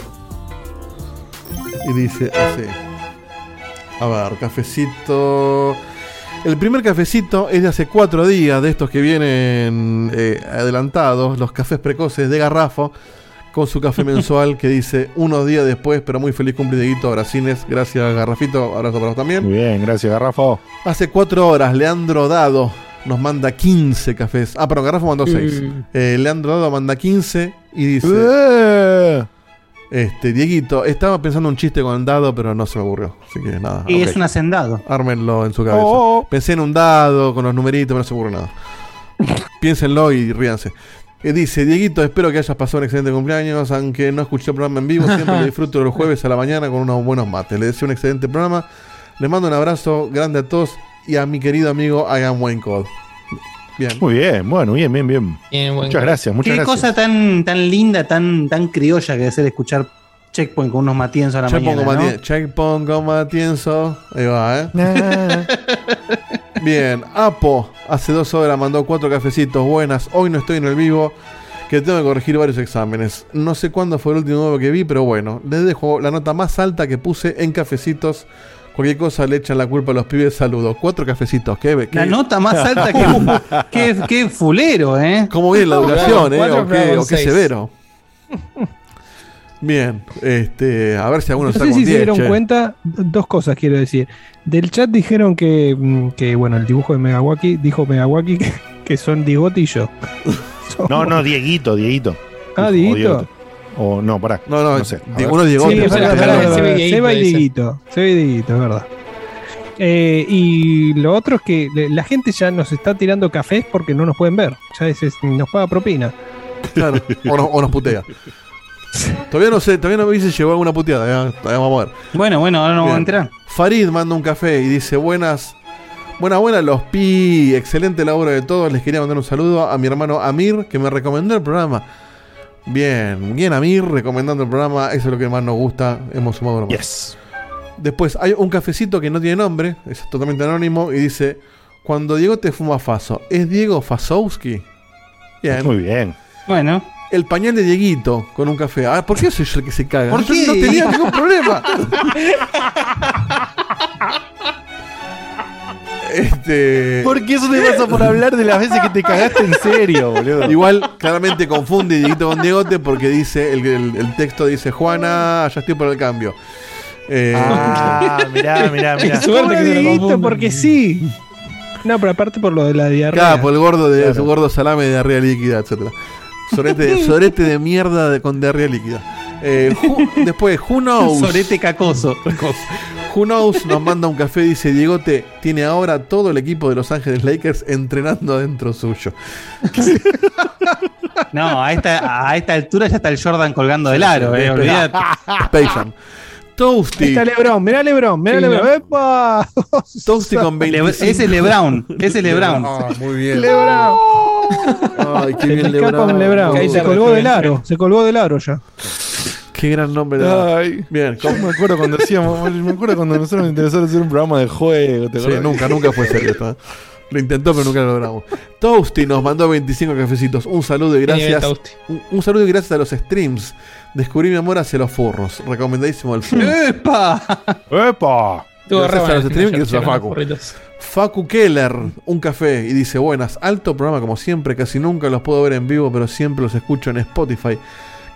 Y dice así. A ver, cafecito. El primer cafecito es de hace cuatro días, de estos que vienen eh, adelantados, los cafés precoces de Garrafo, con su café mensual que dice unos días después, pero muy feliz cumpleaños, Abracines. Gracias, Garrafito. Abrazo para vos también. Muy bien, gracias, Garrafo. Hace cuatro horas, Leandro Dado nos manda 15 cafés. Ah, pero Garrafo mandó 6. Mm. Leandro Dado manda 15 y dice: Eh. Este, Dieguito, estaba pensando un chiste con dado, pero no se me ocurrió. Así que nada. Y es un hacendado. Ármenlo en su cabeza. Oh. Pensé en un dado con los numeritos, pero no se me ocurre nada. Piénsenlo y ríanse. Eh, dice, Dieguito, espero que hayas pasado un excelente cumpleaños, aunque no escuché el programa en vivo, siempre lo disfruto los jueves a la mañana con unos buenos mates. Le deseo un excelente programa. Les mando un abrazo grande a todos y a mi querido amigo Ian Wayne Code. Bien. Muy bien, bueno, bien, bien, bien. Muchas gracias, muchas Qué gracias. cosa tan, tan linda, tan, tan criolla que debe ser escuchar Checkpoint con unos matienzos a la Checkpoint mañana. con ¿no? Matien- Checkpoint con Matienzo. Ahí va, ¿eh? Bien, Apo, hace dos horas mandó cuatro cafecitos buenas. Hoy no estoy en el vivo, que tengo que corregir varios exámenes. No sé cuándo fue el último nuevo que vi, pero bueno, les dejo la nota más alta que puse en cafecitos. Cualquier cosa le echan la culpa a los pibes. Saludos. Cuatro cafecitos. ¿Qué, qué- La nota más alta que. qué, qué fulero, ¿eh? ¿Cómo viene la educación, eh? ¿O qué, o qué severo? Bien, este, a ver si alguno No sé si se 10, dieron che. cuenta, dos cosas quiero decir. Del chat dijeron que, mm, que bueno, el dibujo de Megawaki, dijo Megawaki que, que son Digote y yo. No, no, Dieguito, Dieguito. Ah, Dieguito. O no, pará. No, no, sé. Di- ver. uno Diegote, Sí, Seba y. Dieguito. Seba y Dieguito, es verdad. Eh, y lo otro es que la gente ya nos está tirando cafés porque no nos pueden ver. Ya es, es- nos paga propina. Claro, o, nos, o nos putea. Todavía no sé, todavía no me dice llegó alguna puteada, ya, todavía vamos a ver. Bueno, bueno, ahora no vamos a entrar. Farid manda un café y dice buenas, buenas, buenas los pi, excelente labor de todos, les quería mandar un saludo a mi hermano Amir que me recomendó el programa. Bien, bien Amir recomendando el programa, eso es lo que más nos gusta, hemos sumado uno más. Yes. Después hay un cafecito que no tiene nombre, es totalmente anónimo y dice, cuando Diego te fuma Faso, ¿es Diego Fasowski? Bien. Muy bien. Bueno. El pañal de Dieguito con un café. Ah, ¿por qué soy yo el que se caga? ¿Por Yo qué? no tenía ningún problema. Este. Porque eso te pasa por hablar de las veces que te cagaste en serio, boludo. Igual, claramente confunde Dieguito con Diegote porque dice, el, el- el texto dice, Juana, ya estoy por el cambio. Eh, Ah, mirá, mirá, mirá. Suerte que Dieguito, porque sí. No, pero aparte por lo de la diarrea. Claro, por el gordo de Claro. su gordo salame de diarrea líquida, etcétera. Sorete, sorete de mierda de- con diarrea líquida. Eh, después, Who knows? Sorete cacoso. Who knows nos manda un café, dice Diegote, tiene ahora todo el equipo de Los Ángeles Lakers entrenando adentro suyo. No, a esta, a esta altura ya está el Jordan colgando del aro, eh. Olvidate. Space Jam. Toasty. Ahí está Lebron, mirá Lebron, mirá Sí, Lebron. ¿no? ¡Epa! Toasty con Le- 25. ese es LeBron. Ese es LeBron. Ah, muy bien. Lebron. Ay, qué bien Lebron. Lebron. Se colgó del aro, se colgó del aro ya. Qué gran nombre. Ay, Bien, yo me acuerdo cuando decíamos, me acuerdo cuando nosotros nos interesó hacer un programa de juego, ¿te Sí, nunca, nunca fue serio esto. ¿eh? Lo intentó, pero nunca lo logramos. Toasty nos mandó 25 cafecitos. Un saludo y gracias. Un, un saludo y gracias a los streams. Descubrí mi amor hacia los furros. Recomendadísimo el furro. ¡Epa! ¡Epa! Estuvo Gracias a los es a Facu. Facu Keller, un café, y dice, buenas, alto programa como siempre, casi nunca los puedo ver en vivo, pero siempre los escucho en Spotify.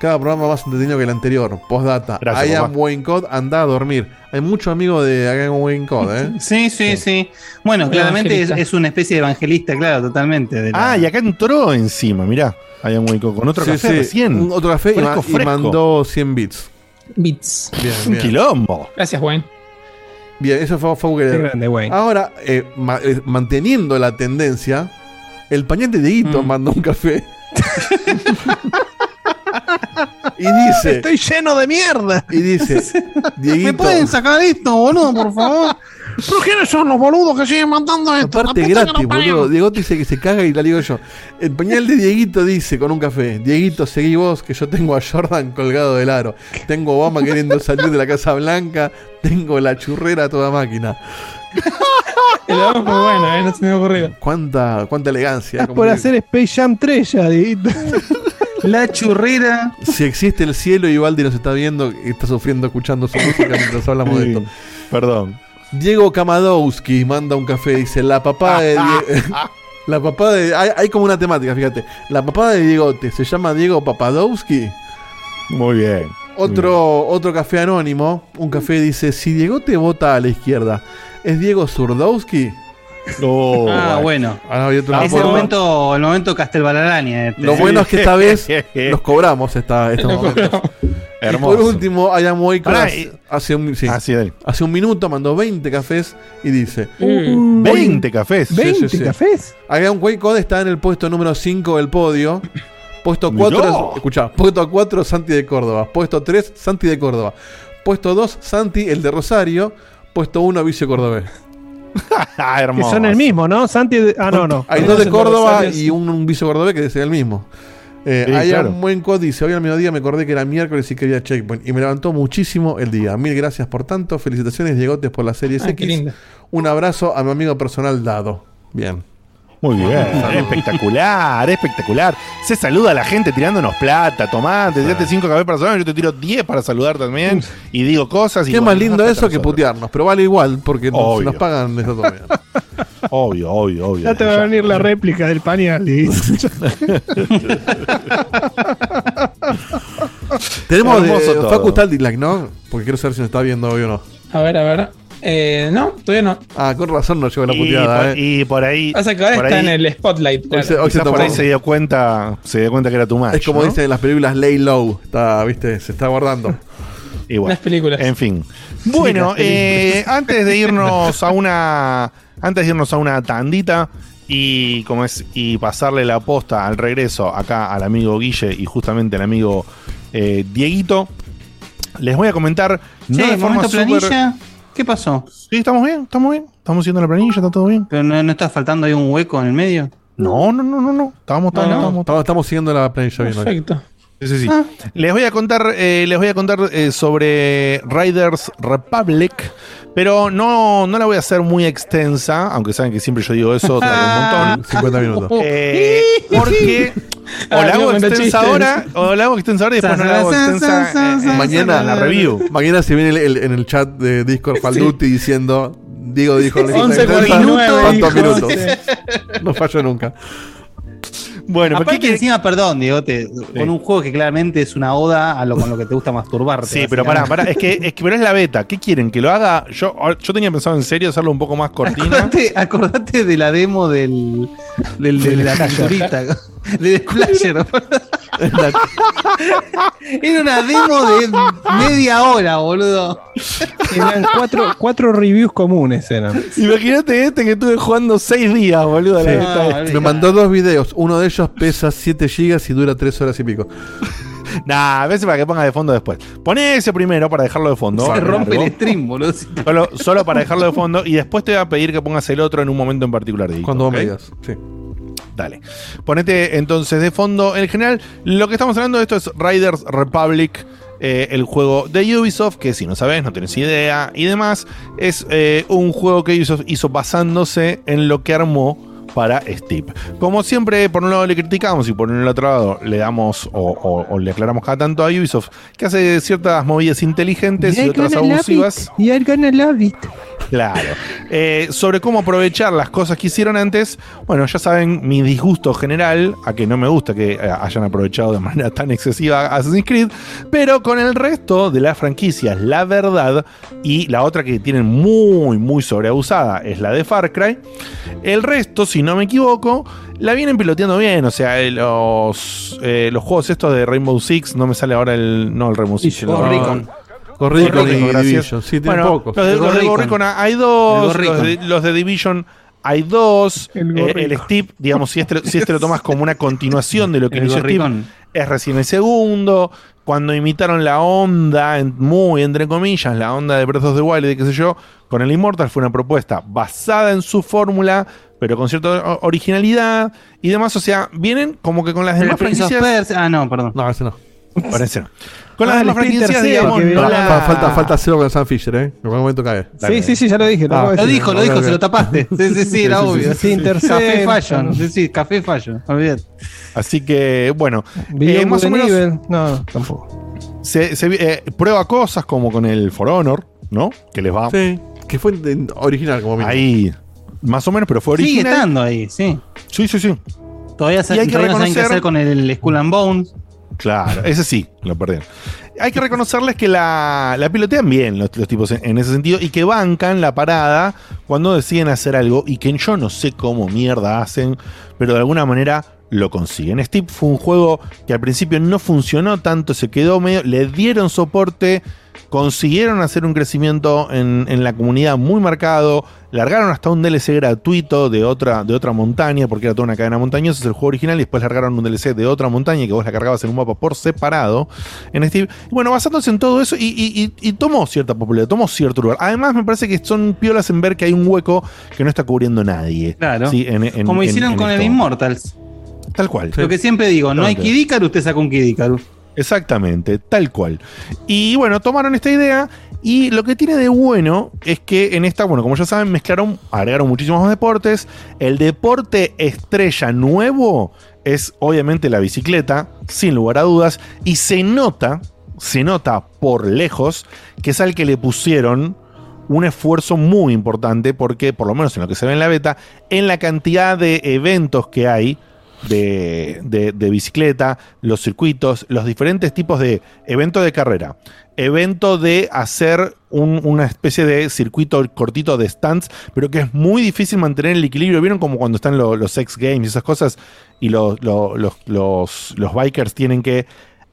Cada programa más entretenido que el anterior. Postdata. Gracias, I am. Wayne Code, anda a dormir. Hay muchos amigos de I am Wayne Code, ¿eh? Sí, sí, sí. Bueno, claramente es, una especie de evangelista, claro, totalmente. de la- Ah, y acá entró encima, mirá. Hay un hueco con otro Sí, café sí, recién. un- otro café y Fresco, mandó 100 bits. Bien, Un quilombo. Gracias, Wayne. Bien, eso fue Facu Qué grande, Wayne. Ahora, eh, ma- eh, manteniendo la tendencia, el pañete de Guito Mm. mandó un café. y dice, Estoy lleno de mierda. y dice, Dieguito, ¿Me pueden sacar esto, boludo, por favor? ¿Pero quiénes son los boludos que siguen mandando esto? aparte gratis, boludo. Diego dice que se caga y la digo yo. El pañal de Dieguito dice con un café, Dieguito, seguí vos, que yo tengo a Jordan colgado del aro. Tengo a Obama queriendo salir de la Casa Blanca. Tengo la churrera a toda máquina. El bueno, eh, no se me ocurrido. Cuánta, cuánta elegancia. Estás por hacer Space Jam 3 ya, Dieguito. La churrera. Si existe el cielo y Valdi nos está viendo y está sufriendo escuchando su música mientras hablamos de esto. Perdón. Diego Kamadowski manda un café, dice, la papada de La papada de... Hay, hay como una temática, fíjate. La papada de Diegote se llama Diego Papadowski. Muy bien. Otro, otro café anónimo, un café dice, si Diegote vota a la izquierda, ¿es Diego Zurdowski? Oh, ah, bueno. Ah, Es el momento, el momento Castelbalaraña. Este. Lo bueno es que esta vez nos cobramos esta, este momento. Y Hermoso. por último, Ayam Waker Pará, hace, y- un, sí, Ah, hace un minuto mandó 20 cafés y dice: Mm. 20 cafés. Sí, sí, 20 sí. cafés. Ayam Waker está en el puesto número 5 del podio. Puesto Mirá. 4, escuchá, puesto 4 Santi de Córdoba, puesto 3 Santi de Córdoba, puesto 2 Santi el de Rosario, puesto 1 Vicio Cordobés. Ah, Que son el mismo, ¿no? Santi. de- Ah, no, no. Hay dos de Córdoba y un, un Vicio Cordobés que es el mismo. Eh, Sí, hay claro. un buen code dice, hoy al mediodía me acordé que era miércoles y quería checkpoint. Y me levantó muchísimo el día. Mil gracias por tanto. Felicitaciones, Diegotes, por la serie Ay, qué X. lindo. Un abrazo a mi amigo personal Dado. Bien. Muy bien, espectacular, espectacular. Se saluda a la gente tirándonos plata, tomá, te tiraste 5 cafés para saludar, yo te tiro 10 para saludar también y digo cosas. Y Qué más lindo eso que putearnos, pero vale igual, porque nos- nos pagan está todo bien. Obvio, obvio, obvio. Ya te va a venir la réplica del pañal. y- Tenemos Hermoso de todo. Facu está el dislike, ¿no? Porque quiero saber si nos está viendo hoy o no. A ver, a ver. Eh, no, todavía no. Ah, con razón no llegó la puteada, por, eh. y por ahí. Pasa que ahora está ahí- en el spotlight. Hoy se, claro. hoy se por ahí se dio cuenta, se dio cuenta que era tu match. Es como ¿no? dicen en las películas Lay Low. Está, viste, se está guardando. Las películas. En fin. Bueno, eh, antes de irnos a una. Antes de irnos a una tandita y como es y pasarle la posta al regreso acá al amigo Guille y justamente al amigo eh, Dieguito, les voy a comentar no Che, de forma súper- planilla. ¿Qué pasó? Sí, estamos bien, estamos bien. Estamos haciendo la planilla, está todo bien. ¿Pero no, no está faltando ahí un hueco en el medio? No, no, no, no, no. Estamos, estamos, No, no. estamos, Estamos, estamos siguiendo la planilla bien. Perfecto. Sí, sí. Ah. Les voy a contar, eh, les voy a contar eh, sobre Riders Republic, pero no, no la voy a hacer muy extensa, aunque saben que siempre yo digo eso, un montón. 50 minutos. Eh, porque o la hago extensa ahora, o la hago extensa ahora y después no la hago extensa eh, eh, Mañana en la review. Mañana se viene el- el- en el chat de Discord Falduti diciendo Diego dijo la 11, extensa, 49, ¿Cuántos dijo, minutos? sí. No fallo nunca. Bueno, ¿por Aparte qué quiere- encima, perdón, Diego, te- con un juego que claramente es una oda a lo con lo que te gusta masturbarte. Sí, pero pará, pará, es que, es que pero es la beta. ¿Qué quieren? ¿Que lo haga? Yo, yo tenía pensado en serio hacerlo un poco más cortina. Acordate, acordate de la demo del, del, de la cinturita. De Splasher. Era una demo de media hora, boludo. Eran cuatro, cuatro reviews comunes. Eran. Imagínate este que estuve jugando seis días, boludo. Sí. la beta esta. Me mandó dos videos. Uno de ellos pesa 7 gigas y dura 3 horas y pico. Nah, a veces para que ponga de fondo después. Poné ese primero para dejarlo de fondo. Se rompe largo. el stream, boludo. Solo, solo para dejarlo de fondo. Y después te voy a pedir que pongas el otro en un momento en particular. Cuando vos ¿ok? me digas. Sí. Dale. Ponete entonces de fondo. En general, lo que estamos hablando de esto es Riders Republic. eh, el juego de Ubisoft, que si no sabes, no tenés idea y demás, es eh, un juego que Ubisoft hizo basándose en lo que armó para Steep. Como siempre, por un lado le criticamos y por el otro lado le damos o, o- o le aclaramos cada tanto a Ubisoft que hace ciertas movidas inteligentes y otras abusivas. You're gonna love it. Claro. Eh, sobre cómo aprovechar las cosas que hicieron antes, bueno, ya saben mi disgusto general, a que no me gusta que eh, hayan aprovechado de manera tan excesiva Assassin's Creed, pero con el resto de las franquicias, la verdad, y la otra que tienen muy, muy sobreabusada es la de Far Cry, el resto, si no me equivoco, la vienen piloteando bien, o sea, los, eh, los juegos estos de Rainbow Six, no me sale ahora el, no el Rainbow Six, Recon, gracias. Division. Sí, Bueno, pocos. Los de, los de Recon. Recon hay dos, los de, Recon. los de Division hay dos. El Eh, el. Steep, digamos, si este, si este lo tomas como una continuación de lo que El Steep, Recon. es recién el segundo. Cuando imitaron la onda, en- muy entre comillas, la onda de Breath of the Wild y de qué sé yo, con el Immortal fue una propuesta basada en su fórmula, pero con cierta originalidad y demás. O sea, vienen como que con las demás franquicias. Persia- Ah, no, perdón. No, ese no. Parece no. Con las Ah, demás franquicias, digamos, Falta, falta cero con Sam Fisher, ¿eh? En cualquier momento cae. Sí, sí, sí, ya lo dije. lo Ah. acabo de Lo dijo, lo dijo, se lo tapaste. Sí, sí, sí, era obvio. sí, Café Fashion. no. Sí, sí, Café Fashion. Olvídate. Así que, bueno, eh, más o and menos. No, tampoco. se, eh, prueba cosas como con el For Honor, ¿no? Que les va Sí. Que fue original como mínimo. ahí, más o menos, pero fue Sigue original. estando ahí, sí. Sí, sí, sí. Todavía, se, Y hay que todavía no saben qué reconocer- hacer con el Skull and Bones. Claro, ese sí, lo perdieron. Hay que reconocerles que la, la pilotean bien los, los tipos en, en ese sentido y que bancan la parada cuando deciden hacer algo y que yo no sé cómo mierda hacen, pero de alguna manera lo consiguen. Steep fue un juego que al principio no funcionó tanto, se quedó medio, le dieron soporte, consiguieron hacer un crecimiento en, en la comunidad muy marcado, largaron hasta un DLC gratuito de otra, de otra montaña, porque era toda una cadena montañosa, es el juego original, y después largaron un DLC de otra montaña que vos la cargabas en un mapa por separado en Steep. Y bueno, basándose en todo eso, y, y- y- y tomó cierta popularidad, tomó cierto lugar. Además, me parece que son piolas en ver que hay un hueco que no está cubriendo nadie. Claro. Sí, en- en- Como hicieron con el. Immortals. Tal cual. Lo que siempre digo, no hay Exactamente. Kid Icarus, usted saca un Kid Icarus. Exactamente, tal cual. Y bueno, tomaron esta idea y lo que tiene de bueno es que en esta, bueno, como ya saben, mezclaron, agregaron muchísimos más deportes. El deporte estrella nuevo es obviamente la bicicleta, sin lugar a dudas, y se nota, se nota por lejos que es al que le pusieron un esfuerzo muy importante porque, por lo menos en lo que se ve en la beta, en la cantidad de eventos que hay de, de- bicicleta, los circuitos, los diferentes tipos de evento de carrera, evento de hacer un- una especie de circuito cortito de stands, pero que es muy difícil mantener el equilibrio. ¿Vieron como cuando están lo- los X Games y esas cosas? Y los, lo- los, los, los bikers tienen que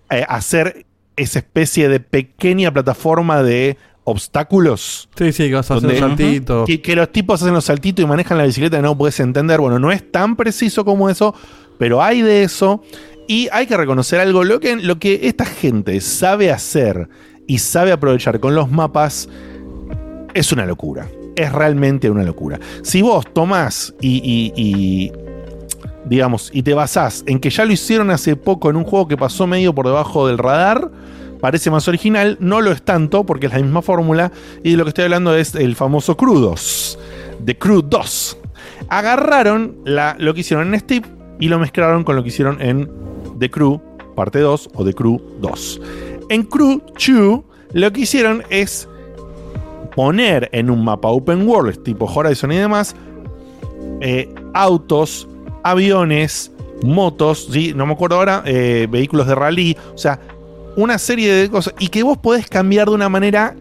eh, hacer esa especie de pequeña plataforma de obstáculos. Sí, sí, que vas a hacer Donde- un saltito. Que, que los tipos hacen los saltitos y manejan la bicicleta y no puedes entender. Bueno, no es tan preciso como eso, pero hay de eso. Y hay que reconocer algo. Lo que, lo que esta gente sabe hacer y sabe aprovechar con los mapas es una locura. Es realmente una locura. Si vos tomás y, y- y, digamos, y te basás en que ya lo hicieron hace poco en un juego que pasó medio por debajo del radar, parece más original, no lo es tanto porque es la misma fórmula y de lo que estoy hablando es el famoso 2, de 2. Agarraron la- lo que hicieron en Steep y lo mezclaron con lo que hicieron en The Crew parte 2 o The Crew 2. En Crew 2 lo que hicieron es poner en un mapa open world tipo Horizon y demás eh, autos, aviones, motos, ¿sí? no me acuerdo ahora, eh, vehículos de rally, o sea, una serie de cosas y que vos podés cambiar de una manera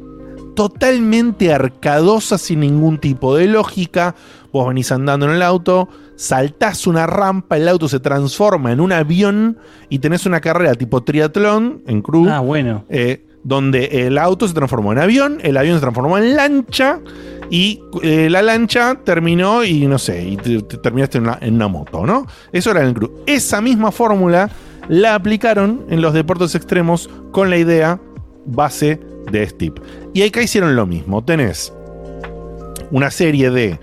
totalmente arcadosa sin ningún tipo de lógica. Vos venís andando en el auto, saltás una rampa, el auto se transforma en un avión y tenés una carrera tipo triatlón en crew. Ah, bueno. eh, donde el auto se transformó en avión, el avión se transformó en lancha y eh, la lancha terminó y no sé, y te- te terminaste en una, en una moto, ¿no? Eso era en el crew. Esa misma fórmula la aplicaron en los deportes extremos con la idea base de Steep. Y acá hicieron lo mismo. Tenés una serie de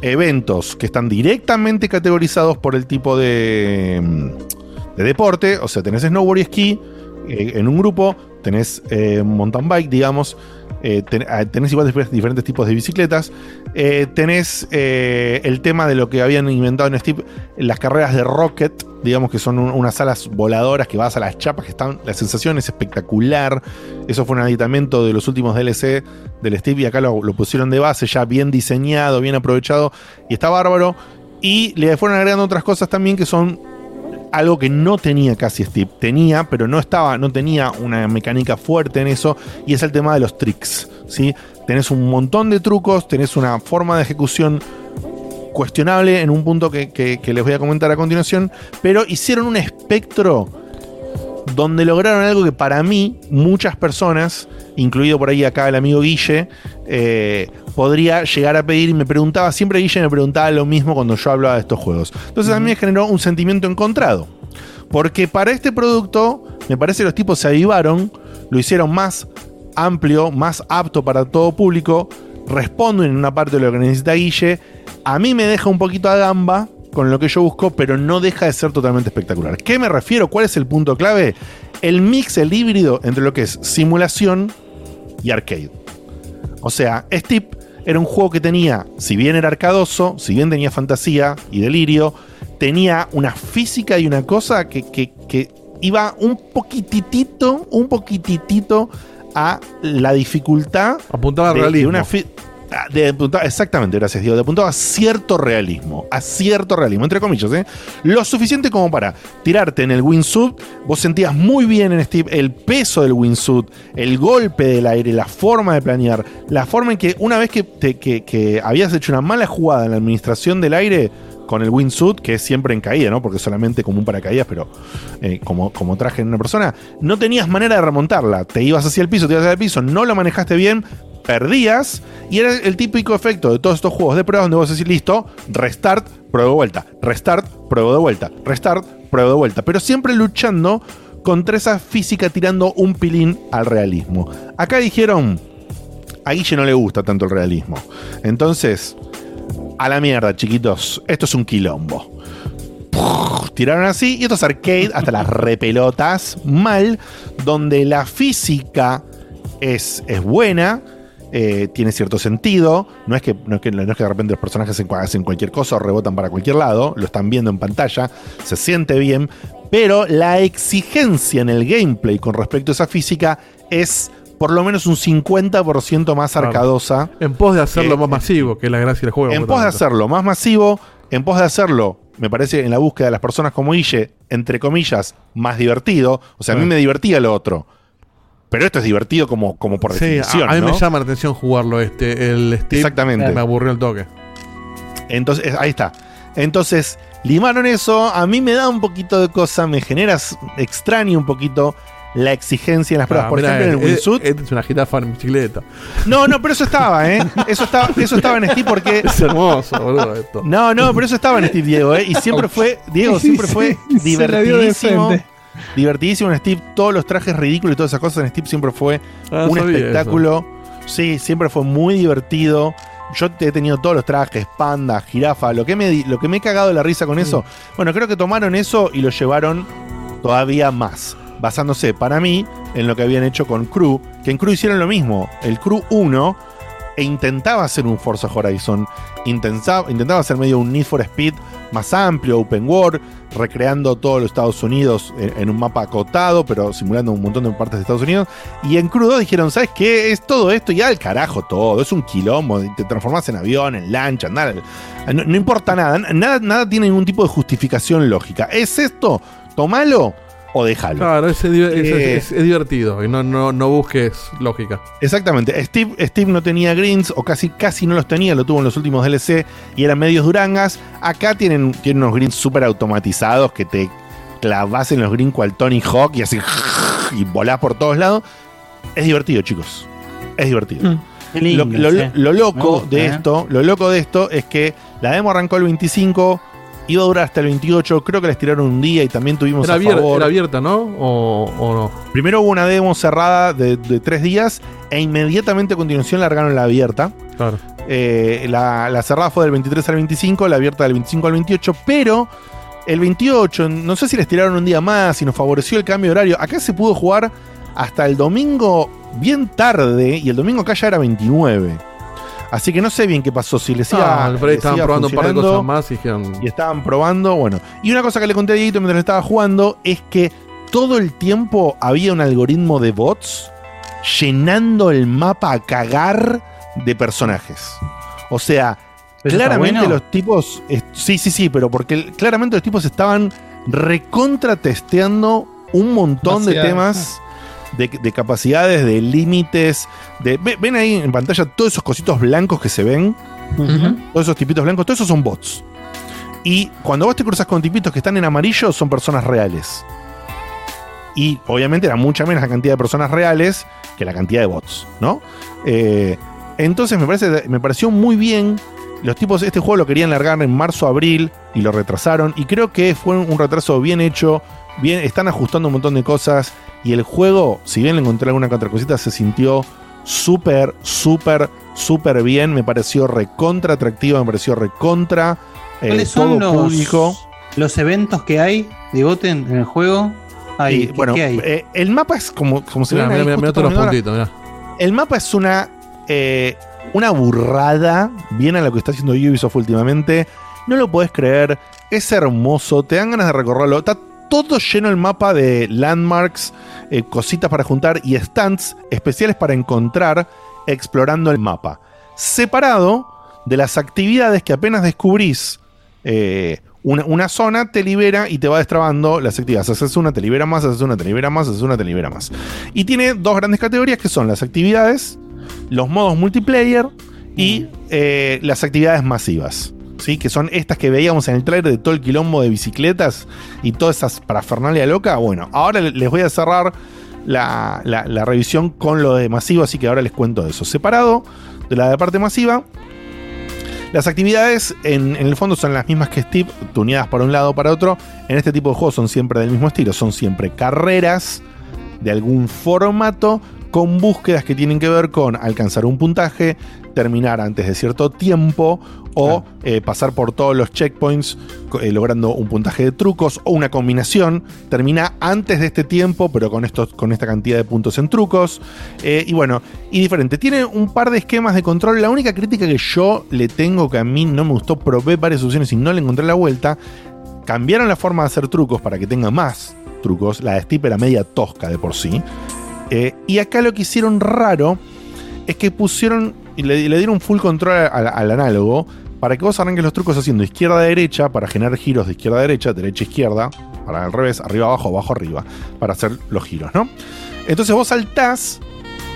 eventos que están directamente categorizados por el tipo de, mm, de deporte. O sea, tenés snowboard y esquí eh, en un grupo, tenés eh, mountain bike, digamos. Eh, ah, tenés diferentes tipos de bicicletas. eh, tenés eh, el tema de lo que habían inventado en Steep, las carreras de Rocket, digamos que son un- unas alas voladoras que vas a las chapas, que están. La sensación es espectacular. Eso fue un aditamento de los últimos DLC del Steep y acá lo pusieron de base, ya bien diseñado, bien aprovechado y está bárbaro. Y le fueron agregando otras cosas también que son algo que no tenía casi Steve. Tenía, pero no estaba, no tenía una mecánica fuerte en eso. Y es el tema de los tricks. ¿sí? Tenés un montón de trucos, tenés una forma de ejecución cuestionable en un punto que, que- que les voy a comentar a continuación. Pero hicieron un espectro donde lograron algo que para mí, muchas personas, incluido por ahí acá el amigo Guille, eh, podría llegar a pedir y me preguntaba, siempre Guille me preguntaba lo mismo cuando yo hablaba de estos juegos. Entonces a mí me generó un sentimiento encontrado. Porque para este producto, me parece que los tipos se avivaron, lo hicieron más amplio, más apto para todo público, respondo en una parte de lo que necesita Guille, a mí me deja un poquito a gamba con lo que yo busco, pero no deja de ser totalmente espectacular. ¿Qué me refiero? ¿Cuál es el punto clave? El mix, el híbrido entre lo que es simulación y arcade. O sea, Steep era un juego que tenía, si bien era arcadoso, si bien tenía fantasía y delirio, tenía una física y una cosa que, que- que iba un poquititito, un poquititito a la dificultad. Apuntaba al realismo. una de apuntar- exactamente, gracias Dios. De apuntaba a cierto realismo. A cierto realismo, entre comillas, ¿eh? Lo suficiente como para tirarte en el wingsuit. Vos sentías muy bien en Steve el peso del wingsuit, el golpe del aire, la forma de planear, la forma en que una vez que- que habías hecho una mala jugada en la administración del aire, con el wingsuit, que es siempre en caída, ¿no? Porque solamente como un paracaídas, pero eh, como, como traje en una persona, no tenías manera de remontarla. Te ibas hacia el piso, te ibas hacia el piso, no lo manejaste bien, perdías, y era el típico efecto de todos estos juegos de prueba donde vos decís, listo, restart, prueba de vuelta, restart, prueba de vuelta, restart, prueba de vuelta, pero siempre luchando contra esa física tirando un pilín al realismo. Acá dijeron, a Guille no le gusta tanto el realismo. Entonces, a la mierda, chiquitos. Esto es un quilombo. Tiraron así y esto es arcade hasta las repelotas mal, donde la física es, es buena, eh, tiene cierto sentido. No es, que, no, es que, no es que de repente los personajes hacen cualquier cosa o rebotan para cualquier lado, lo están viendo en pantalla, se siente bien, pero la exigencia en el gameplay con respecto a esa física es por lo menos un 50% más arcadosa. En pos de hacerlo más masivo, que es la gracia del juego. En pos de hacerlo más masivo, en pos de hacerlo, me parece, en la búsqueda de las personas como Ille, entre comillas, más divertido. O sea, a mí me divertía lo otro. Pero esto es divertido como, como por Sí, a, definición. a mí me llama la atención jugarlo este. El Steve Exactamente. Me aburrió el toque. Entonces, eh, ahí está. Entonces, limaron eso. A mí me da un poquito de cosa, me genera extraño un poquito la exigencia en las pruebas. Ah, Por mirá, ejemplo, en el eh, wingsuit. eh, es una jirafa en bicicleta. No, no, pero eso estaba, ¿eh? Eso estaba, eso estaba en Steve porque. Es hermoso, boludo, esto. No, no, pero eso estaba en Steve, Diego, ¿eh? Y siempre fue, Diego, siempre fue divertidísimo. Divertidísimo en Steve. Todos los trajes ridículos y todas esas cosas en Steve siempre fue Ah, un espectáculo. Sí, siempre fue muy divertido. Yo he tenido todos los trajes, panda, jirafa, lo que me, lo que me he cagado de la risa con eso. Bueno, creo que tomaron eso y lo llevaron todavía más, basándose para mí en lo que habían hecho con Crew, que en Crew hicieron lo mismo. El Crew 1 e intentaba hacer un Forza Horizon, intentaba, intentaba hacer medio un Need for Speed más amplio, open world, recreando todos los Estados Unidos en, un mapa acotado, pero simulando un montón de partes de Estados Unidos. Y en Crew 2 dijeron, ¿sabes qué? Es todo esto y al carajo todo, es un quilombo, te transformas en avión, en lancha, nada, no, no importa nada, nada, nada tiene ningún tipo de justificación lógica. ¿Es esto? Tomalo o déjalo. Claro, es, di- es- Eh, es- es divertido y no, no, no busques lógica. Exactamente. Steve, Steve no tenía greens o casi, casi no los tenía, lo tuvo en los últimos DLC y eran medios durangas. Acá tienen, tienen unos greens súper automatizados que te clavas en los greens cual Tony Hawk y así y volás por todos lados. Es divertido, chicos. Es divertido. Lindo, lo, loco gusta, de ¿eh? esto, lo loco de esto es que la demo arrancó el 25, iba a durar hasta el 28, creo que les tiraron un día y también tuvimos Era, a abier- favor. era abierta, ¿no? O, o no. Primero hubo una demo cerrada de, de tres días e inmediatamente a continuación largaron la abierta. Claro. Eh, la, la cerrada fue del 23 al 25, la abierta del 25 al 28, pero el 28, no sé si les tiraron un día más, si nos favoreció el cambio de horario. Acá se pudo jugar hasta el domingo bien tarde y el domingo acá ya era 29. Así que no sé bien qué pasó, si les iba, Ah, les estaban iba probando un par de cosas más y dijeron. y estaban probando, bueno. Y una cosa que le conté a Dieguito mientras estaba jugando es que todo el tiempo había un algoritmo de bots llenando el mapa a cagar de personajes. O sea, ¿Pero está claramente bueno? los tipos. sí, sí, sí, pero porque claramente los tipos estaban recontra testeando un montón de temas. De, de capacidades, de límites. De, ve- ven ahí en pantalla todos esos cositos blancos que se ven. Todos esos tipitos blancos, todos esos son bots. Y cuando vos te cruzas con tipitos que están en amarillo, son personas reales. Y obviamente era mucha menos la cantidad de personas reales que la cantidad de bots, ¿no? Eh, entonces me, parece, me pareció muy bien. Los tipos, este juego lo querían largar en marzo, abril y lo retrasaron. Y creo que fue un retraso bien hecho. Bien, están ajustando un montón de cosas. Y el juego, si bien le encontré alguna que otra cosita, se sintió súper, súper, súper bien. Me pareció recontra atractivo, me pareció recontra eh, ¿Cuáles todo son los, público. los eventos que hay, Digoten, en el juego? Ay, Y, ¿qué- bueno, qué hay? eh, el mapa es como, como mirá, justo mirá todos los puntitos, mirá. El mapa es una eh, una burrada, bien a lo que está haciendo Ubisoft últimamente. No lo podés creer, es hermoso, te dan ganas de recorrerlo. Está todo lleno el mapa de landmarks, eh, cositas para juntar y stands especiales para encontrar explorando el mapa. Separado de las actividades que apenas descubrís eh, una, una zona, te libera y te va destrabando las actividades. Haces una, te libera más, haces una, te libera más, haces una, te libera más. Y tiene dos grandes categorías que son las actividades, los modos multiplayer y eh, las actividades masivas. ¿Sí? que son estas que veíamos en el trailer de todo el quilombo de bicicletas y todas esas parafernalia loca. Bueno, ahora le- les voy a cerrar la, la- la revisión con lo de masivo, así que ahora les cuento eso. Separado de la de parte masiva, las actividades en, en el fondo son las mismas que Steve, tuneadas para un lado o para otro. En este tipo de juegos son siempre del mismo estilo, son siempre carreras de algún formato con búsquedas que tienen que ver con alcanzar un puntaje, terminar antes de cierto tiempo o eh, pasar por todos los checkpoints eh, logrando un puntaje de trucos o una combinación. Termina antes de este tiempo, pero con, estos, con esta cantidad de puntos en trucos. Eh, y bueno, y diferente. Tiene un par de esquemas de control. La única crítica que yo le tengo que a mí no me gustó, probé varias opciones y no le encontré la vuelta. Cambiaron la forma de hacer trucos para que tenga más trucos. La de Steep era media tosca de por sí. Y acá lo que hicieron raro es que pusieron y le, le dieron full control al, al análogo para que vos arranques los trucos haciendo izquierda a derecha para generar giros de izquierda a derecha, derecha a izquierda, para al revés, arriba abajo, abajo arriba, para hacer los giros, ¿no? Entonces vos saltás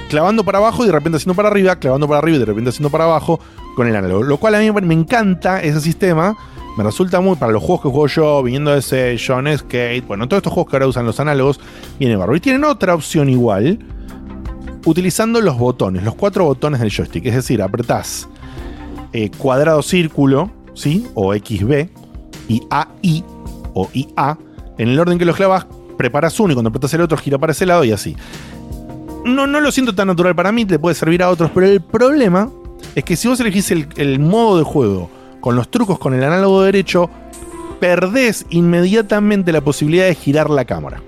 clavando para abajo y de repente haciendo para arriba, clavando para arriba y de repente haciendo para abajo con el análogo. Lo cual a mí me encanta ese sistema. Me resulta muy para los juegos que juego yo, viniendo de Session, Skate, bueno, todos estos juegos que ahora usan los análogos, viene barro. Y tienen otra opción igual, utilizando los botones, los cuatro botones del joystick. Es decir, apretás eh, cuadrado círculo, ¿sí? O XB, y AI, o IA. En el orden que los clavas, preparas uno y cuando apretas el otro gira para ese lado y así. No, no lo siento tan natural para mí, te puede servir a otros, pero el problema es que si vos elegís el, el modo de juego con los trucos con el análogo derecho, perdés inmediatamente la posibilidad de girar la cámara.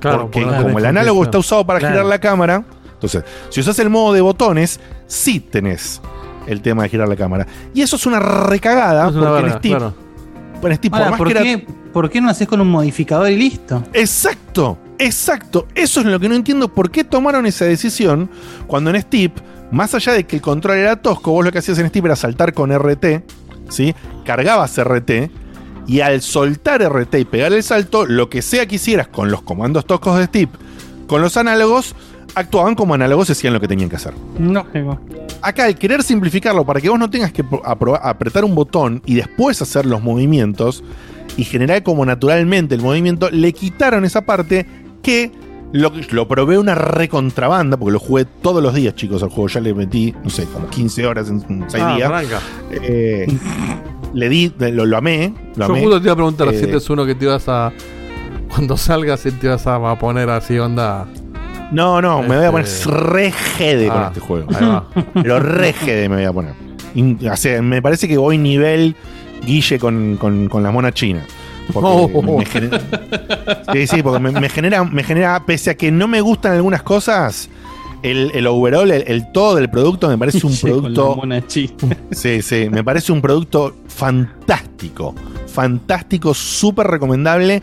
Claro, Porque por como el análogo está usado para Claro. girar la cámara, entonces, si usas el modo de botones, sí tenés el tema de girar la cámara. Y eso es una recagada, Es una porque en Steam, claro. bueno, Steam, por Ahora, más ¿por, que era- qué, por qué no haces con un modificador y listo? Exacto, exacto. Eso es lo que no entiendo. ¿Por qué tomaron esa decisión cuando en Steep, más allá de que el control era tosco, vos lo que hacías en Steep era saltar con RT, ¿sí? Cargabas RT y al soltar RT y pegar el salto, lo que sea que hicieras con los comandos toscos de Steep, con los análogos, actuaban como análogos y hacían lo que tenían que hacer. Lógico. Acá, el querer simplificarlo para que vos no tengas que apretar un botón y después hacer los movimientos y generar como naturalmente el movimiento, le quitaron esa parte que lo, lo probé una recontrabanda, porque lo jugué todos los días, chicos, al juego. Ya le metí, no sé, como 15 horas en 6 Ah, días. arranca. Eh, le di, lo, lo amé. Lo Yo amé. justo te iba a preguntar Eh, si este es uno que te ibas a. Cuando salgas, si te vas a, poner así, onda. No, no, me voy a poner Este- re jede con Ah, este juego. ahí va. Pero re jede me voy a poner. In- o sea, me parece que voy nivel Guille con, con, con la mona china. Porque Oh. me genera- sí, sí, porque me, me genera, me genera, pese a que no me gustan algunas cosas, el, el overall, el, el todo del producto me parece un Guille con la producto. Sí, sí, me parece un producto fantástico. Fantástico, súper recomendable.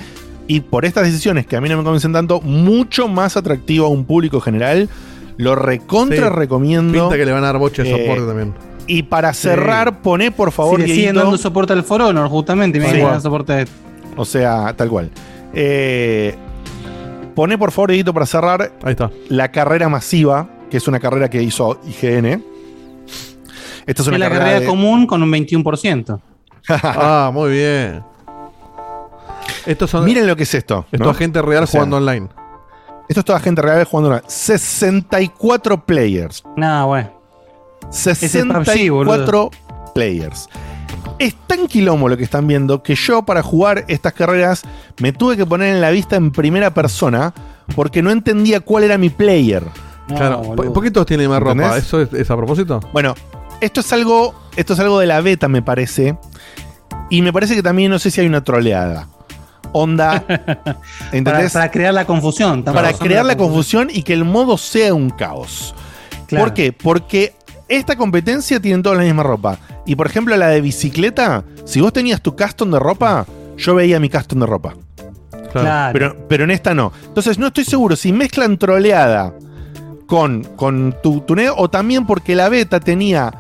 Y por estas decisiones que a mí no me convencen tanto, mucho más atractivo a un público general. Lo recontra Sí, recomiendo. Pinta que le van a dar boche de Eh, soporte también. Y para cerrar, poné por favor, si le siguen Dieguito, dando soporte al For Honor, justamente, y me Sí. soporte a. O sea, tal cual. Eh, poné por favor, Edito, para cerrar Ahí está. la carrera masiva, que es una carrera que hizo IGN. Esta es Es una la carrera, carrera de- común con un 21%. ah, muy bien. Estos son. Miren lo que es esto. Esto ¿no? es gente real O sea, jugando online. Esto es toda gente real jugando online. 64 players. Nada, bueno. Ese es PUBG, 64 players. Es tan quilombo lo que están viendo que yo para jugar estas carreras me tuve que poner en la vista en primera persona porque no entendía cuál era mi player. claro. ¿Por, por qué todos tienen más ropa? ¿Eso es, es a propósito? Bueno, esto es algo. Esto es algo de la beta, me parece. Y me parece que también no sé si hay una troleada. Onda. Para, ¿Entendés? para crear la confusión. para crear la confusión y que el modo sea un caos. Claro. ¿Por qué? Porque esta competencia tienen todos la misma ropa. Y por ejemplo, la de bicicleta, si vos tenías tu custom de ropa, yo veía mi custom de ropa. Claro. Pero, pero en esta no. Entonces no estoy seguro si mezclan troleada con, con tu tuneo o también porque la beta tenía,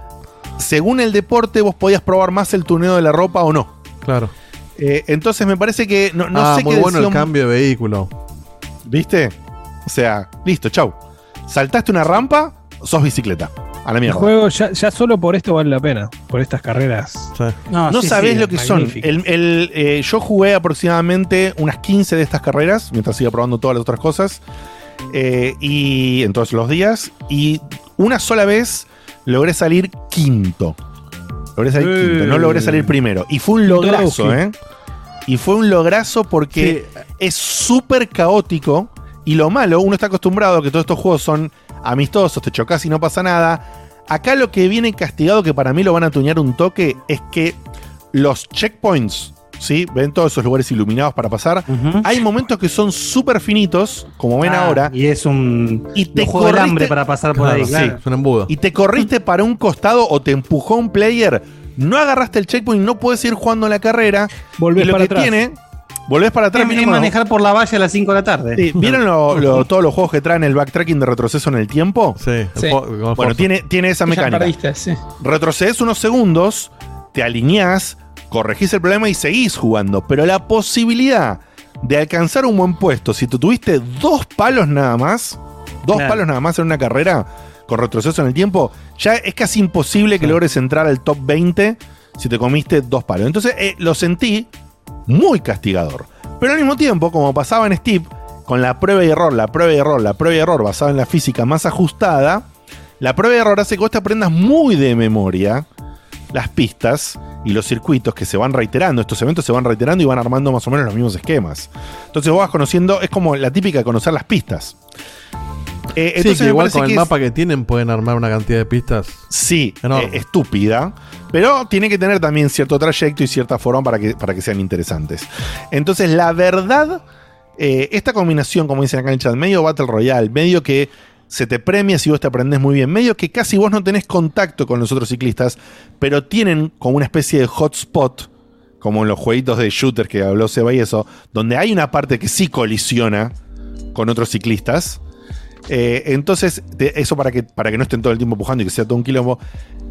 según el deporte, vos podías probar más el tuneo de la ropa o no. Claro. Eh, entonces me parece que no, no ah, sé muy qué bueno el cambio de vehículo. ¿Viste? O sea, listo, chau. Saltaste una rampa, sos bicicleta. A la El mierda. juego ya, ya solo por esto vale la pena, por estas carreras. No, sabés lo que son. El- el, eh, yo jugué aproximadamente unas 15 de estas carreras, mientras iba probando todas las otras cosas. eh, y en todos los días. Y una sola vez logré salir quinto. Logré salir Eh. quinto, no logré salir primero. Y fue un lograzo. ¿eh? Y fue un lograzo porque es súper caótico. Y lo malo, uno está acostumbrado a que todos estos juegos son amistosos, te chocas y no pasa nada. Acá lo que viene castigado, que para mí lo van a tuñar un toque, es que los checkpoints, ¿sí? Ven todos esos lugares iluminados para pasar. Hay momentos que son súper finitos, como ven Ah, ahora. Y es un. Y te del corriste- hambre para pasar por ahí. Claro. sí. Es un embudo. Y te corriste para un costado o te empujó un player, no agarraste el checkpoint, no puedes ir jugando la carrera. Volvés y lo para que atrás. tiene, volvés para atrás. Es, ¿vieron es cuando- manejar por la valla a las 5 de la tarde. Sí, ¿Vieron lo- lo- todos los juegos que traen el backtracking de retroceso en el tiempo? Sí. Sí. Bueno, tiene, tiene esa mecánica. perdiste, sí. Retrocedes unos segundos, te alineás, corregís el problema y seguís jugando. Pero la posibilidad de alcanzar un buen puesto, si tú tuviste dos palos nada más, dos Claro. palos nada más en una carrera con retroceso en el tiempo, ya es casi imposible que logres entrar al top 20 si te comiste dos palos. Entonces eh, lo sentí muy castigador. Pero al mismo tiempo, como pasaba en Steve, con la prueba y error, la prueba y error, la prueba y error basada en la física más ajustada, la prueba y error hace que vos te aprendas muy de memoria las pistas y los circuitos que se van reiterando. Estos eventos se van reiterando y van armando más o menos los mismos esquemas. Entonces vos vas conociendo, es como la típica de conocer las pistas. Eh, Sí, entonces que igual con el que es- mapa que tienen pueden armar una cantidad de pistas. Sí, eh, estúpida. Pero tiene que tener también cierto trayecto y cierta forma para que, para que sean interesantes. Entonces, la verdad, eh, esta combinación, como dicen acá en el chat, medio Battle Royale, medio que se te premia si vos te aprendes muy bien, medio que casi vos no tenés contacto con los otros ciclistas, pero tienen como una especie de hotspot, como en los jueguitos de shooter que habló Seba y eso, donde hay una parte que sí colisiona con otros ciclistas. Eh, entonces, te- eso para que, para que no estén todo el tiempo empujando y que sea todo un quilombo.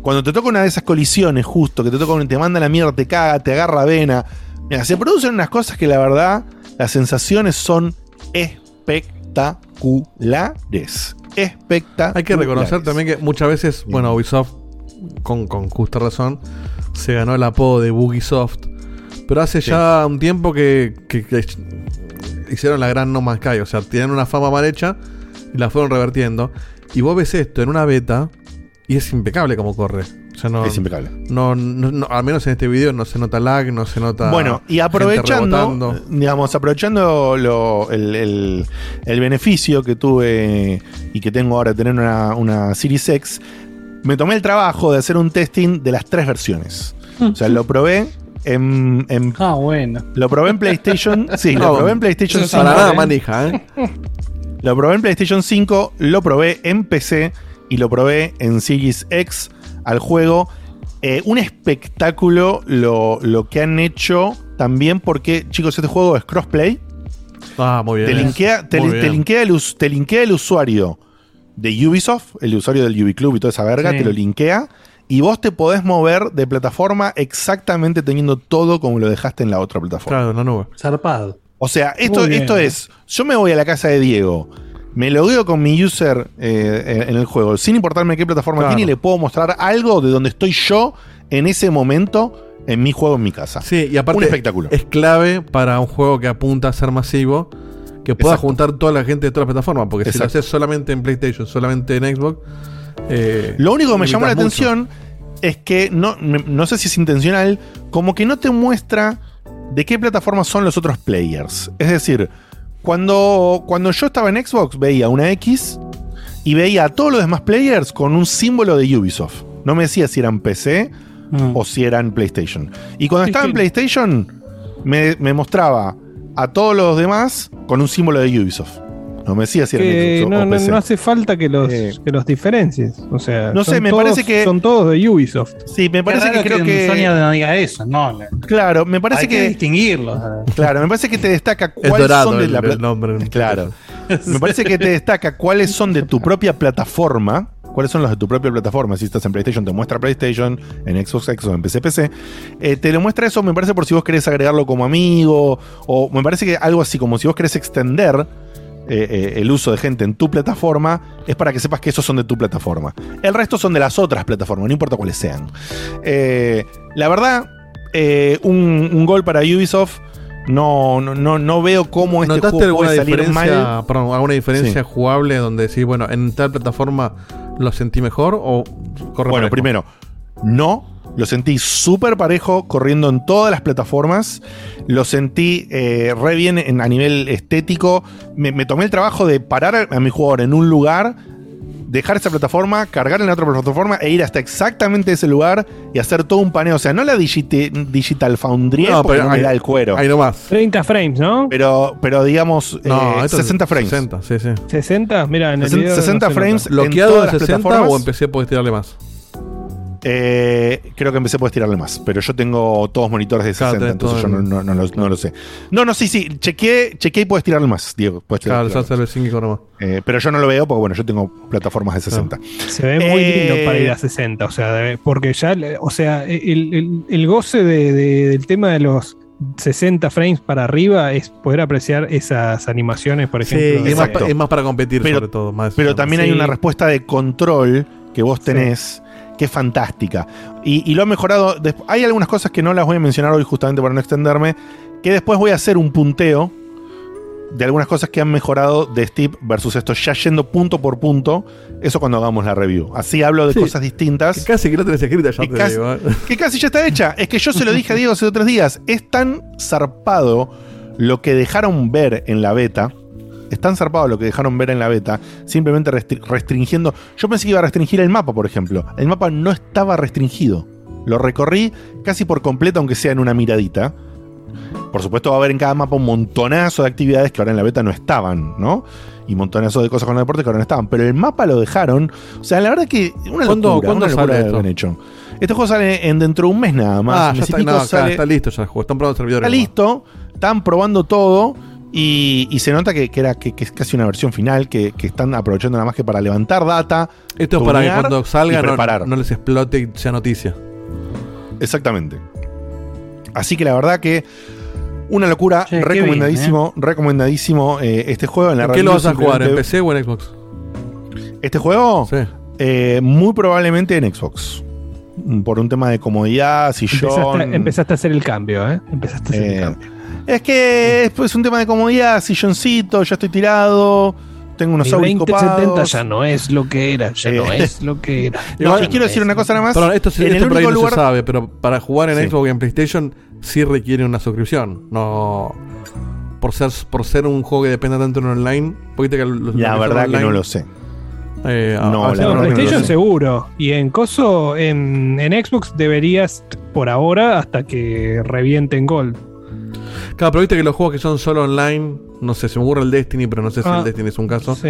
Cuando te toca una de esas colisiones, justo, que te toca te manda la mierda, te caga, te agarra vena. Mira, se producen unas cosas que la verdad, las sensaciones son espectaculares. Espectaculares. Hay que reconocer también que muchas veces, bueno, Ubisoft, con, con justa razón, se ganó el apodo de Bugisoft. Pero hace Sí. ya un tiempo que, que- que hicieron la gran No Man's Sky. O sea, tienen una fama mal hecha y la fueron revertiendo. Y vos ves esto en una beta y es impecable como corre. O sea, no, Es impecable. No, no- no- al menos en este video no se nota lag, no se nota. Bueno, y aprovechando, digamos, aprovechando lo- el, el- el beneficio que tuve y que tengo ahora de tener una, una Series X, me tomé el trabajo de hacer un testing de las tres versiones. O sea, lo probé en, en- Ah, bueno. lo probé en PlayStation, sí, No, lo probé en PlayStation eso es para nada manija, ¿eh? Lo probé en PlayStation 5, lo probé en PC y lo probé en Series X al juego. Eh, un espectáculo lo, lo que han hecho también porque, chicos, este juego es crossplay. Ah, muy bien. Te linkea, te, linkea el, us- te linkea el usuario de Ubisoft, el usuario del Ubiclub y toda esa verga, Sí. te lo linkea. Y vos te podés mover de plataforma exactamente teniendo todo como lo dejaste en la otra plataforma. Claro, en la nube. Zarpado. O sea, esto, esto es, yo me voy a la casa de Diego, me logueo con mi user eh, en el juego, sin importarme qué plataforma Claro. tiene, y le puedo mostrar algo de donde estoy yo en ese momento en mi juego en mi casa. Sí, y aparte Un espectáculo. es clave para un juego que apunta a ser masivo que pueda Exacto. juntar toda la gente de todas las plataformas. Porque si lo haces solamente en PlayStation, solamente en Xbox. eh, Lo único que me llamó la mucho. atención es que no, no sé si es intencional, como que no te muestra de qué plataformas son los otros players. Es decir, cuando, cuando yo estaba en Xbox veía una X y veía a todos los demás players con un símbolo de Ubisoft. No me decía si eran PC o si eran PlayStation. Y cuando estaba en PlayStation me, me mostraba a todos los demás con un símbolo de Ubisoft. No me decía si eran Xbox no, no, PC. no hace falta que los, que los diferencies. O sea, No sé, son me todos- parece que- Son todos de Ubisoft. Sí, me parece que creo que. Sony no diga eso, no. Claro, me parece Hay que que. distinguirlos. Claro, me parece que te destaca Es cuáles dorado son de el, la el pla- nombre. Claro. Me parece que te destaca cuáles son de tu propia plataforma. ¿Cuáles son los de tu propia plataforma? Si estás en PlayStation, te muestra PlayStation, en Xbox X o en PC PC. Eh, te lo muestra eso, me parece por si vos querés agregarlo como amigo. O me parece que algo así, como si vos querés extender eh, eh, el uso de gente en tu plataforma, es para que sepas que esos son de tu plataforma. El resto son de las otras plataformas, no importa cuáles sean. Eh, la verdad, un, un gol para Ubisoft. No, no, no, no veo cómo este ¿Notaste juego alguna puede salir diferencia, mal. perdón, alguna diferencia Sí. jugable donde sí, bueno, en tal plataforma lo sentí mejor o corre Bueno, parejo? primero, no. Lo sentí súper parejo corriendo en todas las plataformas. Lo sentí eh, re bien en- a nivel estético. Me, me tomé el trabajo de parar a mi jugador en un lugar, dejar esa plataforma, cargar en la otra plataforma e ir hasta exactamente ese lugar y hacer todo un paneo. O sea, no la digite- Digital Foundry No, pero no me da el cuero. ahí nomás. 30 frames, ¿no? Pero, pero digamos, No, eh, es 60 frames. 60, sí, sí. 60, mira, en el 60 video no 60 se frames nota. en ¿Bloqueado todas de las 60 plataformas. o empecé puedes tirarle más? Eh, creo que empecé puedes tirarle más, pero yo tengo todos monitores de Claro, 60, tenés entonces yo no, en- no- no lo, no lo sé. No, no, sí, sí, chequeé, chequeé y puedes tirarle más, Diego. puedes Claro, tirarle ya se ve 5 nomás. más. Eh, pero yo no lo veo porque, bueno, yo tengo plataformas de 60. Se ve muy Eh, lindo para ir a 60, o sea, porque ya, o sea, el, el- el goce de- de- del tema de los 60 frames para arriba es poder apreciar esas animaciones, por Sí, ejemplo. es más, es para competir Pero- sobre todo. Más, Pero también hay una respuesta de control que vos tenés que es fantástica. Y, y lo han mejorado. Hay algunas cosas que no las voy a mencionar hoy justamente para no extenderme, que después voy a hacer un punteo de algunas cosas que han mejorado de Steve versus esto, ya yendo punto por punto, eso cuando hagamos la review. Así hablo de Sí. cosas distintas. Que casi que no tenés escrita ya Que te casi- digo, ¿eh? que casi ya está hecha. Es que yo se lo dije a Diego hace tres días. Es tan zarpado lo que dejaron ver en la beta. Es tan zarpado lo que dejaron ver en la beta. Simplemente restri- restringiendo. Yo pensé que iba a restringir el mapa, por ejemplo. El mapa no estaba restringido. Lo recorrí casi por completo, aunque sea en una miradita. Por supuesto, va a haber en cada mapa un montonazo de actividades que ahora en la beta no estaban, ¿no? Y montonazo de cosas con el deporte que ahora no estaban. Pero el mapa lo dejaron. O sea, la verdad que una ¿Cuándo- locura, cuándo una locura sale lo que esto? han hecho. Este juego sale en dentro de un mes nada más. Ah, ya está, no, acá sale- está listo ya el juego. Están probando servidores. Está listo, están probando todo y, y se nota que, que era, que, que es casi una versión final, que, que están aprovechando nada más que para levantar data. Esto es para que cuando salga no, preparar. no les explote y sea noticia. Exactamente. Así que la verdad que una locura, Che, qué recomendadísimo, recomendadísimo eh, este juego. En la ¿En qué lo vas a jugar? ¿En PC o en Xbox? ¿Este juego? Sí. Eh, muy probablemente en Xbox. Mm, Por un tema de comodidad, sillón. Empezaste, empezaste a hacer el cambio, ¿eh? Empezaste a hacer el Eh, cambio. Es que es pues, un tema de comodidad, silloncito, ya estoy tirado, tengo unos 2070 copados. ya no es lo que era, ya no es lo que era. No, Igual- quiero decir una cosa nada más. Perdón, esto, en esto el por ahí no lugar. se sabe, pero para jugar en Sí. Xbox y en PlayStation sí requiere una suscripción. No. Por ser, por ser un juego que dependa tanto en online. porque los- La verdad que no lo sé. eh, No, a veces la No, verdad que no PlayStation seguro. Y en Coso, en, en Xbox deberías, por ahora, hasta que revienten Gold. Claro, pero viste que los juegos que son solo online. No sé, se me ocurre el Destiny, pero no sé si Ah. el Destiny es un caso. Sí.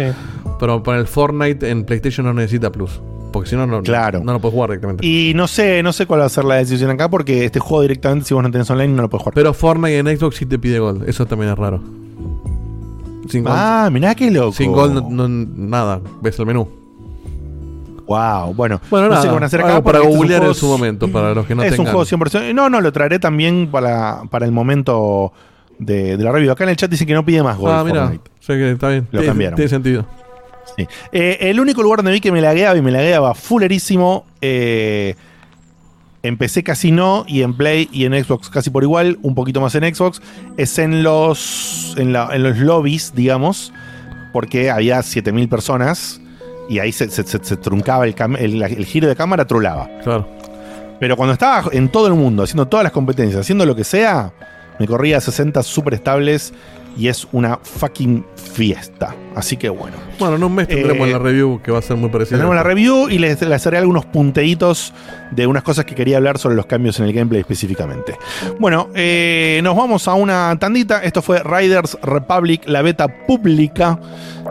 Pero para el Fortnite en PlayStation no necesita Plus. Porque si no, no, Claro. no lo puedes jugar directamente. Y no sé, no sé cuál va a ser la decisión acá, porque este juego directamente, si vos no tenés online, no lo puedes jugar. Pero Fortnite en Xbox sí te pide gol. Eso también es raro. Sin gol, ah, mirá qué loco. sin gol no, no- nada. Ves el menú. Wow, bueno. Bueno, no nada. sé van a hacer acá. para este es googlear en su momento, para los que no es tengan. un juego 100%. No, no, lo traeré también para, para el momento de, de la review. Acá en el chat dice que no pide más gol. ah, mira. Está bien. Lo cambiaron. tiene sentido. Sí. Eh, el único lugar donde vi que me lagueaba y me lagueaba fullerísimo. Eh, en PC casi no, y en Play y en Xbox casi por igual, un poquito más en Xbox, es en los, en, la- en los lobbies, digamos, porque había 7000 personas y ahí se, se- se- se truncaba el, cam- el- el giro de cámara, trolaba. Claro. Pero cuando estaba en todo el mundo, haciendo todas las competencias, haciendo lo que sea, me corría a 60 súper estables y es una fucking fiesta. Así que bueno. Bueno, en un mes tendremos Eh, la review que va a ser muy parecida. Tenemos la review y les, les haré algunos punteitos de unas cosas que quería hablar sobre los cambios en el gameplay específicamente. Bueno, eh, nos vamos a una tandita. Esto fue Riders Republic, la beta pública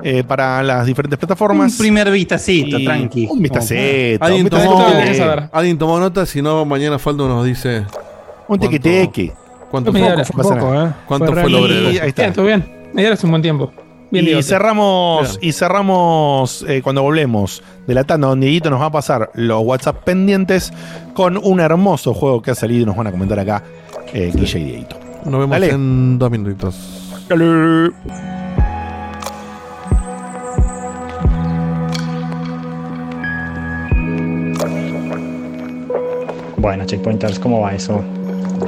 eh, para las diferentes plataformas. Un primer vistacito, Y- tranqui. Un vistacito. ¿Alguien un vistacito tomó, alguien tomó nota, si no, mañana Faldo nos dice. Un teque-teque. ¿Cuánto fue? Fue, poco, eh. ¿Cuánto fue, fue lo breve? Ahí está. Bien, todo bien. Media hora es un buen tiempo. Bien y, cerramos, y, cerramos, eh, cuando volvemos de la tanda donde Dieguito nos va a pasar los WhatsApp pendientes con un hermoso juego que ha salido y nos van a comentar acá eh. Guille y Dieguito. Nos vemos Dale. en dos minutitos. Dale. Bueno, checkpointers, ¿cómo va eso?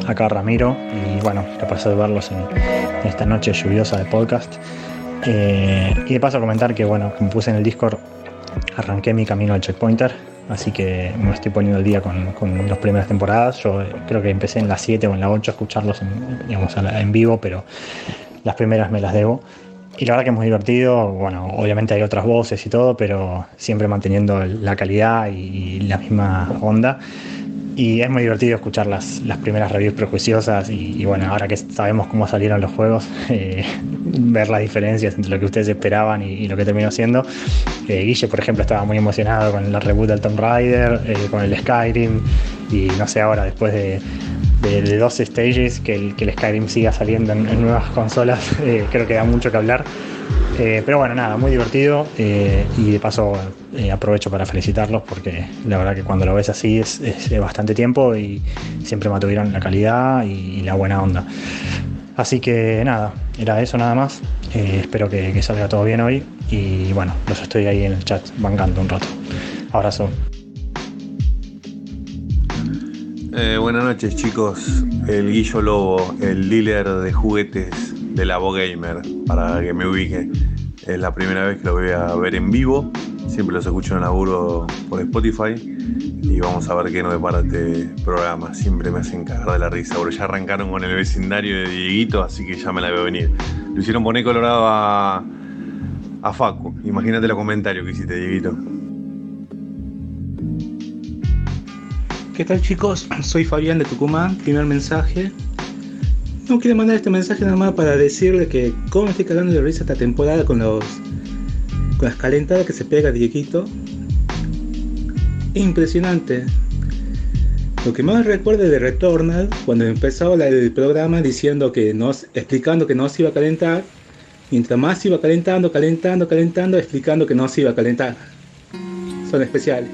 Acá Ramiro y bueno, paso de verlos en, esta noche lluviosa de podcast. Eh, y de paso comentar que bueno, como puse en el Discord, arranqué mi camino al checkpointer, así que me estoy poniendo al día con, con las primeras temporadas. Yo eh, creo que empecé en la 7 o en la 8 a escucharlos en, digamos, en vivo, pero las primeras me las debo. Y la verdad que es muy divertido, bueno, obviamente hay otras voces y todo, pero siempre manteniendo la calidad y la misma onda. Y es muy divertido escuchar las, las primeras reviews prejuiciosas y, y bueno, ahora que sabemos cómo salieron los juegos, eh, ver las diferencias entre lo que ustedes esperaban y, y lo que terminó siendo. Eh, Guille, por ejemplo, estaba muy emocionado con la reboot del Tomb Raider, eh, con el Skyrim y no sé ahora, después de, de, de dos stages, que el, que el Skyrim siga saliendo en, en nuevas consolas, eh, creo que da mucho que hablar. Eh, pero bueno, nada, muy divertido eh, y de paso eh, aprovecho para felicitarlos porque la verdad que cuando lo ves así es, es de bastante tiempo y siempre mantuvieron la calidad y, la buena onda. Así que nada, era eso nada más. Espero que, salga todo bien hoy y bueno, los estoy ahí en el chat bancando un rato. Abrazo. Buenas noches chicos, el Guillo Lobo, el dealer de juguetes de la Gamer, para que me ubique. Es la primera vez que lo voy a ver en vivo, siempre los escucho en laburo por Spotify y vamos a ver qué nos depara este programa. Siempre me hacen cagar de la risa, porque ya arrancaron con el vecindario de Dieguito, así que ya me la veo venir. Lo hicieron poner colorado a, a Facu, imagínate los comentarios que hiciste Dieguito. ¿Qué tal chicos? Soy Fabián de Tucumán, primer mensaje. No quiero mandar este mensaje nada más para decirle que cómo estoy cagando de risa esta temporada con los con las calentadas que se pega Dieguito. Impresionante. Lo que más recuerdo de Returnal, cuando empezó el programa diciendo que no, explicando que no se iba a calentar, mientras más iba calentando, calentando, calentando, explicando que no se iba a calentar. Son especiales.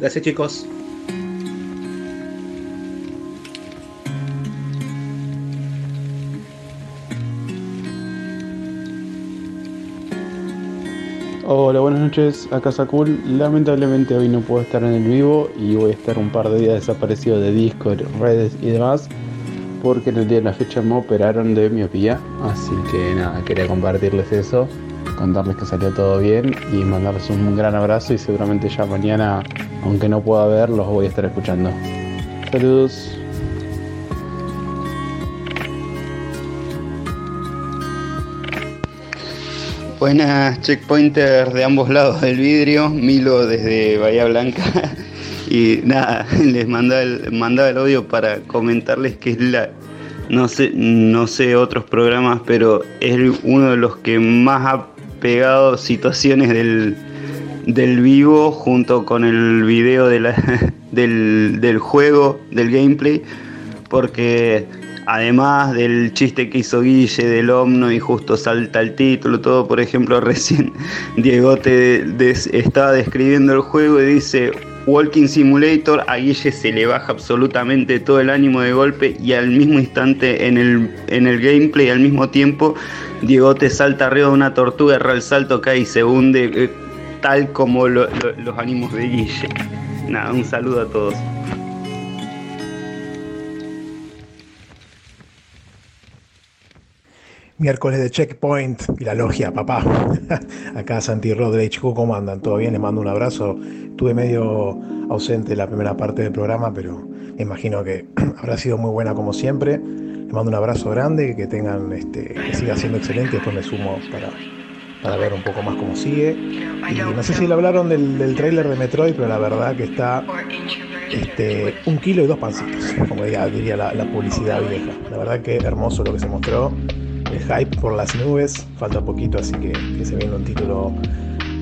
Gracias chicos. Hola, buenas noches, acá Sakul. Lamentablemente hoy no puedo estar en el vivo y voy a estar un par de días desaparecido de Discord, redes y demás, porque en el día de la fecha me operaron de miopía. Así que nada, quería compartirles eso, contarles que salió todo bien y mandarles un gran abrazo y seguramente ya mañana, aunque no pueda ver, los voy a estar escuchando. Saludos. Buenas checkpointers de ambos lados del vidrio, Milo desde Bahía Blanca. Y nada, les mandaba el, mandaba el audio para comentarles que es la, no sé, no sé otros programas, pero es uno de los que más ha pegado situaciones del, del vivo junto con el video de la- del, del juego, del gameplay, porque además del chiste que hizo Guille del Omno y justo salta el título, todo, por ejemplo, recién Diego te des- estaba describiendo el juego y dice Walking Simulator, a Guille se le baja absolutamente todo el ánimo de golpe y al mismo instante en el, en el gameplay, al mismo tiempo, Diego te salta arriba de una tortuga, erra el salto, cae y se hunde, eh, tal como lo- lo- los ánimos de Guille. Nada, un saludo a todos. Miércoles de Checkpoint y la logia, papá. Acá Santi Rod de HQ, ¿cómo andan? ¿Todo bien? Les mando un abrazo. Estuve medio ausente la primera parte del programa, pero me imagino que habrá sido muy buena como siempre. Les mando un abrazo grande, que tengan, este, que siga siendo excelente. Después me sumo para, para ver un poco más cómo sigue. Y no sé si le hablaron del, del tráiler de Metroid, pero la verdad que está este, un kilo y dos pancitos, como diría, diría la, la publicidad vieja. La verdad que hermoso lo que se mostró. El hype por las nubes, falta poquito, así que, que se viene un título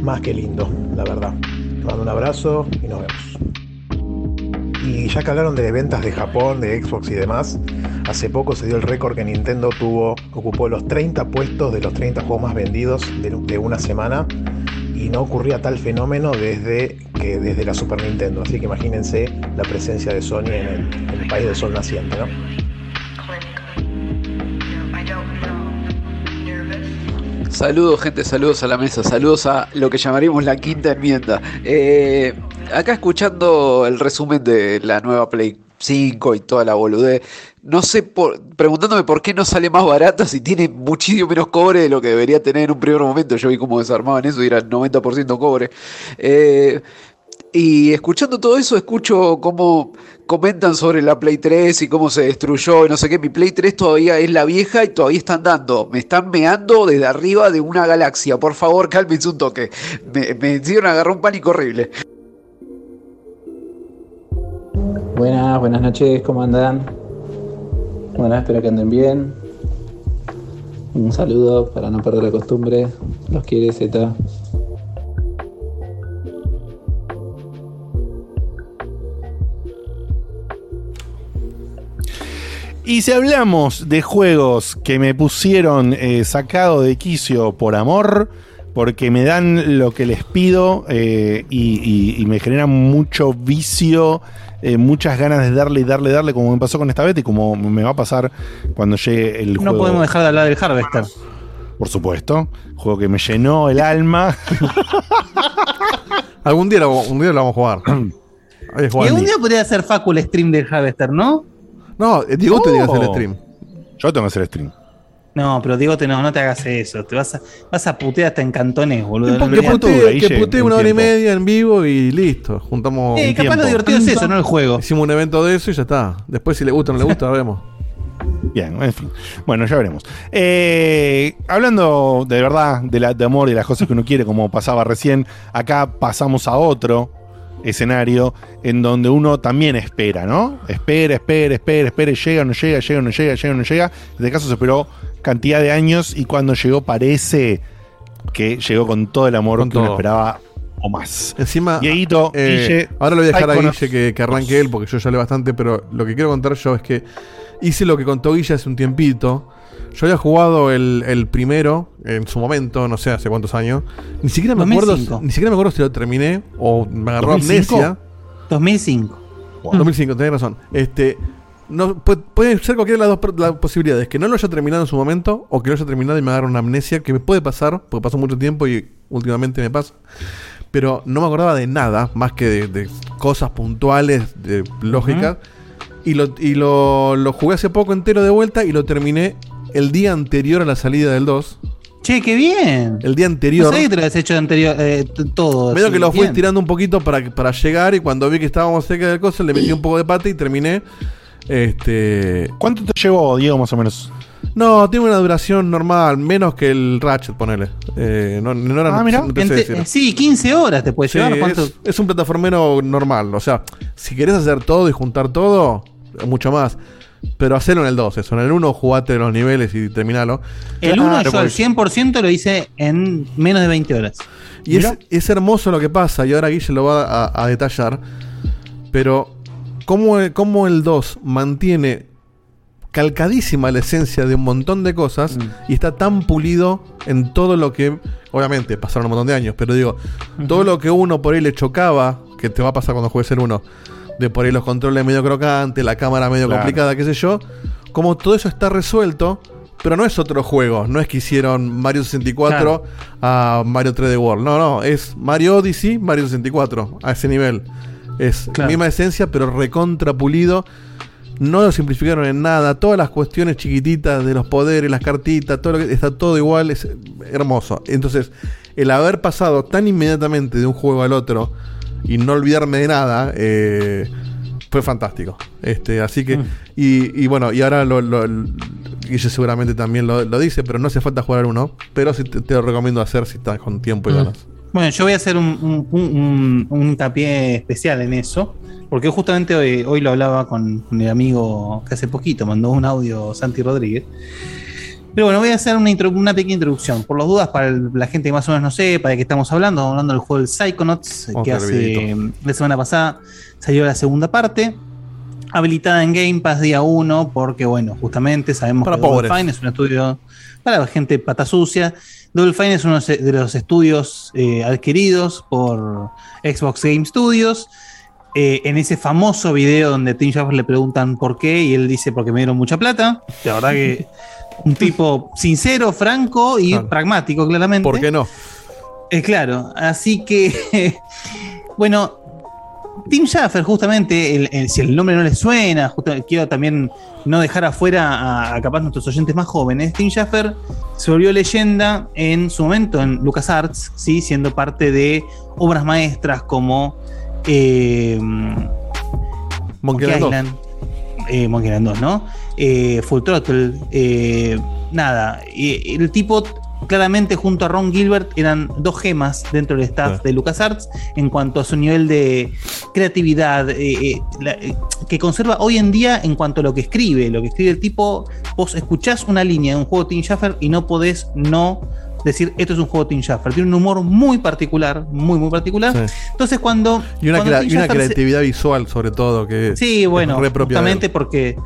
más que lindo, la verdad. Les mando un abrazo y nos vemos. Y ya que hablaron de ventas de Japón, de Xbox y demás, hace poco se dio el récord que Nintendo tuvo, ocupó los 30 puestos de los 30 juegos más vendidos de, de una semana y no ocurría tal fenómeno desde que desde la Super Nintendo. Así que imagínense la presencia de Sony en el, en el país del sol naciente, ¿no? Saludos, gente, saludos a la mesa, saludos a lo que llamaremos la quinta enmienda. Eh, acá escuchando el resumen de la nueva Play 5 y toda la boludez. No sé, por, preguntándome por qué no sale más barato si tiene muchísimo menos cobre de lo que debería tener en un primer momento. Yo vi cómo desarmaban eso y era 90% cobre. Eh, y escuchando todo eso, escucho cómo comentan sobre la Play 3 y cómo se destruyó y no sé qué. Mi Play 3 todavía es la vieja y todavía está andando. Me están meando desde arriba de una galaxia. Por favor, cálmense un toque. Me, me hicieron agarrar un pánico horrible. Buenas, buenas noches, ¿cómo andan? Bueno, espero que anden bien. Un saludo para no perder la costumbre. Los quiere Z. Y si hablamos de juegos que me pusieron eh, sacado de quicio por amor, porque me dan lo que les pido eh, y, y- y me generan mucho vicio, eh, muchas ganas de darle y darle, darle, como me pasó con esta beta y como me va a pasar cuando llegue el No juego. podemos dejar de hablar del Harvester. Por supuesto, juego que me llenó el alma. Algún día lo, un día lo vamos a jugar. Y algún día podría hacer Facu el stream del Harvester, ¿no? No, Diego te que hacer el Oh. stream. Yo tengo que hacer stream. No, pero Diego, te, no, no te hagas eso. Te vas a, vas a putear hasta en cantones, boludo. Que, No lo putee, que putee una hora y media en vivo y listo. Juntamos. Eh, un capaz lo tiempo. divertido es eso, no el juego. Hicimos un evento de eso y ya está. Después, si le gusta o no le gusta, vemos. Bien, en fin. Bueno, ya veremos. Eh, hablando de verdad de, la, de amor y las cosas que uno quiere, como pasaba recién, acá pasamos a otro escenario en donde uno también espera, ¿no? Espera, espera, espera, espera, y llega, no llega, llega, no llega, llega, no llega. En este caso se esperó cantidad de años y cuando llegó parece que llegó con todo el amor Con que uno todo. esperaba o más. Encima, Dieguito, eh, Guille, ahora lo voy a dejar a. Guille que, que arranque él, porque yo ya hablé bastante, pero lo que quiero contar yo es que hice lo que contó Guille hace un tiempito. Yo había jugado el, el primero en su momento, no sé hace cuántos años. Ni siquiera me 2005. acuerdo, ni siquiera me acuerdo si lo terminé o me agarró 2005. amnesia. 2005. 2005, tenés razón. Este, no, pu- puede ser cualquiera de las dos las posibilidades. Que no lo haya terminado en su momento o que lo haya terminado y me agarre una amnesia que me puede pasar, porque pasó mucho tiempo y últimamente me pasa. Pero no me acordaba de nada, más que de, de cosas puntuales, de lógica. Y, lo, y lo, lo jugué hace poco entero de vuelta y lo terminé el día anterior a la salida del 2. Che, qué bien. El día anterior. No sabía que te lo habías hecho anterior, eh, todo. Medio que lo fui bien. tirando un poquito para, para llegar y cuando vi que estábamos cerca del coso le metí un poco de pata y terminé. Este. ¿Cuánto te llevó, Diego, más o menos? No, tiene una duración normal, menos que el Ratchet, ponele. Eh, no, no era, Ah, mira. no te sé eh, sí, 15 horas te puede Sí, llevar. ¿Cuánto? es, es un plataformero normal. O sea, si querés hacer todo y juntar todo, mucho más. Pero hacerlo en el 2, eso. En el 1 jugate los niveles y terminalo. El 1 Claro, yo al porque- 100% lo hice en menos de 20 horas. Y es, es hermoso lo que pasa, y ahora Guille lo va a, a detallar. Pero, ¿cómo el, cómo el 2 mantiene calcadísima la esencia de un montón de cosas y está tan pulido en todo lo que. Obviamente, pasaron un montón de años, pero digo, todo lo que uno por ahí le chocaba, que te va a pasar cuando juegues el 1, de por ahí los controles medio crocantes, la cámara medio Claro. complicada, qué sé yo, como todo eso está resuelto. Pero no es otro juego, no es que hicieron Mario 64 a Mario 3D World. No, no, es Mario Odyssey, Mario 64, a ese nivel. Es la Claro. misma esencia, pero recontra pulido. No lo simplificaron en nada. Todas las cuestiones chiquititas de los poderes, las cartitas, todo lo que está todo igual, es hermoso. Entonces, el haber pasado tan inmediatamente de un juego al otro y no olvidarme de nada, eh, fue fantástico. Este, así que, y, y bueno, y ahora lo, lo, Guille seguramente también lo, lo dice, pero no hace falta jugar uno. Pero sí te, te lo recomiendo hacer si estás con tiempo y ganas. Bueno, yo voy a hacer un, un, un- un- un hincapié especial en eso, porque justamente hoy, hoy lo hablaba con, con el amigo que hace poquito mandó un audio Santi Rodríguez. Pero bueno, voy a hacer una, pequeña introducción. Por las dudas, para el- la gente que más o menos no sepa de qué estamos hablando, estamos hablando del juego del Psychonauts, Vamos que a hace la semana pasada salió la segunda parte. Habilitada en Game Pass día 1, porque bueno, justamente sabemos Para que Double pobres. Fine es un estudio para gente pata sucia. Double Fine es uno de los estudios eh, adquiridos por Xbox Game Studios. Eh, en ese famoso video donde Tim Schafer le preguntan por qué y él dice porque me dieron mucha plata. La verdad que un tipo sincero, franco y pragmático, claramente. ¿Por qué no? Eh, claro, así que, bueno, Tim Schafer, justamente, el- el- si el nombre no les suena, justo- quiero también no dejar afuera a, a capaz nuestros oyentes más jóvenes. Tim Schafer se volvió leyenda en su momento en LucasArts, ¿sí? siendo parte de obras maestras como eh, Monkey Island 2. Island, eh, Monkey Island 2, ¿no? Eh, Full Throttle, eh, nada. Y el tipo, claramente, junto a Ron Gilbert, eran dos gemas dentro del staff de LucasArts en cuanto a su nivel de creatividad, eh, eh, la- eh, que conserva hoy en día en cuanto a lo que escribe. Lo que escribe el tipo, vos escuchás una línea de un juego de Tim Schafer y no podés no decir esto es un juego de Tim Schafer. Tiene un humor muy particular, muy, muy particular. Entonces, cuando. Y una, cuando crea- y una Schafer se- creatividad visual, sobre todo, que Sí, bueno, es justamente porque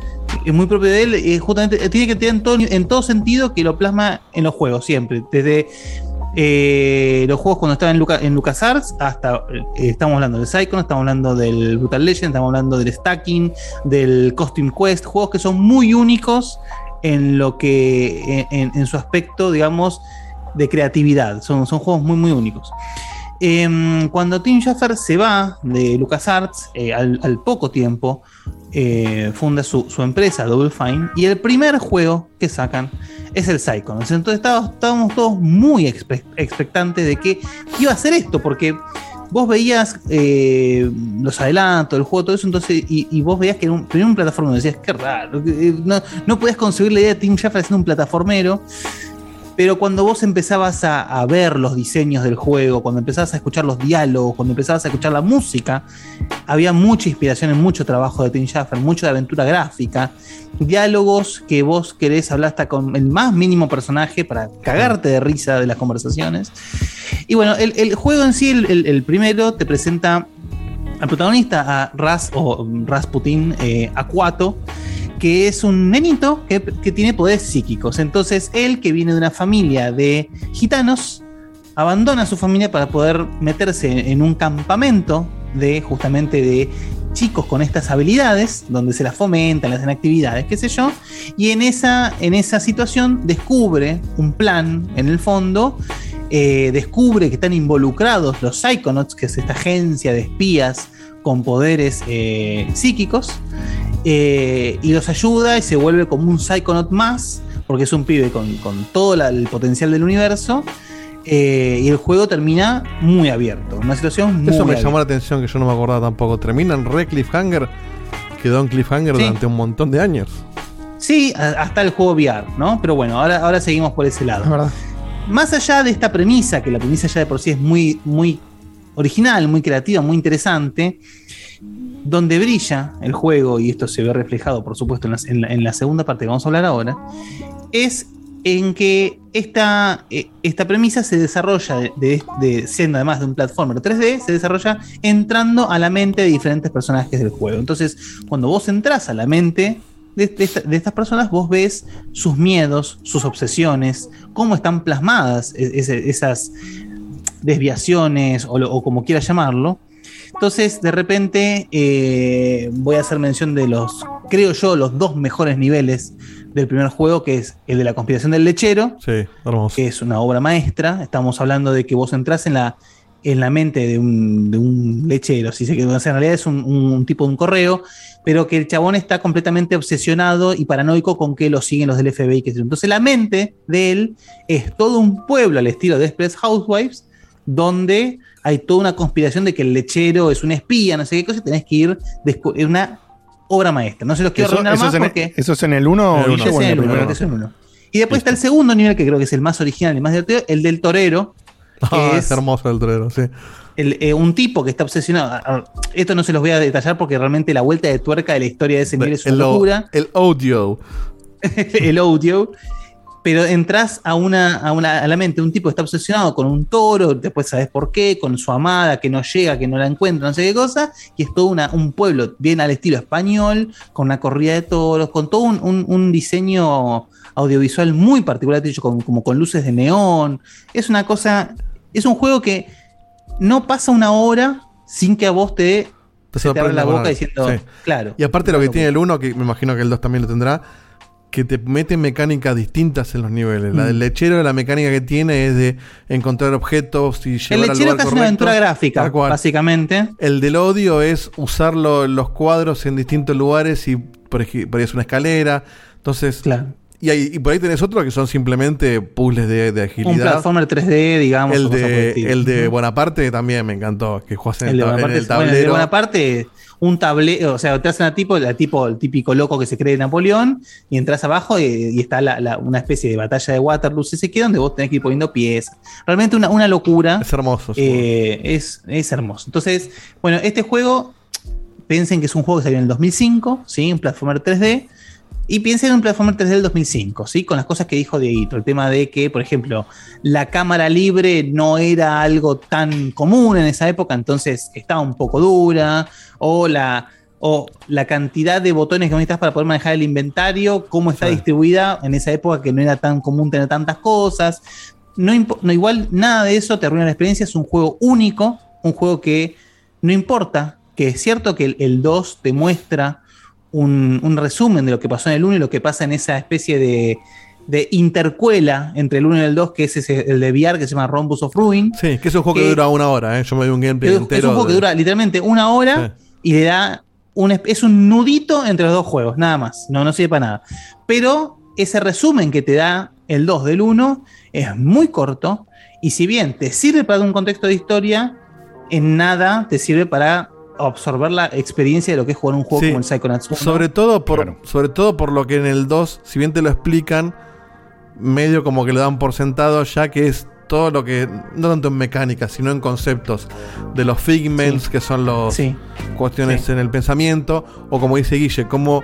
es muy propio de él, eh, justamente eh, tiene que tener en todo, en todo sentido que lo plasma en los juegos, siempre. Desde eh, los juegos cuando estaba en, Luca- en LucasArts hasta, eh, estamos hablando del Psychon, estamos hablando del Brutal Legend, estamos hablando del Stacking, del Costume Quest, juegos que son muy únicos en lo que, en, en su aspecto, digamos, de creatividad. Son, son juegos muy, muy únicos. Em, cuando Tim Schafer se va de LucasArts, eh, al, poco tiempo, eh, funda su, su empresa Double Fine y el primer juego que sacan es el Psychonauts. Entonces estábamos, estábamos todos muy expe- expectantes de que iba a ser esto, porque vos veías eh, los adelantos, el juego, todo eso, entonces, y, vos veías que era un, tenía un plataformero, decías, qué raro, no, no podías concebir la idea de Tim Schafer haciendo un plataformero. Pero cuando vos empezabas a, ver los diseños del juego, cuando empezabas a escuchar los diálogos, cuando empezabas a escuchar la música, había mucha inspiración en mucho trabajo de Tim Schafer, mucho de aventura gráfica, diálogos que vos querés hablar hasta con el más mínimo personaje para cagarte de risa de las conversaciones. Y bueno, el, juego en sí, el, primero, te presenta al protagonista, a Ras o Rasputin eh, Aquato, que es un nenito que, que tiene poderes psíquicos. Entonces, él, que viene de una familia de gitanos, abandona a su familia para poder meterse en un campamento de justamente de chicos con estas habilidades, donde se las fomentan, les hacen actividades, qué sé yo, y en esa, en esa situación descubre un plan en el fondo, eh, descubre que están involucrados los Psychonauts, que es esta agencia de espías con poderes eh, psíquicos, eh, y los ayuda y se vuelve como un Psychonaut más, porque es un pibe con, con todo la- el potencial del universo. eh, y el juego termina muy abierto. Una situación muy Eso me abierta. llamó la atención que yo no me acordaba tampoco. Termina en re cliffhanger. Quedó en cliffhanger Sí. durante un montón de años. Sí, hasta el juego VR, ¿no? Pero bueno, ahora, ahora seguimos por ese lado. Más allá de esta premisa, que la premisa ya de por sí es muy, muy original, muy creativa, muy interesante, donde brilla el juego, y esto se ve reflejado, por supuesto, en la, segunda parte que vamos a hablar ahora, es en que esta, eh, esta premisa se desarrolla, de, siendo además de un platformer 3D, se desarrolla entrando a la mente de diferentes personajes del juego. Entonces, cuando vos entras a la mente de, de esta- de estas personas, vos ves sus miedos, sus obsesiones, cómo están plasmadas ese- esas desviaciones o, lo- o como quieras llamarlo. Entonces, de repente, eh, voy a hacer mención de los, creo yo, los dos mejores niveles del primer juego, que es el de la conspiración del lechero, Sí, hermoso. que es una obra maestra. Estamos hablando de que vos entras en la, en la mente de un, de un lechero, si se quiere, en realidad es un, un tipo de un correo, pero que el chabón está completamente obsesionado y paranoico con que lo siguen los del FBI. Que. Entonces la mente de él es todo un pueblo al estilo de Express Housewives, donde hay toda una conspiración de que el lechero es un espía, no sé qué cosa, y tenés que ir, es una obra maestra. No se los quiero Eso, arruinar eso más es en, porque... eso es en el 1 Ese es el uno, ese es el uno. Y después está el segundo nivel, que creo que es el más original y más divertido, el del torero. Ah, es es hermoso el torero, sí. el- eh, un tipo que está obsesionado. Esto no se los voy a detallar porque realmente la vuelta de tuerca de la historia de ese nivel es una El, o- locura. el audio. el audio. Pero entras a una, a una a la mente un tipo que está obsesionado con un toro, después sabes por qué, con su amada que no llega, que no la encuentra, no sé qué cosa, y es todo una- un pueblo bien al estilo español, con una corrida de toros, con todo un, un- un diseño audiovisual muy particular, hecho con- como con luces de neón. Es una cosa, es un juego que no pasa una hora sin que a vos te, se te abra la boca diciendo, Sí. claro. Y aparte lo que tiene el 1, que me imagino que el 2 también lo tendrá, que te mete mecánicas distintas en los niveles. La Mm. del lechero, la mecánica que tiene es de encontrar objetos y El llevar al lechero lugar es una aventura gráfica, básicamente. El del odio es usar lo- los cuadros en distintos lugares y por, por ahí es una escalera. Entonces, y, hay- y por ahí tenés otro que son simplemente puzzles de, de agilidad. Un platformer 3D, digamos. El de, el. Bonaparte también me encantó. Que jugás en el, El de tab- en Bonaparte, el bueno, el de tablero. Bonaparte, un tablero, o sea, te hacen a tipo, la tipo, el típico loco que se cree Napoleón, y entras abajo y, y está la- la- una especie de batalla de Waterloo, si se queda, donde vos tenés que ir poniendo piezas. Realmente una, una locura. Es hermoso. Eh, es, es hermoso. Entonces, bueno, este juego, piensen que es un juego que salió en el 2005, ¿sí? Un platformer 3D. Y piensen en un platformer 3D del 2005, ¿sí? Con las cosas que dijo Dieguito. El tema de que, por ejemplo, la cámara libre no era algo tan común en esa época, entonces estaba un poco dura. O la, o la cantidad de botones que necesitas para poder manejar el inventario, cómo está distribuida en esa época que no era tan común tener tantas cosas. No, no igual nada de eso te arruina la experiencia, es un juego único, un juego que no importa, que es cierto que el, el 2 te muestra un, un resumen de lo que pasó en el 1 y lo que pasa en esa especie de, de intercuela entre el 1 y el 2, que es ese- el de VR que se llama Rhombus of Ruin. Sí, que es un juego que, que- dura una hora. ¿eh? Yo me vi un gameplay Es un entero. juego que dura literalmente una hora y le da un, es- es un nudito entre los dos juegos, nada más. No, no sirve para nada. Pero ese resumen que te da el 2 del 1 es muy corto. Y si bien te sirve para dar un contexto de historia, en nada te sirve para absorber la experiencia de lo que es jugar un juego Sí. como el Psychonauts 1. Sobre todo, por, sobre todo por lo que en el 2, si bien te lo explican, medio como que lo dan por sentado, ya que es todo lo que, no tanto en mecánica, sino en conceptos de los figments, que son los cuestiones en el pensamiento, o como dice Guille, como...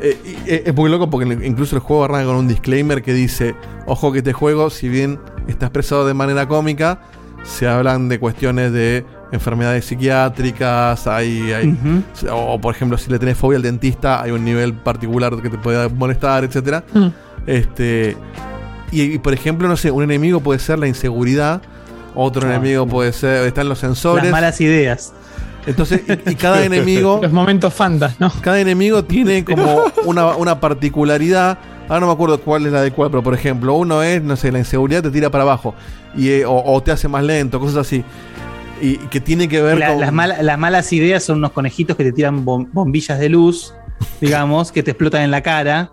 eh, eh, es muy loco porque incluso el juego arranca con un disclaimer que dice, ojo que este juego, si bien está expresado de manera cómica, se hablan de cuestiones de enfermedades psiquiátricas, hay, hay- o por ejemplo si le tenés fobia al dentista, hay un nivel particular que te puede molestar, etcétera. Mm. Este y, y, por ejemplo, no sé, un enemigo puede ser la inseguridad, otro enemigo puede ser están los sensores, Las malas ideas. Entonces, y, y cada enemigo Los momentos fantas, ¿no? cada enemigo tiene como una, una particularidad. Ahora no me acuerdo cuál es la de cuál, pero por ejemplo, uno es, no sé, la inseguridad te tira para abajo y, eh, o, o te hace más lento, cosas así. Y, que tiene que ver La- con. las, mala- las malas ideas son unos conejitos que te tiran bom- bombillas de luz, digamos, que te explotan en la cara.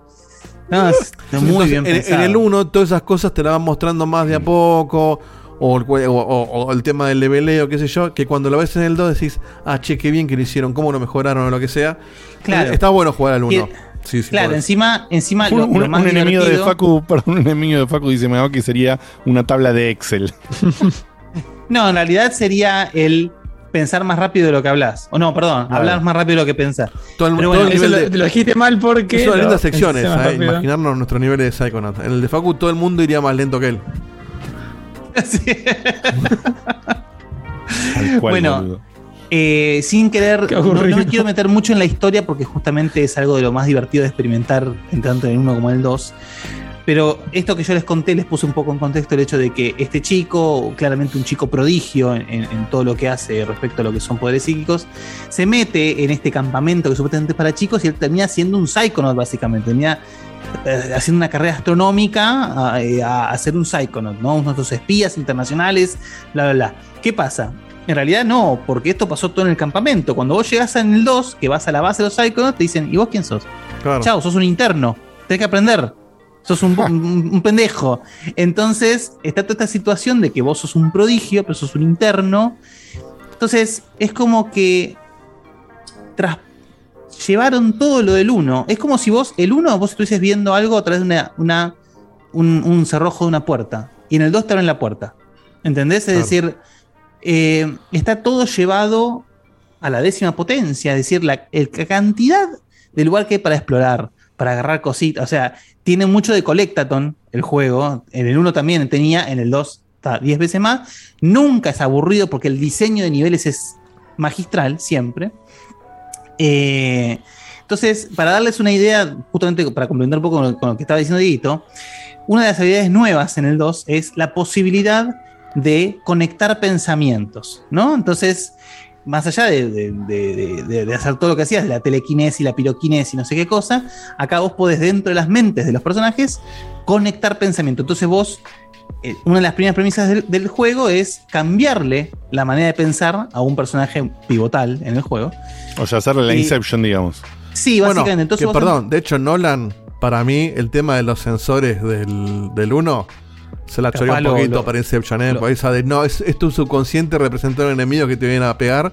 No, es es muy Entonces, bien en, pensado. en el 1, todas esas cosas te las van mostrando más de a poco. O el, cue- o- o- o el tema del leveleo, qué sé yo, que cuando lo ves en el 2 decís, ah, che, qué bien que lo hicieron, cómo lo mejoraron o lo que sea. Claro. Eh, Está bueno jugar al 1. Que- Sí, sí, claro, encima, encima Un, lo, un- lo más un enemigo de Facu, perdón, un enemigo de Facu dice me que sería una tabla de Excel. No, en realidad sería el pensar más rápido de lo que hablas. O no, perdón, hablar más rápido de lo que pensás. Todo el- Pero todo el nivel lo- de- Lo dijiste mal porque. Es una lo- linda sección pensé más esa, eh, imaginarnos nuestros niveles de Psychonaut. En el de Facu todo el mundo iría más lento que él. Cual, Bueno. Eh, sin querer, no, me quiero meter mucho en la historia porque justamente es algo de lo más divertido de experimentar en tanto en el 1 como en el 2. Pero esto que yo les conté les puse un poco en contexto el hecho de que este chico, claramente un chico prodigio en, todo lo que hace respecto a lo que son poderes psíquicos, se mete en este campamento que supuestamente es para chicos y él termina siendo un Psychonaut básicamente, termina eh, haciendo una carrera astronómica a, eh, a- ser un Psychonaut, ¿no? Uno de estos espías internacionales, bla, bla, bla. ¿Qué pasa? En realidad no, porque esto pasó todo en el campamento. Cuando vos llegás en el 2, que vas a la base de los Psychonauts, te dicen, ¿y vos quién sos? Claro. Chao, sos un interno. Tenés que aprender. Sos un, un- un pendejo. Entonces, está toda esta situación de que vos sos un prodigio, pero sos un interno. Entonces, es como que tras llevaron todo lo del 1. Es como si vos, el 1, vos estuvieses viendo algo a través de una, una- un, un cerrojo de una puerta. Y en el 2 te abren la puerta. ¿Entendés? Es Claro. decir, eh, está todo llevado a la décima potencia. Es decir, la, el- la cantidad de lugar que hay para explorar, para agarrar cositas. O sea, tiene mucho de Collectathon el juego. En el 1 también tenía, en el 2 está 10 veces más. Nunca es aburrido porque el diseño de niveles es magistral, siempre. Eh, entonces, para darles una idea, justamente para complementar un poco con lo, que estaba diciendo una de las habilidades nuevas en el 2 es la posibilidad de conectar pensamientos, ¿no? Entonces, más allá de, de- de- de- de hacer todo lo que hacías, de la telequinesis, la piroquinesis, no sé qué cosa, acá vos podés dentro de las mentes de los personajes conectar pensamiento. Entonces vos, eh, una de las primeras premisas del, del juego es cambiarle la manera de pensar a un personaje pivotal en el juego. O sea, hacerle la Y- Inception, digamos. Sí, básicamente. Bueno, Entonces que, vos- perdón, de hecho, Nolan, para mí, el tema de los sensores del, del 1 se la choreó un poquito lo- lo- Porque esa de, no, es, es tu subconsciente representando un enemigo que te viene a pegar.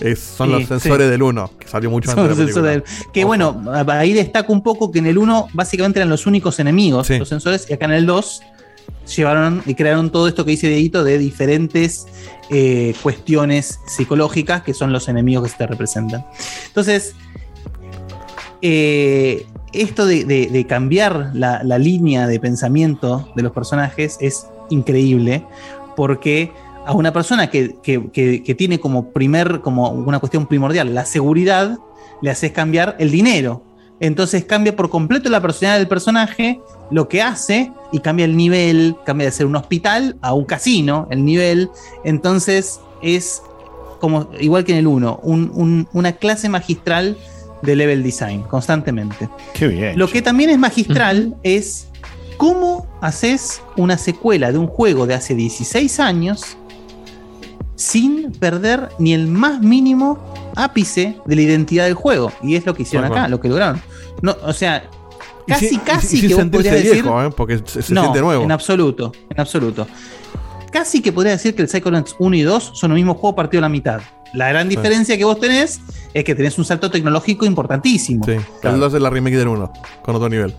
Es- son Sí, los sensores sí. del 1, que salió mucho Son antes de la los del- Que bueno, ahí destaco un poco que en el 1 básicamente eran los únicos enemigos, los sensores, y acá en el 2 llevaron y crearon todo esto que dice Dieguito de diferentes eh, cuestiones psicológicas que son los enemigos que se te representan. Entonces, eh, esto de, cambiar la, línea de pensamiento de los personajes es increíble porque a una persona que, que- tiene como primer, como una cuestión primordial, la seguridad, le haces cambiar el dinero. Entonces cambia por completo la personalidad del personaje, lo que hace, y cambia el nivel, cambia de ser un hospital a un casino, el nivel. Entonces es como, igual que en el 1, un- un- una clase magistral de level design, constantemente. Qué bien. Lo que también es magistral es cómo haces una secuela de un juego de hace 16 años sin perder ni el más mínimo ápice de la identidad del juego. Y es lo que hicieron acá, lo que lograron. No, o sea, casi, que vos podrías decir. ¿eh? Porque se, se no, siente nuevo. En absoluto, en absoluto. Casi que podría decir que el Psychonauts 1 y 2 son el mismo juego partido a la mitad. La gran Sí. diferencia que vos tenés es que tenés un salto tecnológico importantísimo. Sí, el 2 es la remake del 1, con otro nivel.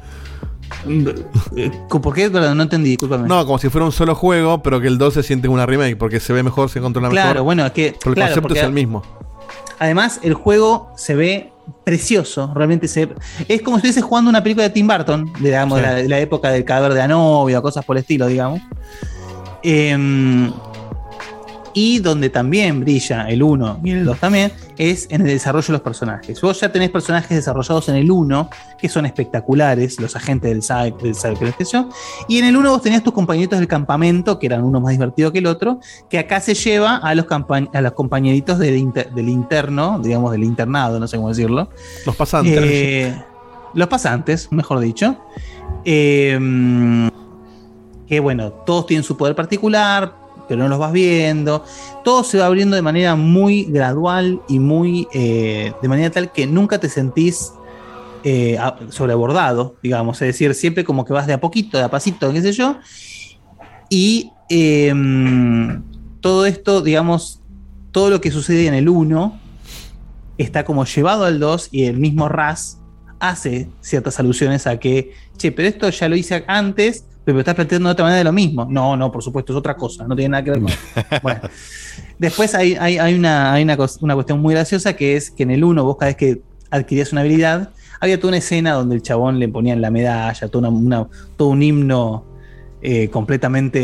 Eh, ¿Por qué? No entendí, discúlpame. No, como si fuera un solo juego, pero que el 2 se siente una remake, porque se ve mejor, se controla mejor. Claro, bueno, es que. Pero el claro, concepto es el mismo. Además, el juego se ve precioso, realmente se Es como si estuviese jugando una película de Tim Burton, digamos, Sí. de, la, de la época del cadáver de Anovia, cosas por el estilo, digamos. Em, y donde también brilla el 1 y el 2 también, es en el desarrollo de los personajes. Vos ya tenés personajes desarrollados en el 1 que son espectaculares, los agentes del SAIC, del yo. Y en el 1 vos tenías tus compañeritos del campamento, que eran uno más divertido que el otro, que acá se lleva a los, a los compañeritos del, inter- del interno, digamos del internado, no sé cómo decirlo. Los pasantes. Eh, los pasantes, mejor dicho. Eh, que bueno, todos tienen su poder particular, pero no los vas viendo. Todo se va abriendo de manera muy gradual y muy. eh, de manera tal que nunca te sentís eh, sobreabordado, digamos. Es decir, siempre como que vas de a poquito, de a pasito, qué sé yo. Y eh, todo esto, digamos, todo lo que sucede en el 1 está como llevado al 2 y el mismo RAS hace ciertas alusiones a que, che, pero esto ya lo hice antes, pero estás planteando de otra manera de lo mismo. No, no, por supuesto, es otra cosa, no tiene nada que ver con Bueno, después hay, hay, hay una, hay una, una cuestión muy graciosa que es que en el 1 vos cada vez que adquirías una habilidad, había toda una escena donde el chabón le ponían la medalla, toda una- una- todo un himno eh, completamente,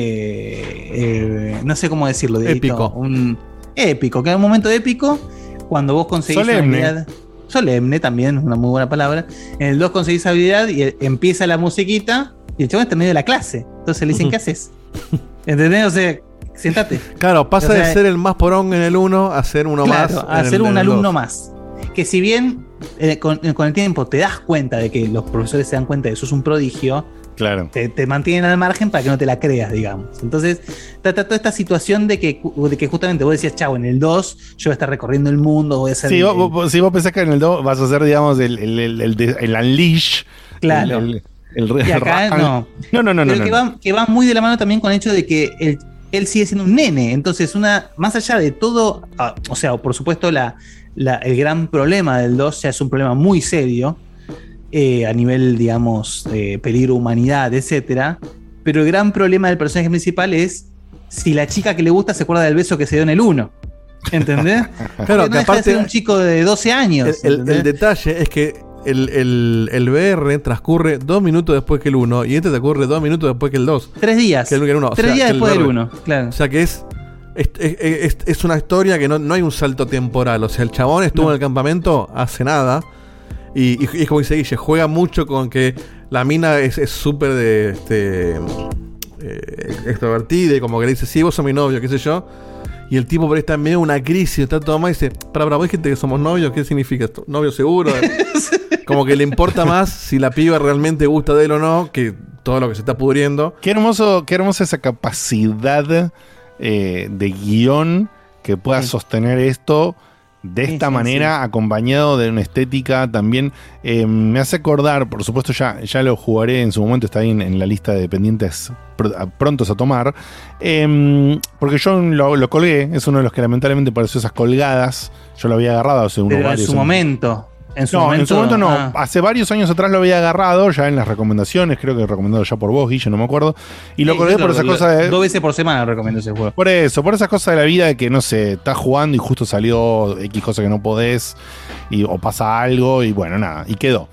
eh, no sé cómo decirlo, Épico. Un, épico, que era un momento épico cuando vos conseguís Solemne. una habilidad. Solemne también, una muy buena palabra. En el 2 conseguís habilidad y eh, empieza la musiquita y el chabón está en medio de la clase. Entonces le dicen, ¿qué haces? ¿Entendés? O sea, sentate. Claro, pasa O sea, de ser el más porón en el 1 a ser uno Claro, más. a ser el- un el alumno dos. más. Que si bien eh, con, con el tiempo te das cuenta de que los profesores se dan cuenta de que eso es un prodigio, Claro. te, te mantienen al margen para que no te la creas, digamos. Entonces, trata toda esta situación de que, de que justamente vos decías, chavo, en el 2 yo voy a estar recorriendo el mundo, voy a ser. Sí, vos, vos- si vos pensás que en el 2 vas a hacer, digamos, el, el, el, el, el unleash. Claro. El, el, el- Y acá el- no. No, no, no, no. Pero no, que, no. Va, que va muy de la mano también con el hecho de que él, él sigue siendo un nene. Entonces, una, más allá de todo, ah, o sea, por supuesto, la, la- el gran problema del 2 ya es un problema muy serio eh, a nivel, digamos, eh, peligro humanidad, etcétera. Pero el gran problema del personaje principal es si la chica que le gusta se acuerda del beso que se dio en el 1. ¿Entendés? Porque no que deja de aparte- ser un chico de 12 años. El, el- el detalle es que el, el, el VR transcurre dos minutos después que el 1 y este transcurre dos minutos después que el 2. Tres días. Que el, que el uno. O Tres sea, días que después del VR. 1, claro. O sea que es. Es, es- es- es una historia que no, no hay un salto temporal. O sea, el chabón estuvo en el campamento hace nada. Y, es como dice Guille, juega mucho con que la mina es es súper de este, eh, extrovertida y como que le dice, sí, vos sos mi novio, qué sé yo. y el tipo por ahí está en medio de una crisis, está todo mal y dice, para, para, vos dijiste que somos novios, ¿qué significa esto? ¿Novio seguro? Como que le importa más si la piba realmente gusta de él o no, que todo lo que se está pudriendo. Qué hermoso, qué hermosa esa capacidad eh, de guion que pueda sostener esto de esta sí, manera, acompañado de una estética también. eh, me hace acordar, por supuesto, ya, ya lo jugaré en su momento, está ahí en, en la lista de pendientes pr- a- prontos a tomar. eh, porque yo lo, lo colgué, es uno de los que lamentablemente pareció esas colgadas. Yo lo había agarrado hace unos Pero en varios su años. momento. En su no, momento, en su momento no. ah. Hace varios años atrás lo había agarrado, ya en las recomendaciones, creo que recomendado ya por vos, Guille, no me acuerdo. Y lo Sí, colgué por lo- esa lo- cosa de. Dos veces por semana recomiendo ese juego. Por eso, por esas cosas de la vida de que, no sé, estás jugando y justo salió X cosa que no podés, y, o pasa algo, y bueno, nada, y quedó.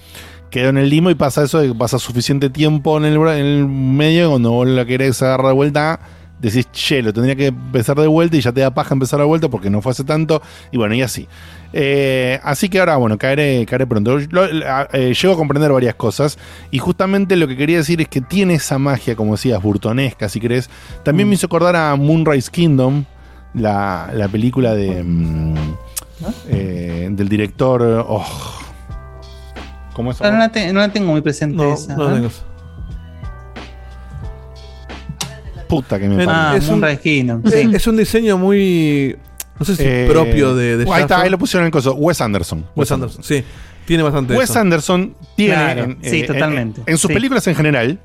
Quedó en el limo y pasa eso de que pasa suficiente tiempo en el, en el medio, y cuando vos la querés agarrar de vuelta, decís, che, lo tendría que empezar de vuelta y ya te da paja empezar de vuelta porque no fue hace tanto, y bueno, y así. Eh, así que ahora, bueno, caeré, caeré pronto. Lo- la- eh, llego a comprender varias cosas y justamente lo que quería decir es que tiene esa magia, como decías, burtonesca, si querés. También me hizo acordar a Moonrise Kingdom, la, la película de mm, eh, del director. oh, ¿Cómo es? No, la te- no la tengo muy presente No, esa. no ¿eh? tengo. Puta que me parió. es, un, Kingdom, es- sí. es un diseño muy. No sé si Eh, propio de, de ahí está, ahí lo pusieron en el coso. Wes Anderson. Wes Anderson, sí. Tiene bastante Wes eso. Anderson tiene Claro, en, sí, eh, totalmente. en, en sus Sí. películas en general,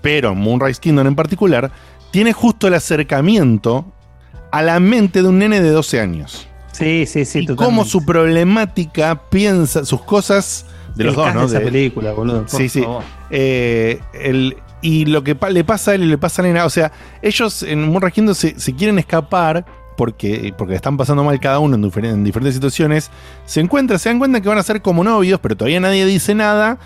pero en Moonrise Kingdom en particular, tiene justo el acercamiento a la mente de un nene de 12 años. Sí, sí, sí, y totalmente. cómo su problemática piensa, sus cosas de los El dos, ¿no? de esa De- película, boludo. por Sí, sí. favor. Eh, el- y lo que pa- le pasa a él y le pasa a Nena, o sea, ellos en Kingdom se, se quieren escapar porque, porque están pasando mal cada uno en, difer- en diferentes situaciones. Se encuentran, se dan cuenta que van a ser como novios, pero todavía nadie dice nada.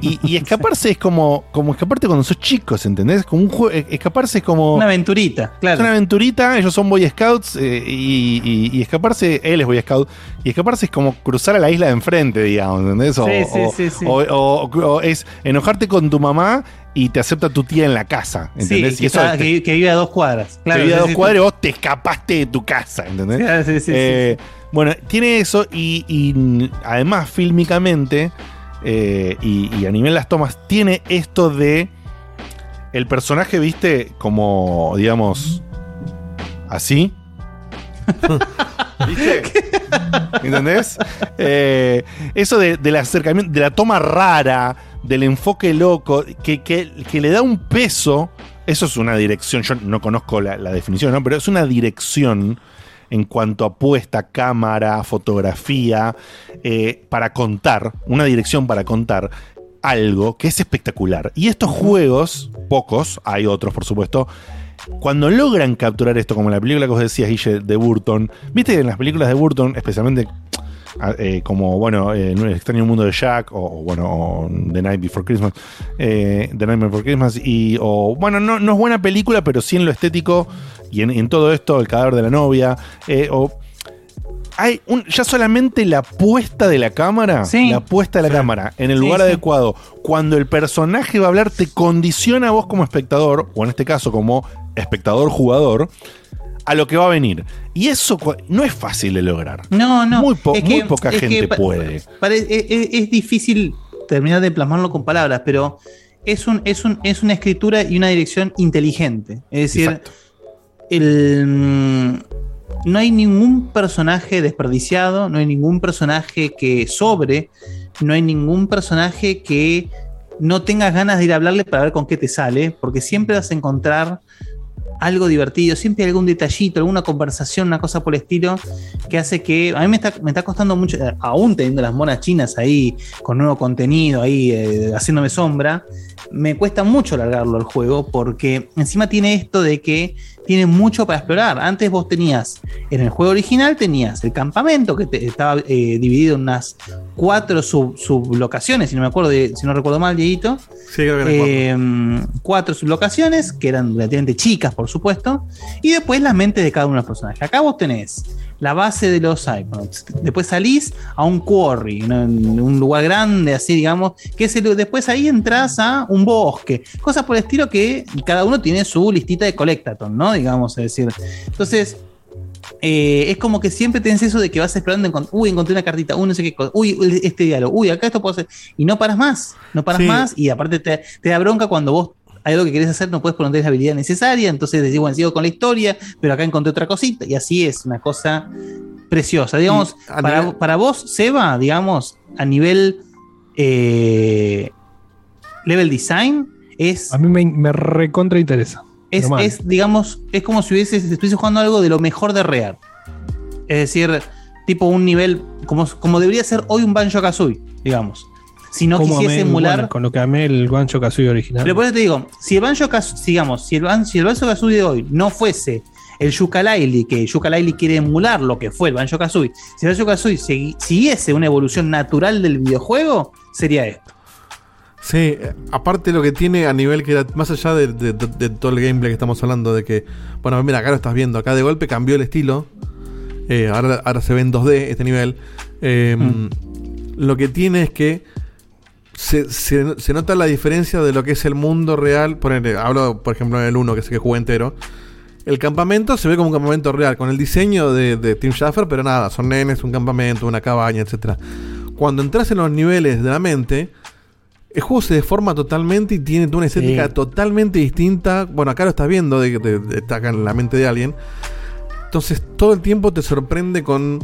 Y, y escaparse es como, como escaparte cuando sos chicos, ¿entendés? Como un eh, escaparse es como. Una aventurita, claro. Es una aventurita, ellos son Boy Scouts eh, y, y- y escaparse, él es Boy Scout, y escaparse es como cruzar a la isla de enfrente, digamos, ¿entendés? O, Sí, sí, sí, sí. o- o- o es enojarte con tu mamá y te acepta tu tía en la casa, Sí, ¿entendés? que, y eso está- te- que- que vive a dos cuadras. Claro, te vive a dos cuadras y vos te escapaste de tu casa, ¿entendés? Sí, sí, sí, Eh, Bueno, tiene eso y, y además fílmicamente eh, y, y a nivel de las tomas tiene esto de el personaje, viste, como digamos así. ¿Viste? ¿Entendés? Eh, eso de- del acercamiento, de la toma rara, del enfoque loco, que, que- que le da un peso. Eso es una dirección. Yo no conozco la, la definición, ¿no? pero es una dirección en cuanto a puesta, cámara, fotografía, eh, para contar, una dirección para contar algo que es espectacular. Y estos juegos, pocos, hay otros por supuesto, cuando logran capturar esto, como la película que vos decías, Guille, de Burton, viste que en las películas de Burton, especialmente eh, como, bueno, eh, en el extraño mundo de Jack, o, o, bueno, o The Night Before Christmas, eh, The Night Before Christmas, y, o, bueno, no, no es buena película, pero sí en lo estético, y en, en todo esto, El cadáver de la novia, eh, o hay un, ya solamente la puesta de la cámara, la puesta de la cámara en el Sí, lugar adecuado, cuando el personaje va a hablar, te condiciona a vos como espectador, o en este caso como espectador jugador, a lo que va a venir. Y eso no es fácil de lograr. No, no. Muy, po- es muy que- poca gente puede. pare- es, es- es difícil terminar de plasmarlo con palabras, pero es, un, es, un, es una escritura y una dirección inteligente. Es decir, el, mm, no hay ningún personaje desperdiciado, no hay ningún personaje que sobre, no hay ningún personaje que no tengas ganas de ir a hablarle para ver con qué te sale, porque siempre vas a encontrar algo divertido, siempre hay algún detallito, alguna conversación, una cosa por el estilo, que hace que a mí me está, me está costando mucho, eh, aún teniendo las monas chinas ahí con nuevo contenido, ahí eh, haciéndome sombra, me cuesta mucho largarlo al juego porque encima tiene esto de que tiene mucho para explorar. Antes vos tenías, en el juego original tenías el campamento que te- estaba eh, dividido en unas cuatro sub- sublocaciones, si no me acuerdo, de- si no recuerdo mal, Dieguito. Sí, creo que Eh, cuatro sublocaciones, que eran relativamente chicas, por supuesto, y después las mentes de cada uno de los personajes. Acá vos tenés la base de los Psychonauts. Después salís a un quarry, ¿no? en un lugar grande, así digamos, que es el- después ahí entras a un bosque. Cosas por el estilo que cada uno tiene su listita de collectathon, ¿no? Digamos, es decir. Entonces, eh, es como que siempre tenés eso de que vas explorando, encont- uy, encontré una cartita, uy, no sé qué cosa, uy, este diálogo, uy, acá esto puedo hacer, y no paras más, no paras Sí. más, y aparte te, te da bronca cuando vos hay algo que querés hacer, no puedes poner la habilidad necesaria, entonces decís, bueno, sigo con la historia, pero acá encontré otra cosita, y así es una cosa preciosa. Digamos, para, nivel- para vos, Seba, digamos, a nivel eh, level design, es A mí me, me recontra interesa. es, es, digamos, es como si hubieses, estuviese jugando algo de lo mejor de Real. Es decir, tipo un nivel, como, como debería ser hoy un Banjo Kazooie, digamos. Si no quisiese emular. bueno, con lo que amé el Guancho Kazooie original. Pero por eso te digo, si el Banjo Kazooie, digamos, si el, Ban- si el Banjo Kazooie de hoy no fuese el Yooka-Laylee, que Yooka-Laylee quiere emular lo que fue el Banjo Kazooie, si el Banjo Kazooie siguiese una evolución natural del videojuego, sería esto. Sí, aparte lo que tiene a nivel que era, más allá de, de- de- de todo el gameplay que estamos hablando, de que, bueno, mira, acá lo estás viendo, acá de golpe cambió el estilo, eh, ahora, ahora se ve en 2D este nivel. Eh, Lo que tiene es que se, se- se nota la diferencia de lo que es el mundo real. Hablo, por ejemplo, en el 1, que sé que jugué entero. El campamento se ve como un campamento real, con el diseño de, de Tim Schafer, pero nada, son nenes, un campamento, una cabaña, etcétera. Cuando entras en los niveles de la mente, el juego se deforma totalmente y tiene una estética Sí. totalmente distinta. Bueno, acá lo estás viendo, de, de- está acá en la mente de alguien. Entonces todo el tiempo te sorprende con...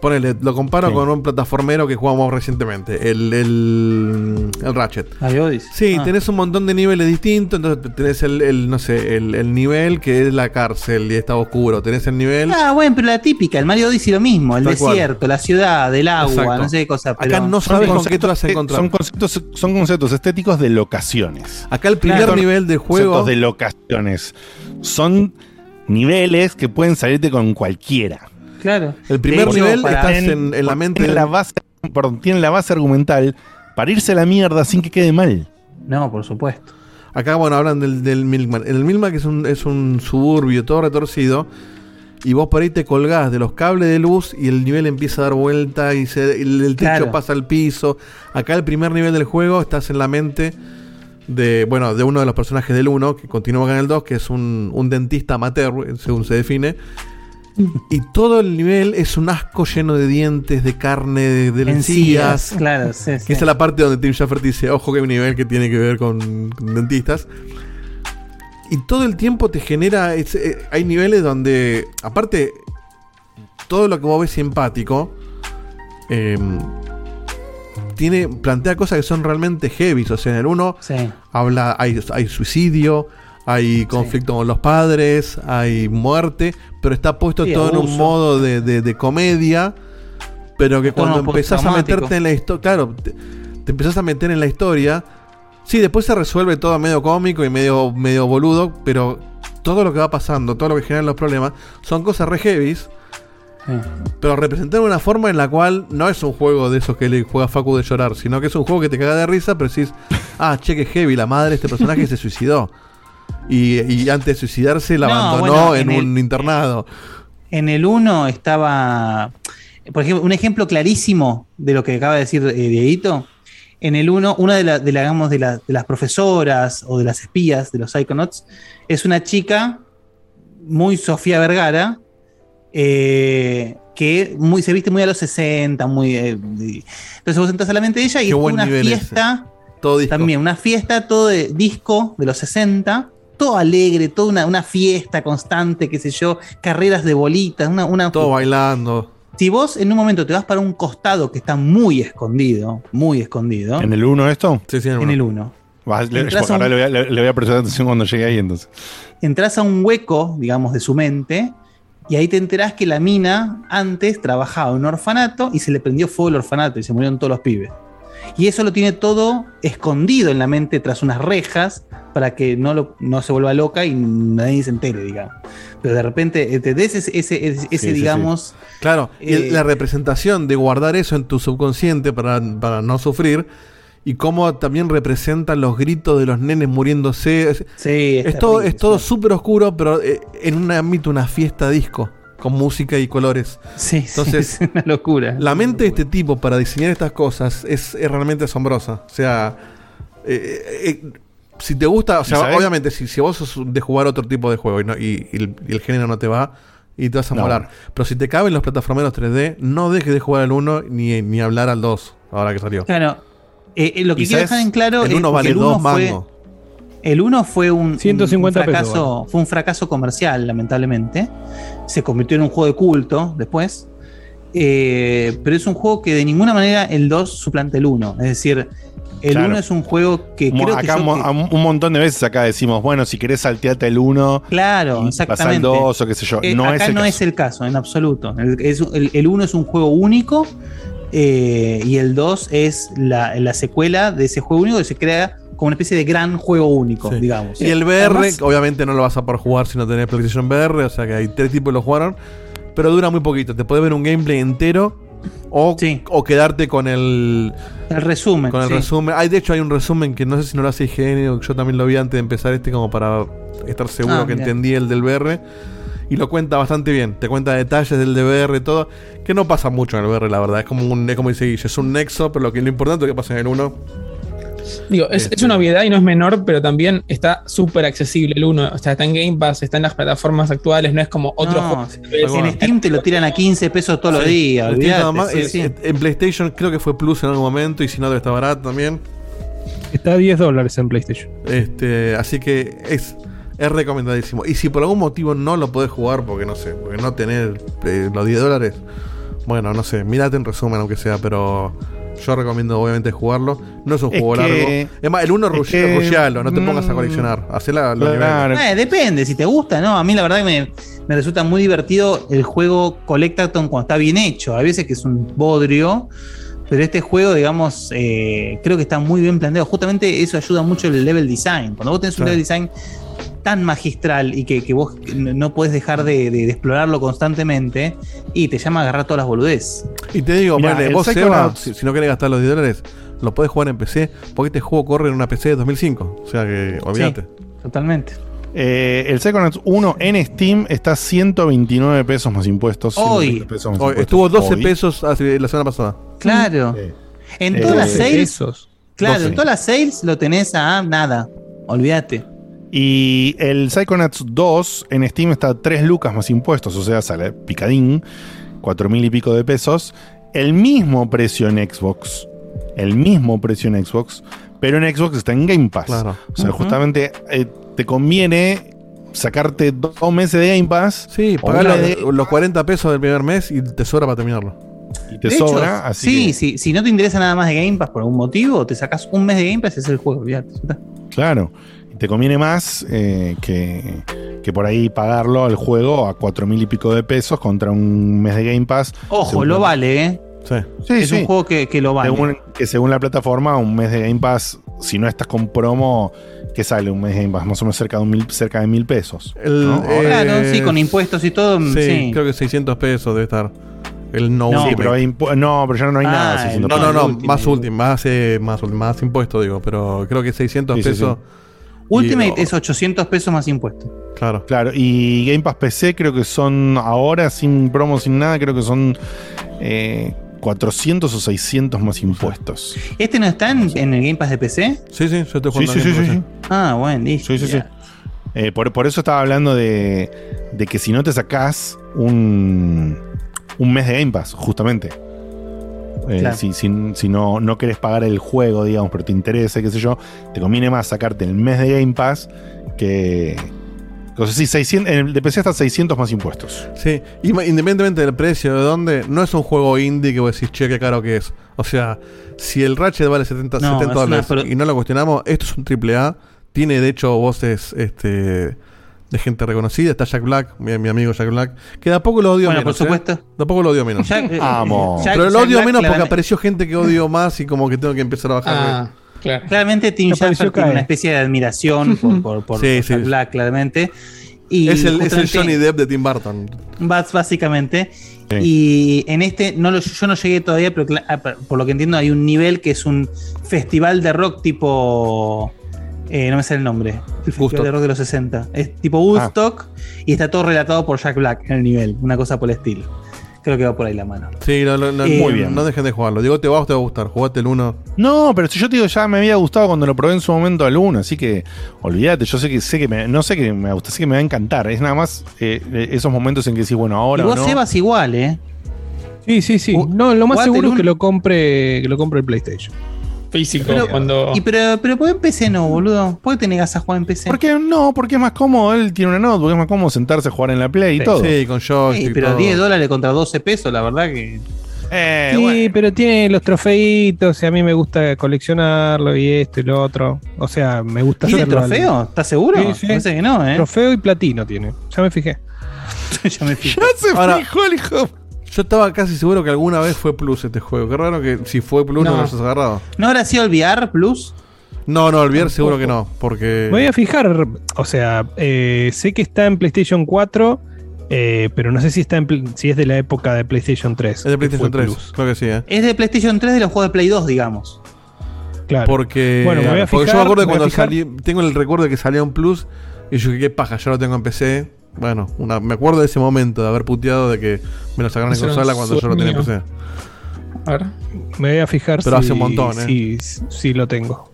Ponele, lo comparo Sí. con un plataformero que jugamos recientemente, el, el, el Ratchet. Mario Odyssey. Sí, Ah. tenés un montón de niveles distintos, entonces tenés el, el, no sé, el, el nivel que es la cárcel y está oscuro, tenés el nivel... Ah, bueno, pero la típica, el Mario Odyssey lo mismo, el Tal cual. desierto, la ciudad, el agua, Exacto. no sé qué cosa. Acá no sabes con qué te vas a encontrar. Son conceptos, son conceptos estéticos de locaciones. Acá el primer nivel de juego- Conceptos de locaciones. Son niveles que pueden salirte con cualquiera. Claro. El primer hecho, nivel estás en, en la mente tienen de- la base, perdón, tienen la base argumental para irse a la mierda sin que quede mal. No, por supuesto. Acá, bueno, hablan del, del Milkman. El Milkman es un, es un suburbio todo retorcido. Y vos por ahí te colgás de los cables de luz y el nivel empieza a dar vuelta y se- el, el techo Claro. pasa al piso. Acá el primer nivel del juego estás en la mente de, bueno, de uno de los personajes del 1, que continúa acá en el 2, que es un, un dentista amateur, según se define. Y todo el nivel es un asco lleno de dientes, de carne, de, de Encías, claro, sí, Que sí. esa es la parte donde Tim Schafer dice, ojo que hay un nivel que tiene que ver con, con dentistas. Y todo el tiempo te genera. eh, hay niveles donde. Aparte, todo lo que vos ves simpático. eh, tiene. plantea cosas que son realmente heavy. O sea, en el 1 habla. Hay, hay suicidio. Hay conflicto con los padres. Hay muerte. Pero está puesto Sí, todo en un modo de, de- de comedia. Pero que cuando empezás a meterte en la historia. Claro, te, te empezás a meter en la historia. Sí, después se resuelve todo medio cómico y medio, medio boludo, pero todo lo que va pasando, todo lo que generan los problemas, son cosas re heavies, pero representar una forma en la cual no es un juego de esos que le juega Facu de llorar, sino que es un juego que te caga de risa, pero decís, ah, che, que heavy, la madre de este personaje se suicidó. Y, y antes de suicidarse la No, abandonó bueno, en, en el- un internado. En el 1 estaba, por ejemplo, un ejemplo clarísimo de lo que acaba de decir eh, Dieguito. En el 1, una de, la- de, la- digamos, de, la- de las profesoras o de las espías de los Psychonauts es una chica muy Sofía Vergara, eh, que muy, se viste muy a los 60, muy... eh, entonces vos entras a la mente de ella y es una ese. fiesta, Todo disco. también una fiesta, todo de disco de los 60, todo alegre, toda una, una fiesta constante, qué sé yo, carreras de bolitas, una... una Todo bailando. si vos en un momento te vas para un costado que está muy escondido, muy escondido. ¿En el 1 esto? Sí, sí, En el 1. Va, le- Entras a ahora un- le voy, a, le- le voy a prestar atención cuando llegue ahí entonces. Entras a un hueco, digamos, de su mente. Y ahí te enterás que la mina antes trabajaba en un orfanato y se le prendió fuego el orfanato y se murieron todos los pibes. Y eso lo tiene todo escondido en la mente tras unas rejas para que no, lo- no se vuelva loca y nadie se entere, digamos. Pero de repente, ¿entendés? Ese, ese, ese, ese, Sí, digamos. sí. Claro, y el- eh, la representación de guardar eso en tu subconsciente para, para no sufrir. Y cómo también representan los gritos de los nenes muriéndose. Sí, es todo, es todo súper oscuro, pero eh, en un ámbito, una fiesta disco, con música y colores. Sí, sí, Entonces, es una locura. La mente de este tipo para diseñar estas cosas es, es realmente asombrosa. O sea, eh, eh, eh, si te gusta, o sea, obviamente, si, si vos sos de jugar otro tipo de juego y, no- y- y el, y el género no te va, y te vas a No. molar. Pero si te caben los plataformeros 3D, no dejes de jugar al 1 ni, ni hablar al 2, ahora que salió. Claro. Eh, eh, lo que ¿Y quiero dejar en claro El es uno que vale el uno dos fue- mangos. El 1 fue un, 150 un pesos, fracaso, fue un fracaso comercial, lamentablemente. Se convirtió en un juego de culto después. Eh, pero es un juego que de ninguna manera el 2 suplanta el 1. Es decir, el Claro. 1 es un juego que creo que, acá yo mo- que- un montón de veces acá decimos, bueno, si querés salteate el 1, Claro, exactamente. 2 o qué sé yo. Eh, no acá es el no caso. es el caso, en absoluto. El, es- el- el 1 es un juego único eh, y el 2 es la, la secuela de ese juego único que se crea como una especie de gran juego único, Sí. digamos. Y el VR, Además- obviamente no lo vas a poder jugar si no tenés PlayStation VR, o sea que hay tres tipos que lo jugaron, pero dura muy poquito. Te puedes ver un gameplay entero o, o quedarte con el, el resumen. Con el sí. resumen. Hay, de hecho, hay un resumen que no sé si no lo hace IGN o yo también lo vi antes de empezar este, como para estar seguro Ah, que entendí el del VR. Y lo cuenta bastante bien. Te cuenta detalles del de VR y todo. Que no pasa mucho en el VR, la verdad. Es como un, es como dice Guille, es un nexo, pero lo que lo importante es que pasa en el 1. Digo, es, es una obviedad y no es menor, pero también está súper accesible el 1. O sea, está en Game Pass, está en las plataformas actuales, no es como otro No, juego. en Steam te lo tiran a 15 pesos todos los días. nada olvídate, más. sí, En- sí. En, en PlayStation creo que fue Plus en algún momento y si no debe estar barato también. Está a 10 dólares en PlayStation. Este, así que es, es recomendadísimo. Y si por algún motivo no lo podés jugar, porque no sé, porque no tenés eh, los 10 dólares, bueno, no sé, mírate en resumen aunque sea, pero yo recomiendo obviamente jugarlo. No es un Es juego que- largo. Es más, el 1 es que- rushealo, no te pongas a mm, coleccionar. Hacé la, los claro. niveles. Eh, depende, si te gusta, ¿no? A mí la verdad que me, me resulta muy divertido el juego Collectathon cuando está bien hecho. A veces que es un bodrio, pero este juego, digamos, eh, creo que está muy bien planteado. Justamente eso ayuda mucho el level design. Cuando vos tenés un Claro. level design tan magistral y que, que vos no podés dejar de, de- de explorarlo constantemente y te llama a agarrar todas las boludez. Y te digo, Mirá, vos, Seba, si, si no querés gastar los 10 dólares, lo podés jugar en PC, porque este juego corre en una PC de 2005. O sea que, olvídate. Totalmente. Eh, el Psychonauts 1 en Steam está 129 pesos más impuestos. Hoy. 120 pesos más Hoy- impuestos. estuvo 12 Hoy. pesos hace- la semana pasada. Claro. En Eh, todas las 12 sales. pesos. Claro, 12. en todas las sales lo tenés a nada. Olvídate. Y el Psychonauts 2 en Steam está a 3 lucas más impuestos, o sea, sale picadín, 4 mil y pico de pesos. El mismo precio en Xbox. El mismo precio en Xbox, pero en Xbox está en Game Pass. Claro. O sea, justamente eh, te conviene sacarte dos meses de Game Pass. Sí, una los, los 40 pesos del primer mes y te sobra para terminarlo. y te De hecho, sobra. así sí, que- sí, si no te interesa nada más de Game Pass por algún motivo, te sacas un mes de Game Pass y es el juego, está. Claro. Te conviene más eh, que, que por ahí pagarlo al juego a cuatro mil y pico de pesos contra un mes de Game Pass. Ojo, lo vale, ¿eh? Sí. Sí, es sí. un juego que, que lo vale. Según, que según la plataforma, un mes de Game Pass, si no estás con promo, ¿qué sale un mes de Game Pass? Más o menos cerca de, un mil, cerca de mil pesos. El, ¿no? eh, Claro, sí, con impuestos y todo. Sí, Sí, creo que 600 pesos debe estar. El no, Sí, Ultimate. pero, hay no, pero ya no hay Ah, nada. el 600 No, no, no, más último, más, eh, más, más impuesto, digo, pero creo que 600 Sí, sí, pesos. Ultimate es 800 pesos más impuestos. Claro. Claro, y Game Pass PC creo que son ahora, sin promo, sin nada, creo que son eh, 400 o 600 más impuestos. ¿Este no está en, en el Game Pass de PC? Sí, sí, yo Sí, jugando sí, sí, sí, sí. Ah, bueno, listo. Sí, sí, sí. Eh, por, por eso estaba hablando de, de que si no te sacás un, un mes de Game Pass, justamente. Eh, Claro. Si, si- si no, no querés pagar el juego, digamos, pero te interesa, qué sé yo, te conviene más sacarte el mes de Game Pass que. O sea, sí, 600, en el de PC hasta 600 más impuestos. Sí, independientemente del precio, de dónde, no es un juego indie que vos decís, che, qué caro que es. O sea, si el Ratchet vale 70, No, 70 es una dólares y no lo cuestionamos, esto es un triple A. Tiene de hecho voces este, de gente reconocida. Está Jack Black, mi, mi amigo Jack Black, que de a poco lo odio Bueno, menos. por supuesto. ¿eh? De a poco lo odio menos. Jack- eh, Amo. Jack- Pero lo Jack odio Black menos porque claramente- apareció gente que odio más y como que tengo que empezar a bajar. Ah, claro. Claramente Tim Schafer tiene una especie de admiración por, por, por Sí, Jack sí. Black, claramente. Y es, el, es el justamente- Johnny Depp de Tim Burton. Básicamente. Sí. Y en este, no lo, yo no llegué todavía, pero ah, por por lo que entiendo, hay un nivel que es un festival de rock tipo. Eh, no me sale el nombre. El festival de rock de los 60. Es tipo Woodstock y está todo relatado por Jack Black en el nivel. Una cosa por el estilo. Creo que va por ahí la mano. Sí, no, no, no, Eh, muy bien. No dejen de jugarlo. Digo, te va o te va a gustar. Jugate el 1. No, pero si yo te digo, ya me había gustado cuando lo probé en su momento al 1, así que olvídate, yo sé que sé que me, no sé que me gusta, sé que me va a encantar. Es nada más eh, esos momentos en que decís, bueno, ahora. y vos, o no. Sebas, igual, ¿eh? Sí, sí, sí. No, lo más seguro es que lo compre, que lo compre el PlayStation. Físico, Pero- cuando. Y pero, pero ¿por qué en PC no, boludo? ¿Por qué te negas a jugar en PC? ¿Por qué no? Porque es más cómodo, él tiene una notebook, es más cómodo sentarse a jugar en la Play y todo. Sí, con joystick. Sí, pero todo. 10 dólares contra 12 pesos, la verdad que. Eh, sí, pero tiene los trofeitos y a mí me gusta coleccionarlo y esto y lo otro. O sea, me gusta ¿Tiene trofeo? ¿Estás seguro? Sí, sí. Parece que no, ¿eh? Trofeo y platino tiene. Ya me fijé. ya me fijé. Ahora, Yo estaba casi seguro que alguna vez fue Plus este juego. Qué raro que si fue Plus no, No. lo hayas agarrado. ¿No habrá sido el VR Plus? No, no, el VR seguro que no. Porque. Me voy a fijar, o sea, eh, sé que está en PlayStation 4, eh, pero no sé si está en si es de la época de PlayStation 3. Es de PlayStation 3. Creo que sí, ¿eh? Es de PlayStation 3 de los juegos de Play 2, digamos. Claro. Porque, Bueno, me voy a porque yo fijar, me acuerdo de cuando fijar. salí. Tengo el recuerdo de que salía un Plus. Y yo dije, qué paja, ya lo tengo en PC. Bueno, una, me acuerdo de ese momento de haber puteado de que me lo sacaron en consola cuando yo lo tenía en. PC. A ver. Me voy a fijar Pero si, hace un montón, ¿eh? si, si lo tengo.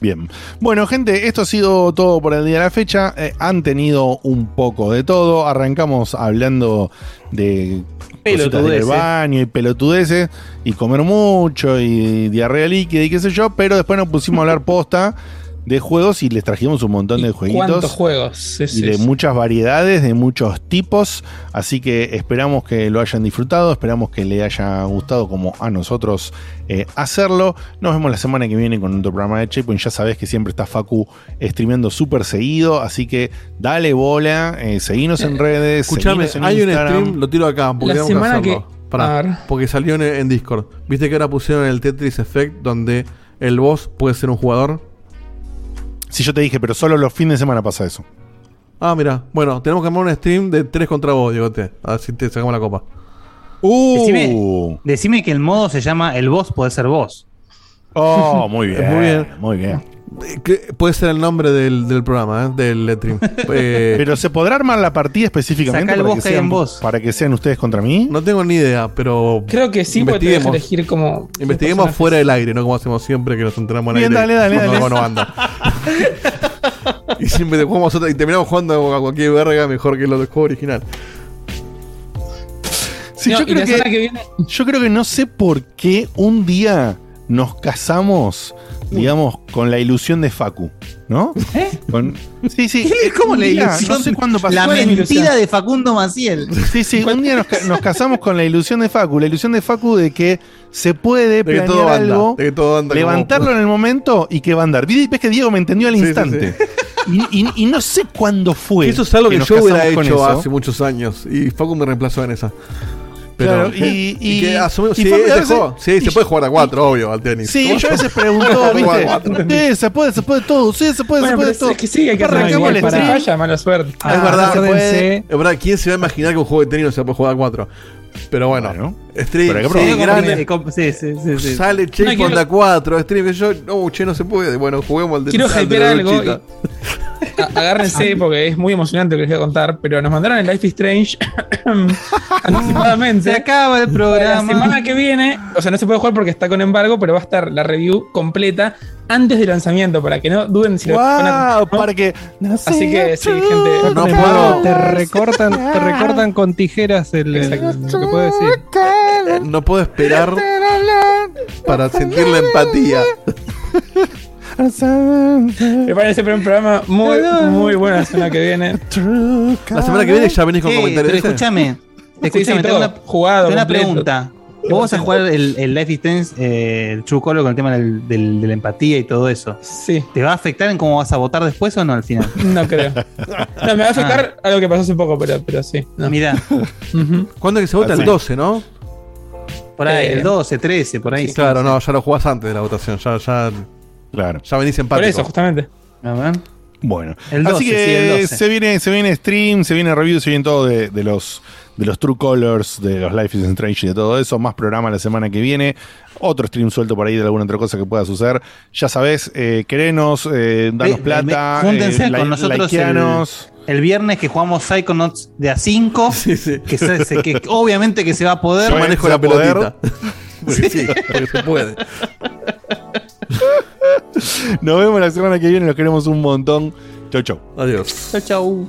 Bien. Bueno, gente, esto ha sido todo por el día de la fecha. Eh, han tenido un poco de todo. Arrancamos hablando de Pelotudeces. baño y pelotudeces y comer mucho y diarrea líquida y qué sé yo, pero después nos pusimos a hablar posta de juegos y les trajimos un montón de jueguitos. ¿Cuántos juegos? Es- y de es- muchas variedades, de muchos tipos. Así que esperamos que lo hayan disfrutado, esperamos que le haya gustado como a nosotros eh, hacerlo. Nos vemos la semana que viene con otro programa de Checkpoint. Ya sabés que siempre está Facu streameando súper seguido, así que dale bola, eh, seguinos en redes. Escuchame, en hay un stream, lo tiro acá, porque La semana que hacerlo. que- Pará, porque salió en, en Discord. Viste que ahora pusieron el Tetris Effect donde el boss puede ser un jugador. Si yo te dije, pero solo los fines de semana pasa eso. Ah, mira. Bueno, tenemos que armar un stream de 3 contra vos, Diegote. A ver si te sacamos la copa. Uh. Decime, decime que el modo se llama El Boss puede ser vos. Oh, muy bien. Muy bien. Muy bien. Eh, puede ser el nombre del, del programa, ¿eh? del stream. Eh, Pero se podrá armar la partida específicamente para que, vos que hay sean, en vos. para que sean ustedes contra mí. No tengo ni idea, pero. Creo que sí, porque elegir como. Investiguemos fuera del aire, no como hacemos siempre que nos enteramos al Bien, aire. dale, dale, dale. algo no anda. y siempre te jugamos otra y terminamos jugando a cualquier verga mejor que lo del juego original. Sí, No, yo, creo que, semana que viene- yo creo que no sé por qué un día nos casamos, digamos, con la ilusión de Facu, ¿no? Con- sí, sí. ¿Cómo la día, ilusión? No sé cuándo pasó. La ¿Cuál es mi mentira de Facundo Maciel. Sí, sí, un día nos, ca- nos casamos con la ilusión de Facu, la ilusión de Facu de que se puede De que planear todo anda, algo, de que todo anda como- levantarlo en el momento y que va a andar. Ves que Diego me entendió al Sí, sí, instante. Y, y- y no sé cuándo fue. Eso es algo que, nos yo hubiera hecho eso. hace muchos años. Y Facu me reemplazó en esa. Claro, y- y- que asumimos- y sí, este juego- sí, se puede jugar a 4, obvio, al tenis. Sí, ¿Cómo yo a veces pregunto, Se puede jugar a ¿viste? cuatro. Sí, se puede, se puede todo, sí, se puede, Bueno, se puede pero todo. es que sí, hay que arrancar el para falla, mala suerte. Ah, es verdad, puede. Es verdad, ¿quién se va a imaginar que un juego de tenis no se puede jugar a 4? Pero bueno, stream, pero sí, grande, Sí, sí, sí, sí. sale No, Checkpoint quiero- a 4, stream, que yo, no, che, no se puede. Bueno, juguemos al de Quiero hypear la algo. A- Agárrense porque es muy emocionante lo que les voy a contar, pero nos mandaron el Life is Strange anticipadamente. Se acaba el La programa. semana que viene, o sea, no se puede jugar porque está con embargo, pero va a estar la review completa antes del lanzamiento para que no duden si lo van a Wow, para que. Así que sí, gente. No Te- puedo- Te recortan, te recortan con tijeras el, el- lo que puedo decir. Eh, No puedo esperar para sentir la empatía. Me parece un programa muy, muy bueno la semana que viene. La semana que viene ya venís con Sí, comentarios. pero escúchame. Escúchame, sí, tengo una, Jugado, tengo una pregunta. ¿Vos vas a jugar el, el Life is Strange, eh, el True Color con el tema del- del- de la empatía y todo eso? Sí. ¿Te va a afectar en cómo vas a votar después o no al final? No creo. No, me va a afectar algo que pasó hace poco, pero, pero sí. no. Mira, Ujú. ¿Cuándo es que se vota? Así. El 12, ¿no? Por ahí, Eh, el 12, 13, por ahí. sí. Claro, no, ya lo jugás antes de la votación. Ya, ya, Claro. ya venís Por empático. eso, justamente. A ver. Bueno, El 12, así que sí, el 12. se viene, se viene stream, se viene review, se viene todo de, de los de los True Colors, de los Life is Strange y de todo eso, más programa la semana que viene, otro stream suelto por ahí de alguna otra cosa que pueda suceder. Ya sabés, eh, querenos, eh, danos Ve- plata, ve- júntense eh, con nosotros el, el viernes que jugamos Psychonauts de A5. Que, se- se- que obviamente que se va a poder. Yo manejo la pelotita. Porque sí, porque se puede. Nos vemos la semana que viene, los queremos un montón. Chau, chau. Adiós. Chau, chau.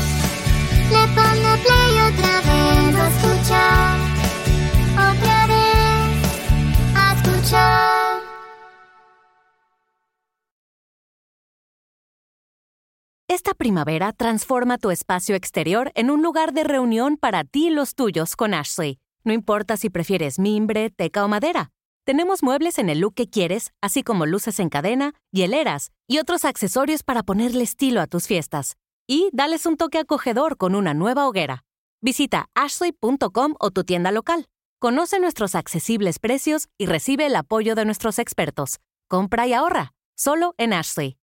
Esta primavera transforma tu espacio exterior en un lugar de reunión para ti y los tuyos con Ashley. No importa si prefieres mimbre, teca o madera. Tenemos muebles en el look que quieres, así como luces en cadena, hieleras y otros accesorios para ponerle estilo a tus fiestas. Y dales un toque acogedor con una nueva hoguera. Visita ashley.com o tu tienda local. Conoce nuestros accesibles precios y recibe el apoyo de nuestros expertos. Compra y ahorra, solo en Ashley.